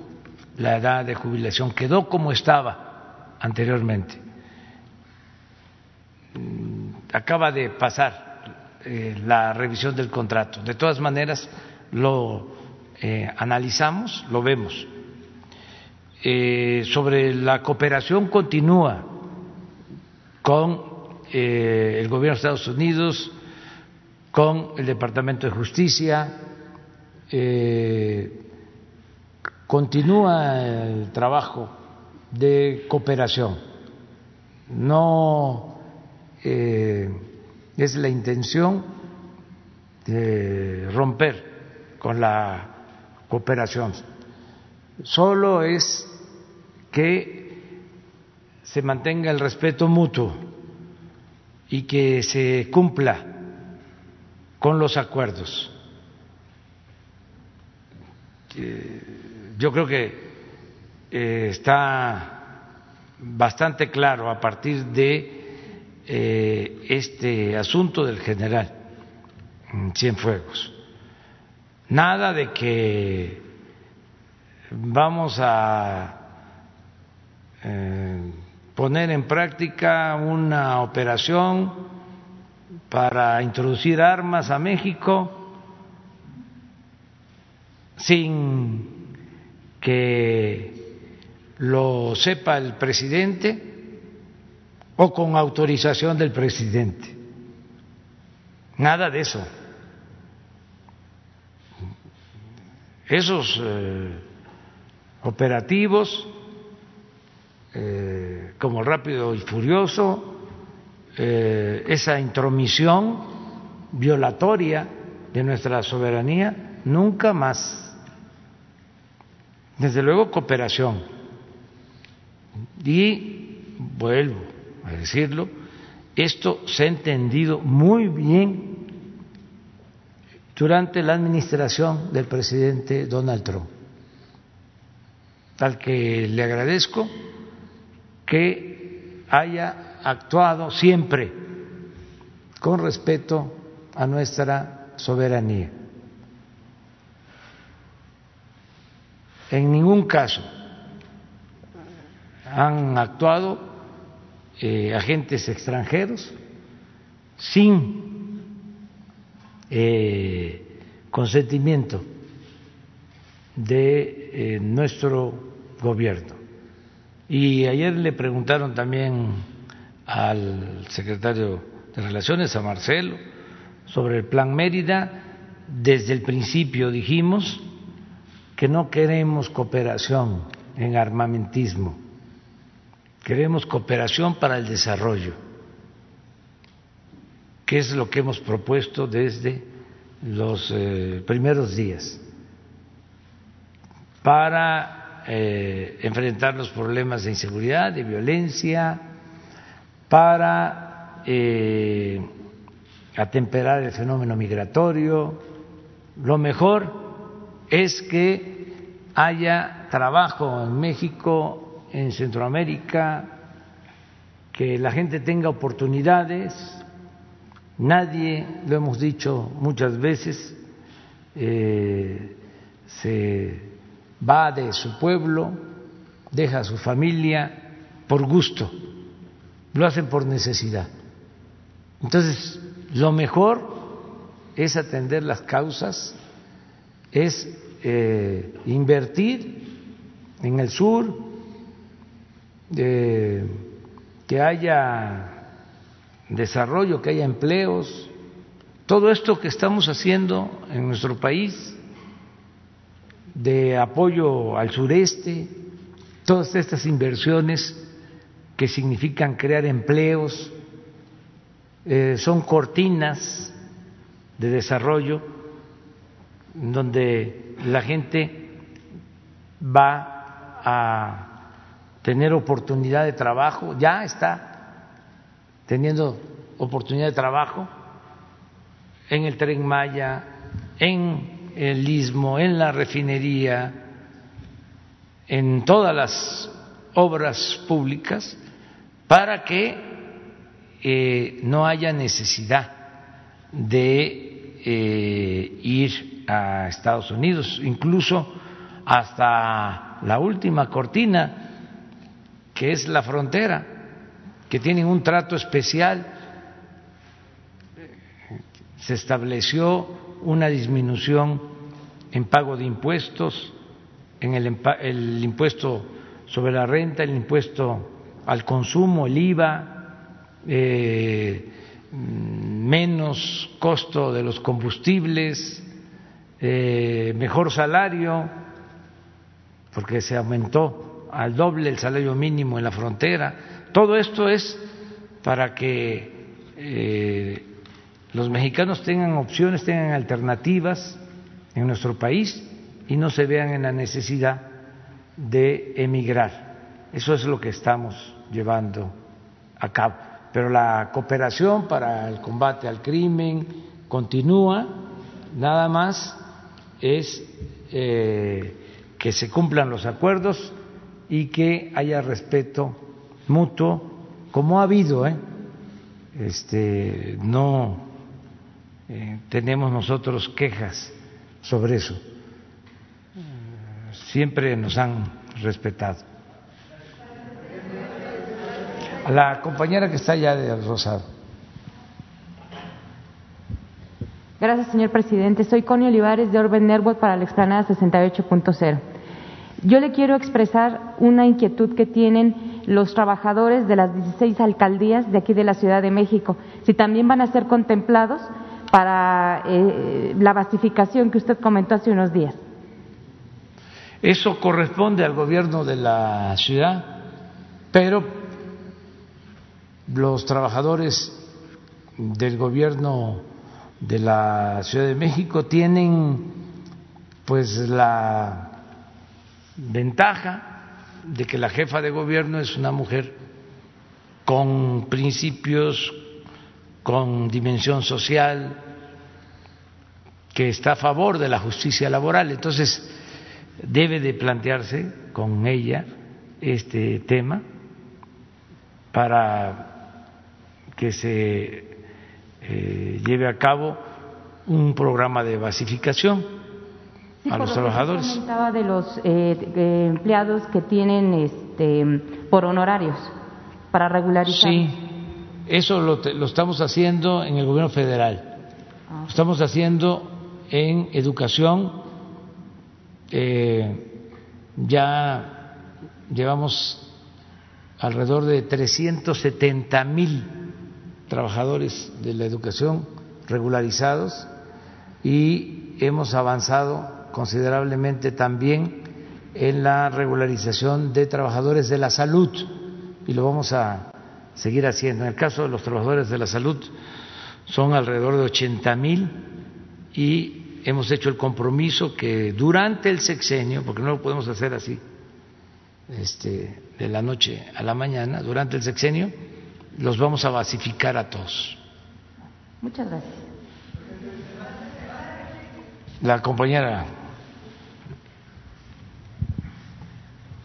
la edad de jubilación, quedó como estaba anteriormente. Mm, acaba de pasar eh, la revisión del contrato. De todas maneras, lo eh, analizamos, lo vemos. Eh, sobre la cooperación continúa con eh, el gobierno de Estados Unidos, con el Departamento de Justicia, continúa el trabajo de cooperación. No es la intención de romper con la cooperación. Solo es que se mantenga el respeto mutuo y que se cumpla con los acuerdos. Yo creo que eh, está bastante claro a partir de eh, este asunto del general Cienfuegos. Nada de que vamos a eh, poner en práctica una operación para introducir armas a México sin que lo sepa el presidente o con autorización del presidente. Nada de eso. esos eh, operativos eh, como rápido y furioso, eh, esa intromisión violatoria de nuestra soberanía, nunca más. Desde luego cooperación. Y vuelvo a decirlo, esto se ha entendido muy bien durante la administración del presidente Donald Trump, al que le agradezco que haya actuado siempre con respeto a nuestra soberanía. En ningún caso han actuado eh, agentes extranjeros sin eh, consentimiento de eh, nuestro gobierno. Y ayer le preguntaron también al secretario de Relaciones, a Marcelo, sobre el Plan Mérida. Desde el principio dijimos que no queremos cooperación en armamentismo, queremos cooperación para el desarrollo que es lo que hemos propuesto desde los eh, primeros días para eh, enfrentar los problemas de inseguridad, de violencia, para eh, atemperar el fenómeno migratorio. Lo mejor es que haya trabajo en México, en Centroamérica, que la gente tenga oportunidades Nadie, lo hemos dicho muchas veces, eh, se va de su pueblo, deja a su familia por gusto, lo hacen por necesidad. Entonces, lo mejor es atender las causas, es eh, invertir en el sur, que haya desarrollo, que haya empleos, todo esto que estamos haciendo en nuestro país de apoyo al sureste, todas estas inversiones que significan crear empleos, eh, son cortinas de desarrollo donde la gente va a tener oportunidad de trabajo, ya está teniendo oportunidad de trabajo en el tren Maya, en el istmo, en la refinería, en todas las obras públicas, para que eh, no haya necesidad de eh, ir a Estados Unidos, incluso hasta la última cortina, que es la frontera, que tienen un trato especial. Se estableció una disminución en pago de impuestos, en el, el impuesto sobre la renta, el impuesto al consumo, el IVA, eh, menos costo de los combustibles, eh, mejor salario, porque se aumentó al doble el salario mínimo en la frontera. Todo esto es para que eh, los mexicanos tengan opciones, tengan alternativas en nuestro país y no se vean en la necesidad de emigrar. Eso es lo que estamos llevando a cabo pero la cooperación para el combate al crimen continúa, nada más es eh, que se cumplan los acuerdos y que haya respeto mutuo, como ha habido, ¿eh? este, no eh, tenemos nosotros quejas sobre eso, siempre nos han respetado a la compañera que está allá de Rosado. Gracias, señor presidente. Soy Connie Olivares de Orben Network para la explanada 68.0. Yo le quiero expresar una inquietud que tienen los trabajadores de las 16 alcaldías de aquí de la Ciudad de México, si también van a ser contemplados para eh, la basificación que usted comentó hace unos días. Eso corresponde al gobierno de la ciudad, pero los trabajadores del gobierno de la Ciudad de México tienen pues la ventaja de que la jefa de gobierno es una mujer con principios, con dimensión social, que está a favor de la justicia laboral. Entonces, debe de plantearse con ella este tema para que se eh, lleve a cabo un programa de basificación a los trabajadores. Comentaba de los eh, empleados que tienen este, por honorarios para regularizar. Sí, eso lo, lo estamos haciendo en el gobierno federal. Ah. Lo estamos haciendo en educación. Eh, ya llevamos alrededor de 370 mil trabajadores de la educación regularizados y hemos avanzado considerablemente también en la regularización de trabajadores de la salud y lo vamos a seguir haciendo. En el caso de los trabajadores de la salud son alrededor de 80 mil y hemos hecho el compromiso que durante el sexenio, porque no lo podemos hacer así, este, de la noche a la mañana, durante el sexenio, los vamos a basificar a todos. Muchas gracias. La compañera.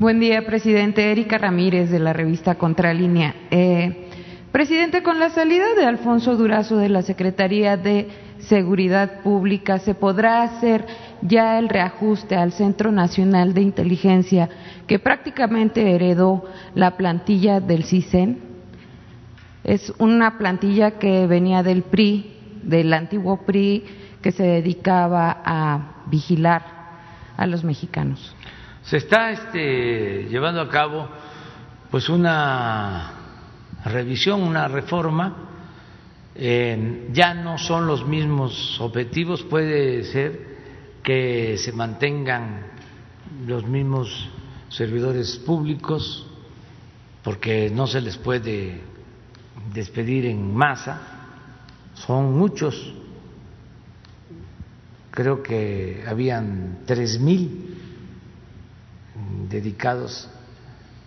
Buen día, presidente. Erika Ramírez, de la revista Contralínea. Eh, presidente, con la salida de Alfonso Durazo de la Secretaría de Seguridad Pública, ¿se podrá hacer ya el reajuste al Centro Nacional de Inteligencia, que prácticamente heredó la plantilla del CISEN? Es una plantilla que venía del PRI, del antiguo PRI, que se dedicaba a vigilar a los mexicanos. Se está este, llevando a cabo pues una revisión, una reforma. ya no son los mismos objetivos, puede ser que se mantengan los mismos servidores públicos, porque no se les puede despedir en masa, son muchos, creo que habían tres mil dedicados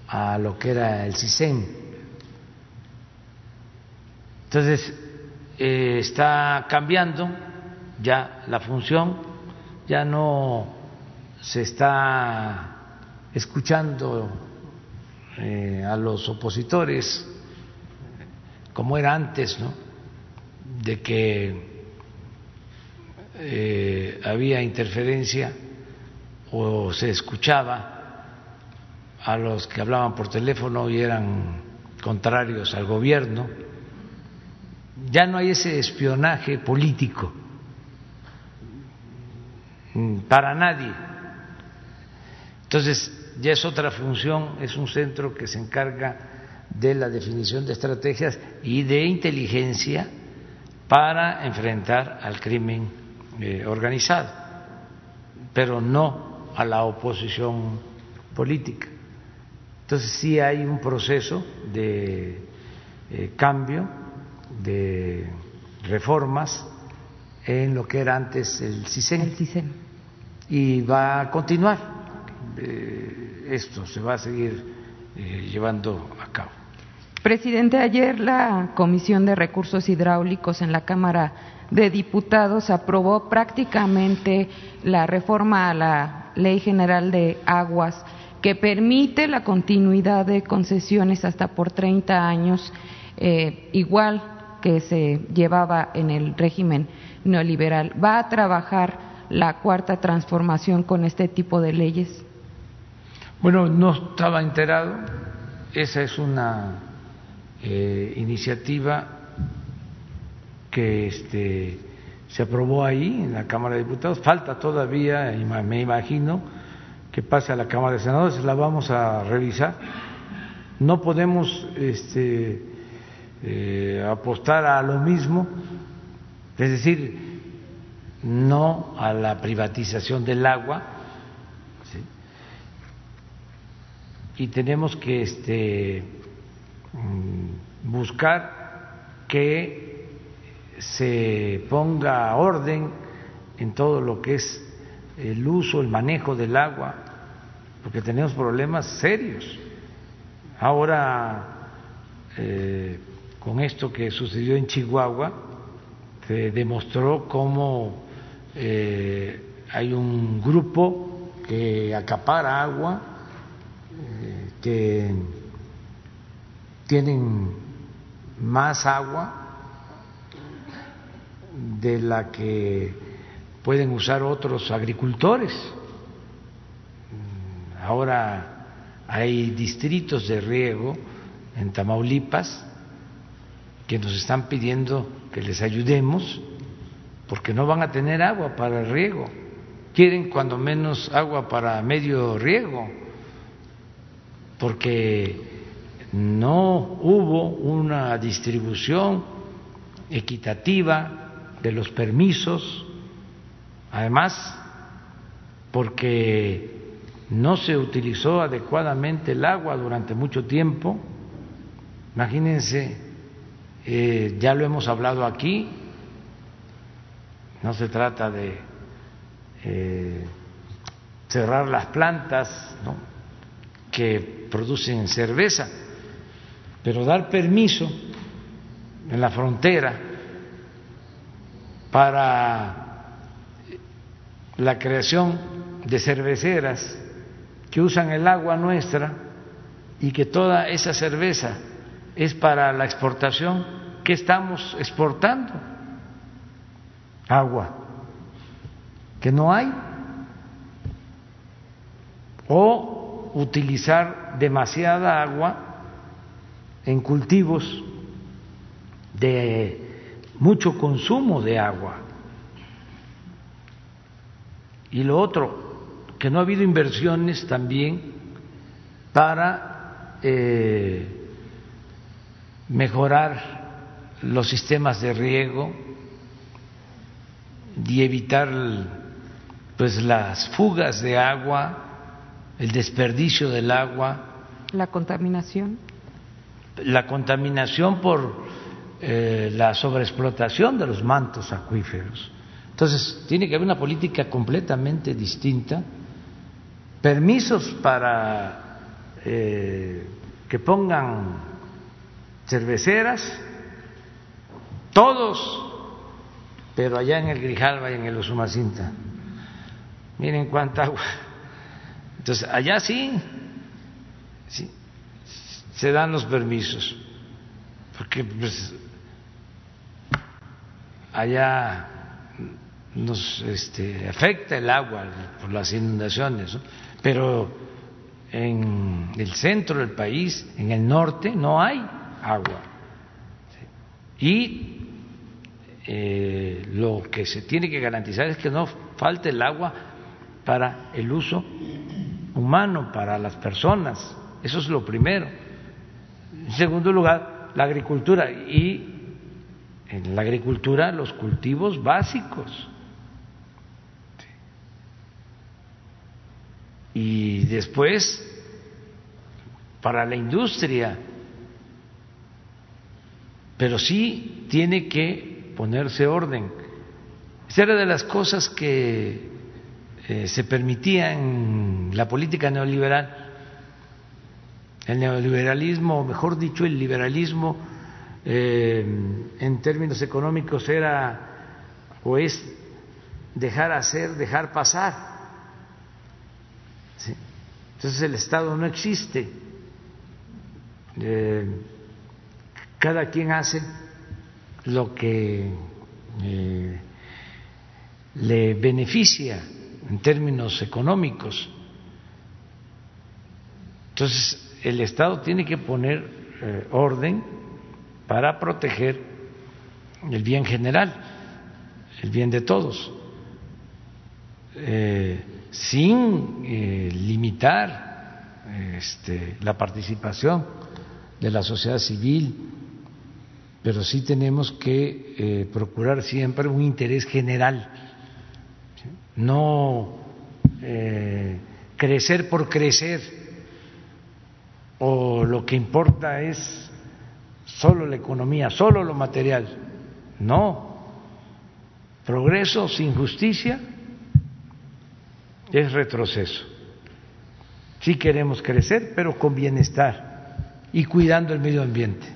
a lo que era el CISEN. Entonces, eh, está cambiando ya la función, ya no se está escuchando eh, a los opositores como era antes, ¿no? De que eh, había interferencia o se escuchaba a los que hablaban por teléfono y eran contrarios al gobierno. Ya no hay ese espionaje político mm, para nadie. Entonces, ya es otra función, es un centro que se encarga de la definición de estrategias y de inteligencia para enfrentar al crimen eh, organizado, pero no a la oposición política. Entonces sí hay un proceso de eh, cambio, de reformas en lo que era antes el CISEN. Y va a continuar. Eh, esto se va a seguir eh, llevando a cabo. Presidente, ayer la Comisión de Recursos Hidráulicos en la Cámara de Diputados aprobó prácticamente la reforma a la Ley General de Aguas que permite la continuidad de concesiones hasta por 30 años, eh, igual que se llevaba en el régimen neoliberal. ¿Va a trabajar la cuarta transformación con este tipo de leyes? Bueno, no estaba enterado. Esa es una eh, iniciativa que este, se aprobó ahí en la Cámara de Diputados. Falta todavía, me imagino, que pase a la Cámara de Senadores, la vamos a revisar. No podemos este, eh, apostar a lo mismo, es decir, no a la privatización del agua, y tenemos que este, mm, buscar que se ponga orden en todo lo que es el uso, el manejo del agua, porque tenemos problemas serios. Ahora, eh, con esto que sucedió en Chihuahua, se demostró cómo eh, hay un grupo que acapara agua, eh, que tienen más agua de la que pueden usar otros agricultores. Ahora hay distritos de riego en Tamaulipas que nos están pidiendo que les ayudemos porque no van a tener agua para el riego. Quieren cuando menos agua para medio riego porque no hubo una distribución equitativa de los permisos, además porque no se utilizó adecuadamente el agua durante mucho tiempo. Imagínense, eh, ya lo hemos hablado aquí, no se trata de eh, cerrar las plantas que producen cerveza, pero dar permiso en la frontera para la creación de cerveceras que usan el agua nuestra y que toda esa cerveza es para la exportación, ¿qué estamos exportando? Agua, que no hay. O utilizar demasiada agua en cultivos de mucho consumo de agua. Y lo otro, que no ha habido inversiones también para eh, mejorar los sistemas de riego y evitar pues las fugas de agua, el desperdicio del agua, la contaminación, la contaminación por eh, la sobreexplotación de los mantos acuíferos. Entonces, tiene que haber una política completamente distinta, permisos para eh, que pongan cerveceras, todos, pero allá en el Grijalva y en el Usumacinta. Miren cuánta agua. Entonces, allá sí, se dan los permisos, porque pues, allá nos este, afecta el agua por las inundaciones, pero en el centro del país, en el norte, no hay agua. Y eh, lo que se tiene que garantizar es que no falte el agua para el uso humano, para las personas. Eso es lo primero. En segundo lugar, la agricultura y en la agricultura los cultivos básicos. Y después, para la industria, pero sí tiene que ponerse orden. Esa era de las cosas que eh, se permitía en la política neoliberal. El neoliberalismo, mejor dicho, el liberalismo eh, en términos económicos era o es dejar hacer, dejar pasar. Entonces el Estado no existe. Eh, cada quien hace lo que eh, le beneficia en términos económicos. Entonces el Estado tiene que poner orden para proteger el bien general, el bien de todos, eh, sin eh, limitar este, la participación de la sociedad civil, pero sí tenemos que eh, procurar siempre un interés general, no crecer por crecer, o lo que importa es solo la economía, solo lo material. No. Progreso sin justicia es retroceso. Sí queremos crecer, pero con bienestar y cuidando el medio ambiente.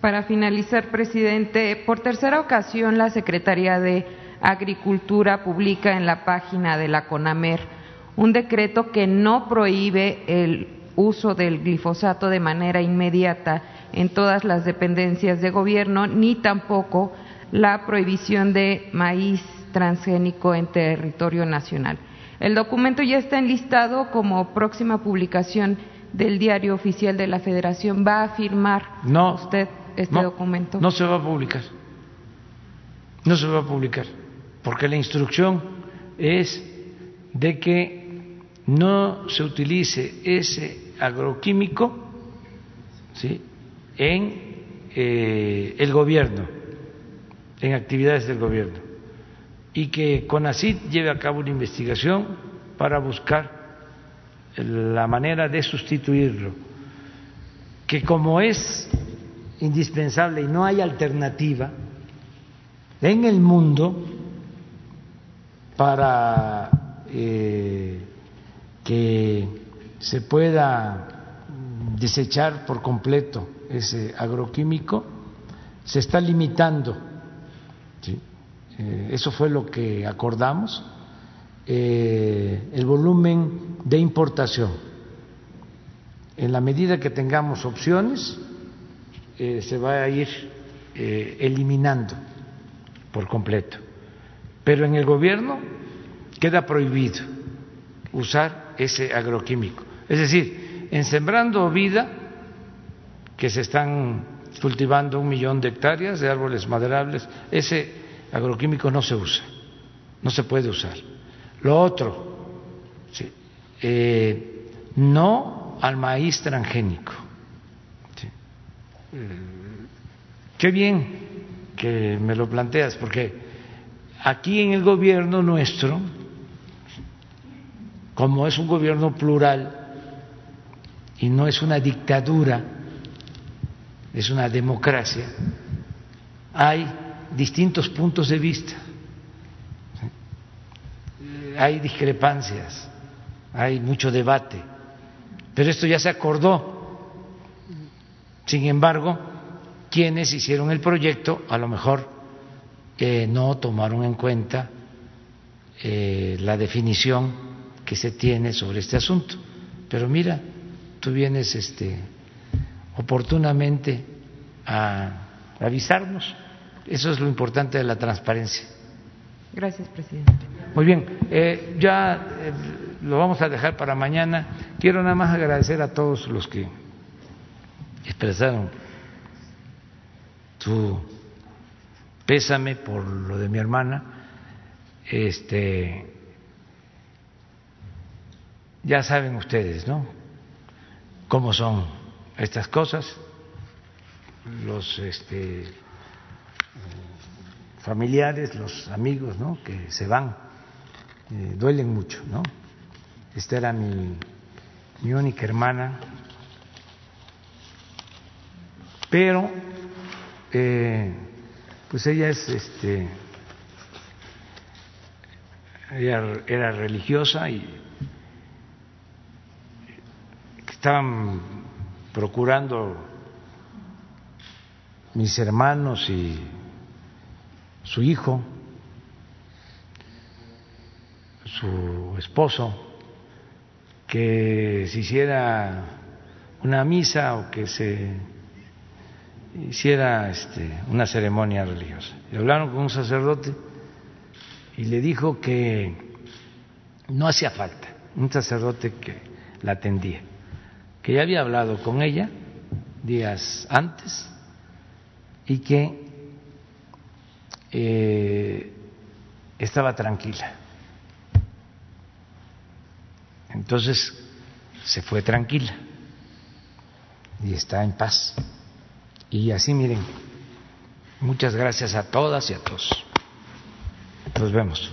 Para finalizar, presidente, por tercera ocasión la Secretaría de Agricultura publica en la página de la CONAMER un decreto que no prohíbe el uso del glifosato de manera inmediata en todas las dependencias de gobierno, ni tampoco la prohibición de maíz transgénico en territorio nacional. El documento ya está enlistado como próxima publicación del Diario Oficial de la Federación. ¿Va a firmar usted este documento? No se va a publicar. No se va a publicar, porque la instrucción es de que no se utilice ese agroquímico ¿sí? en eh, el gobierno, en actividades del gobierno, y que CONACID lleve a cabo una investigación para buscar la manera de sustituirlo, que como es indispensable y no hay alternativa en el mundo para eh, que se pueda desechar por completo ese agroquímico, se está limitando. Eh, eso fue lo que acordamos. Eh, el volumen de importación. En la medida que tengamos opciones, eh, se va a ir eliminando por completo. Pero en el gobierno queda prohibido usar ese agroquímico. Es decir, en Sembrando Vida que se están cultivando un millón de hectáreas de árboles maderables, ese agroquímico no se usa, no se puede usar. Lo otro, eh, no al maíz transgénico. Qué bien que me lo planteas, porque aquí en el gobierno nuestro, como es un gobierno plural y no es una dictadura, es una democracia, hay distintos puntos de vista, hay discrepancias, hay mucho debate, pero esto ya se acordó. Sin embargo, quienes hicieron el proyecto a lo mejor eh, no tomaron en cuenta eh, la definición que se tiene sobre este asunto. Pero mira, tú vienes este, oportunamente a avisarnos. Eso es lo importante de la transparencia. Gracias, presidente. Muy bien, eh, ya lo vamos a dejar para mañana. Quiero nada más agradecer a todos los que expresaron su pésame por lo de mi hermana. Este, ya saben ustedes, ¿no? Cómo son estas cosas. Los este, familiares, los amigos, ¿no? Que se van, eh, duelen mucho, ¿no? Esta era mi, única hermana, pero eh, pues ella es este ella era religiosa y estaban procurando mis hermanos y su hijo, su esposo, que se hiciera una misa o que se hiciera este, una ceremonia religiosa. Y hablaron con un sacerdote y le dijo que no hacía falta, un sacerdote que la atendía, que ya había hablado con ella días antes y que eh, estaba tranquila. Entonces se fue tranquila y está en paz. Y así miren, muchas gracias a todas y a todos. Nos vemos.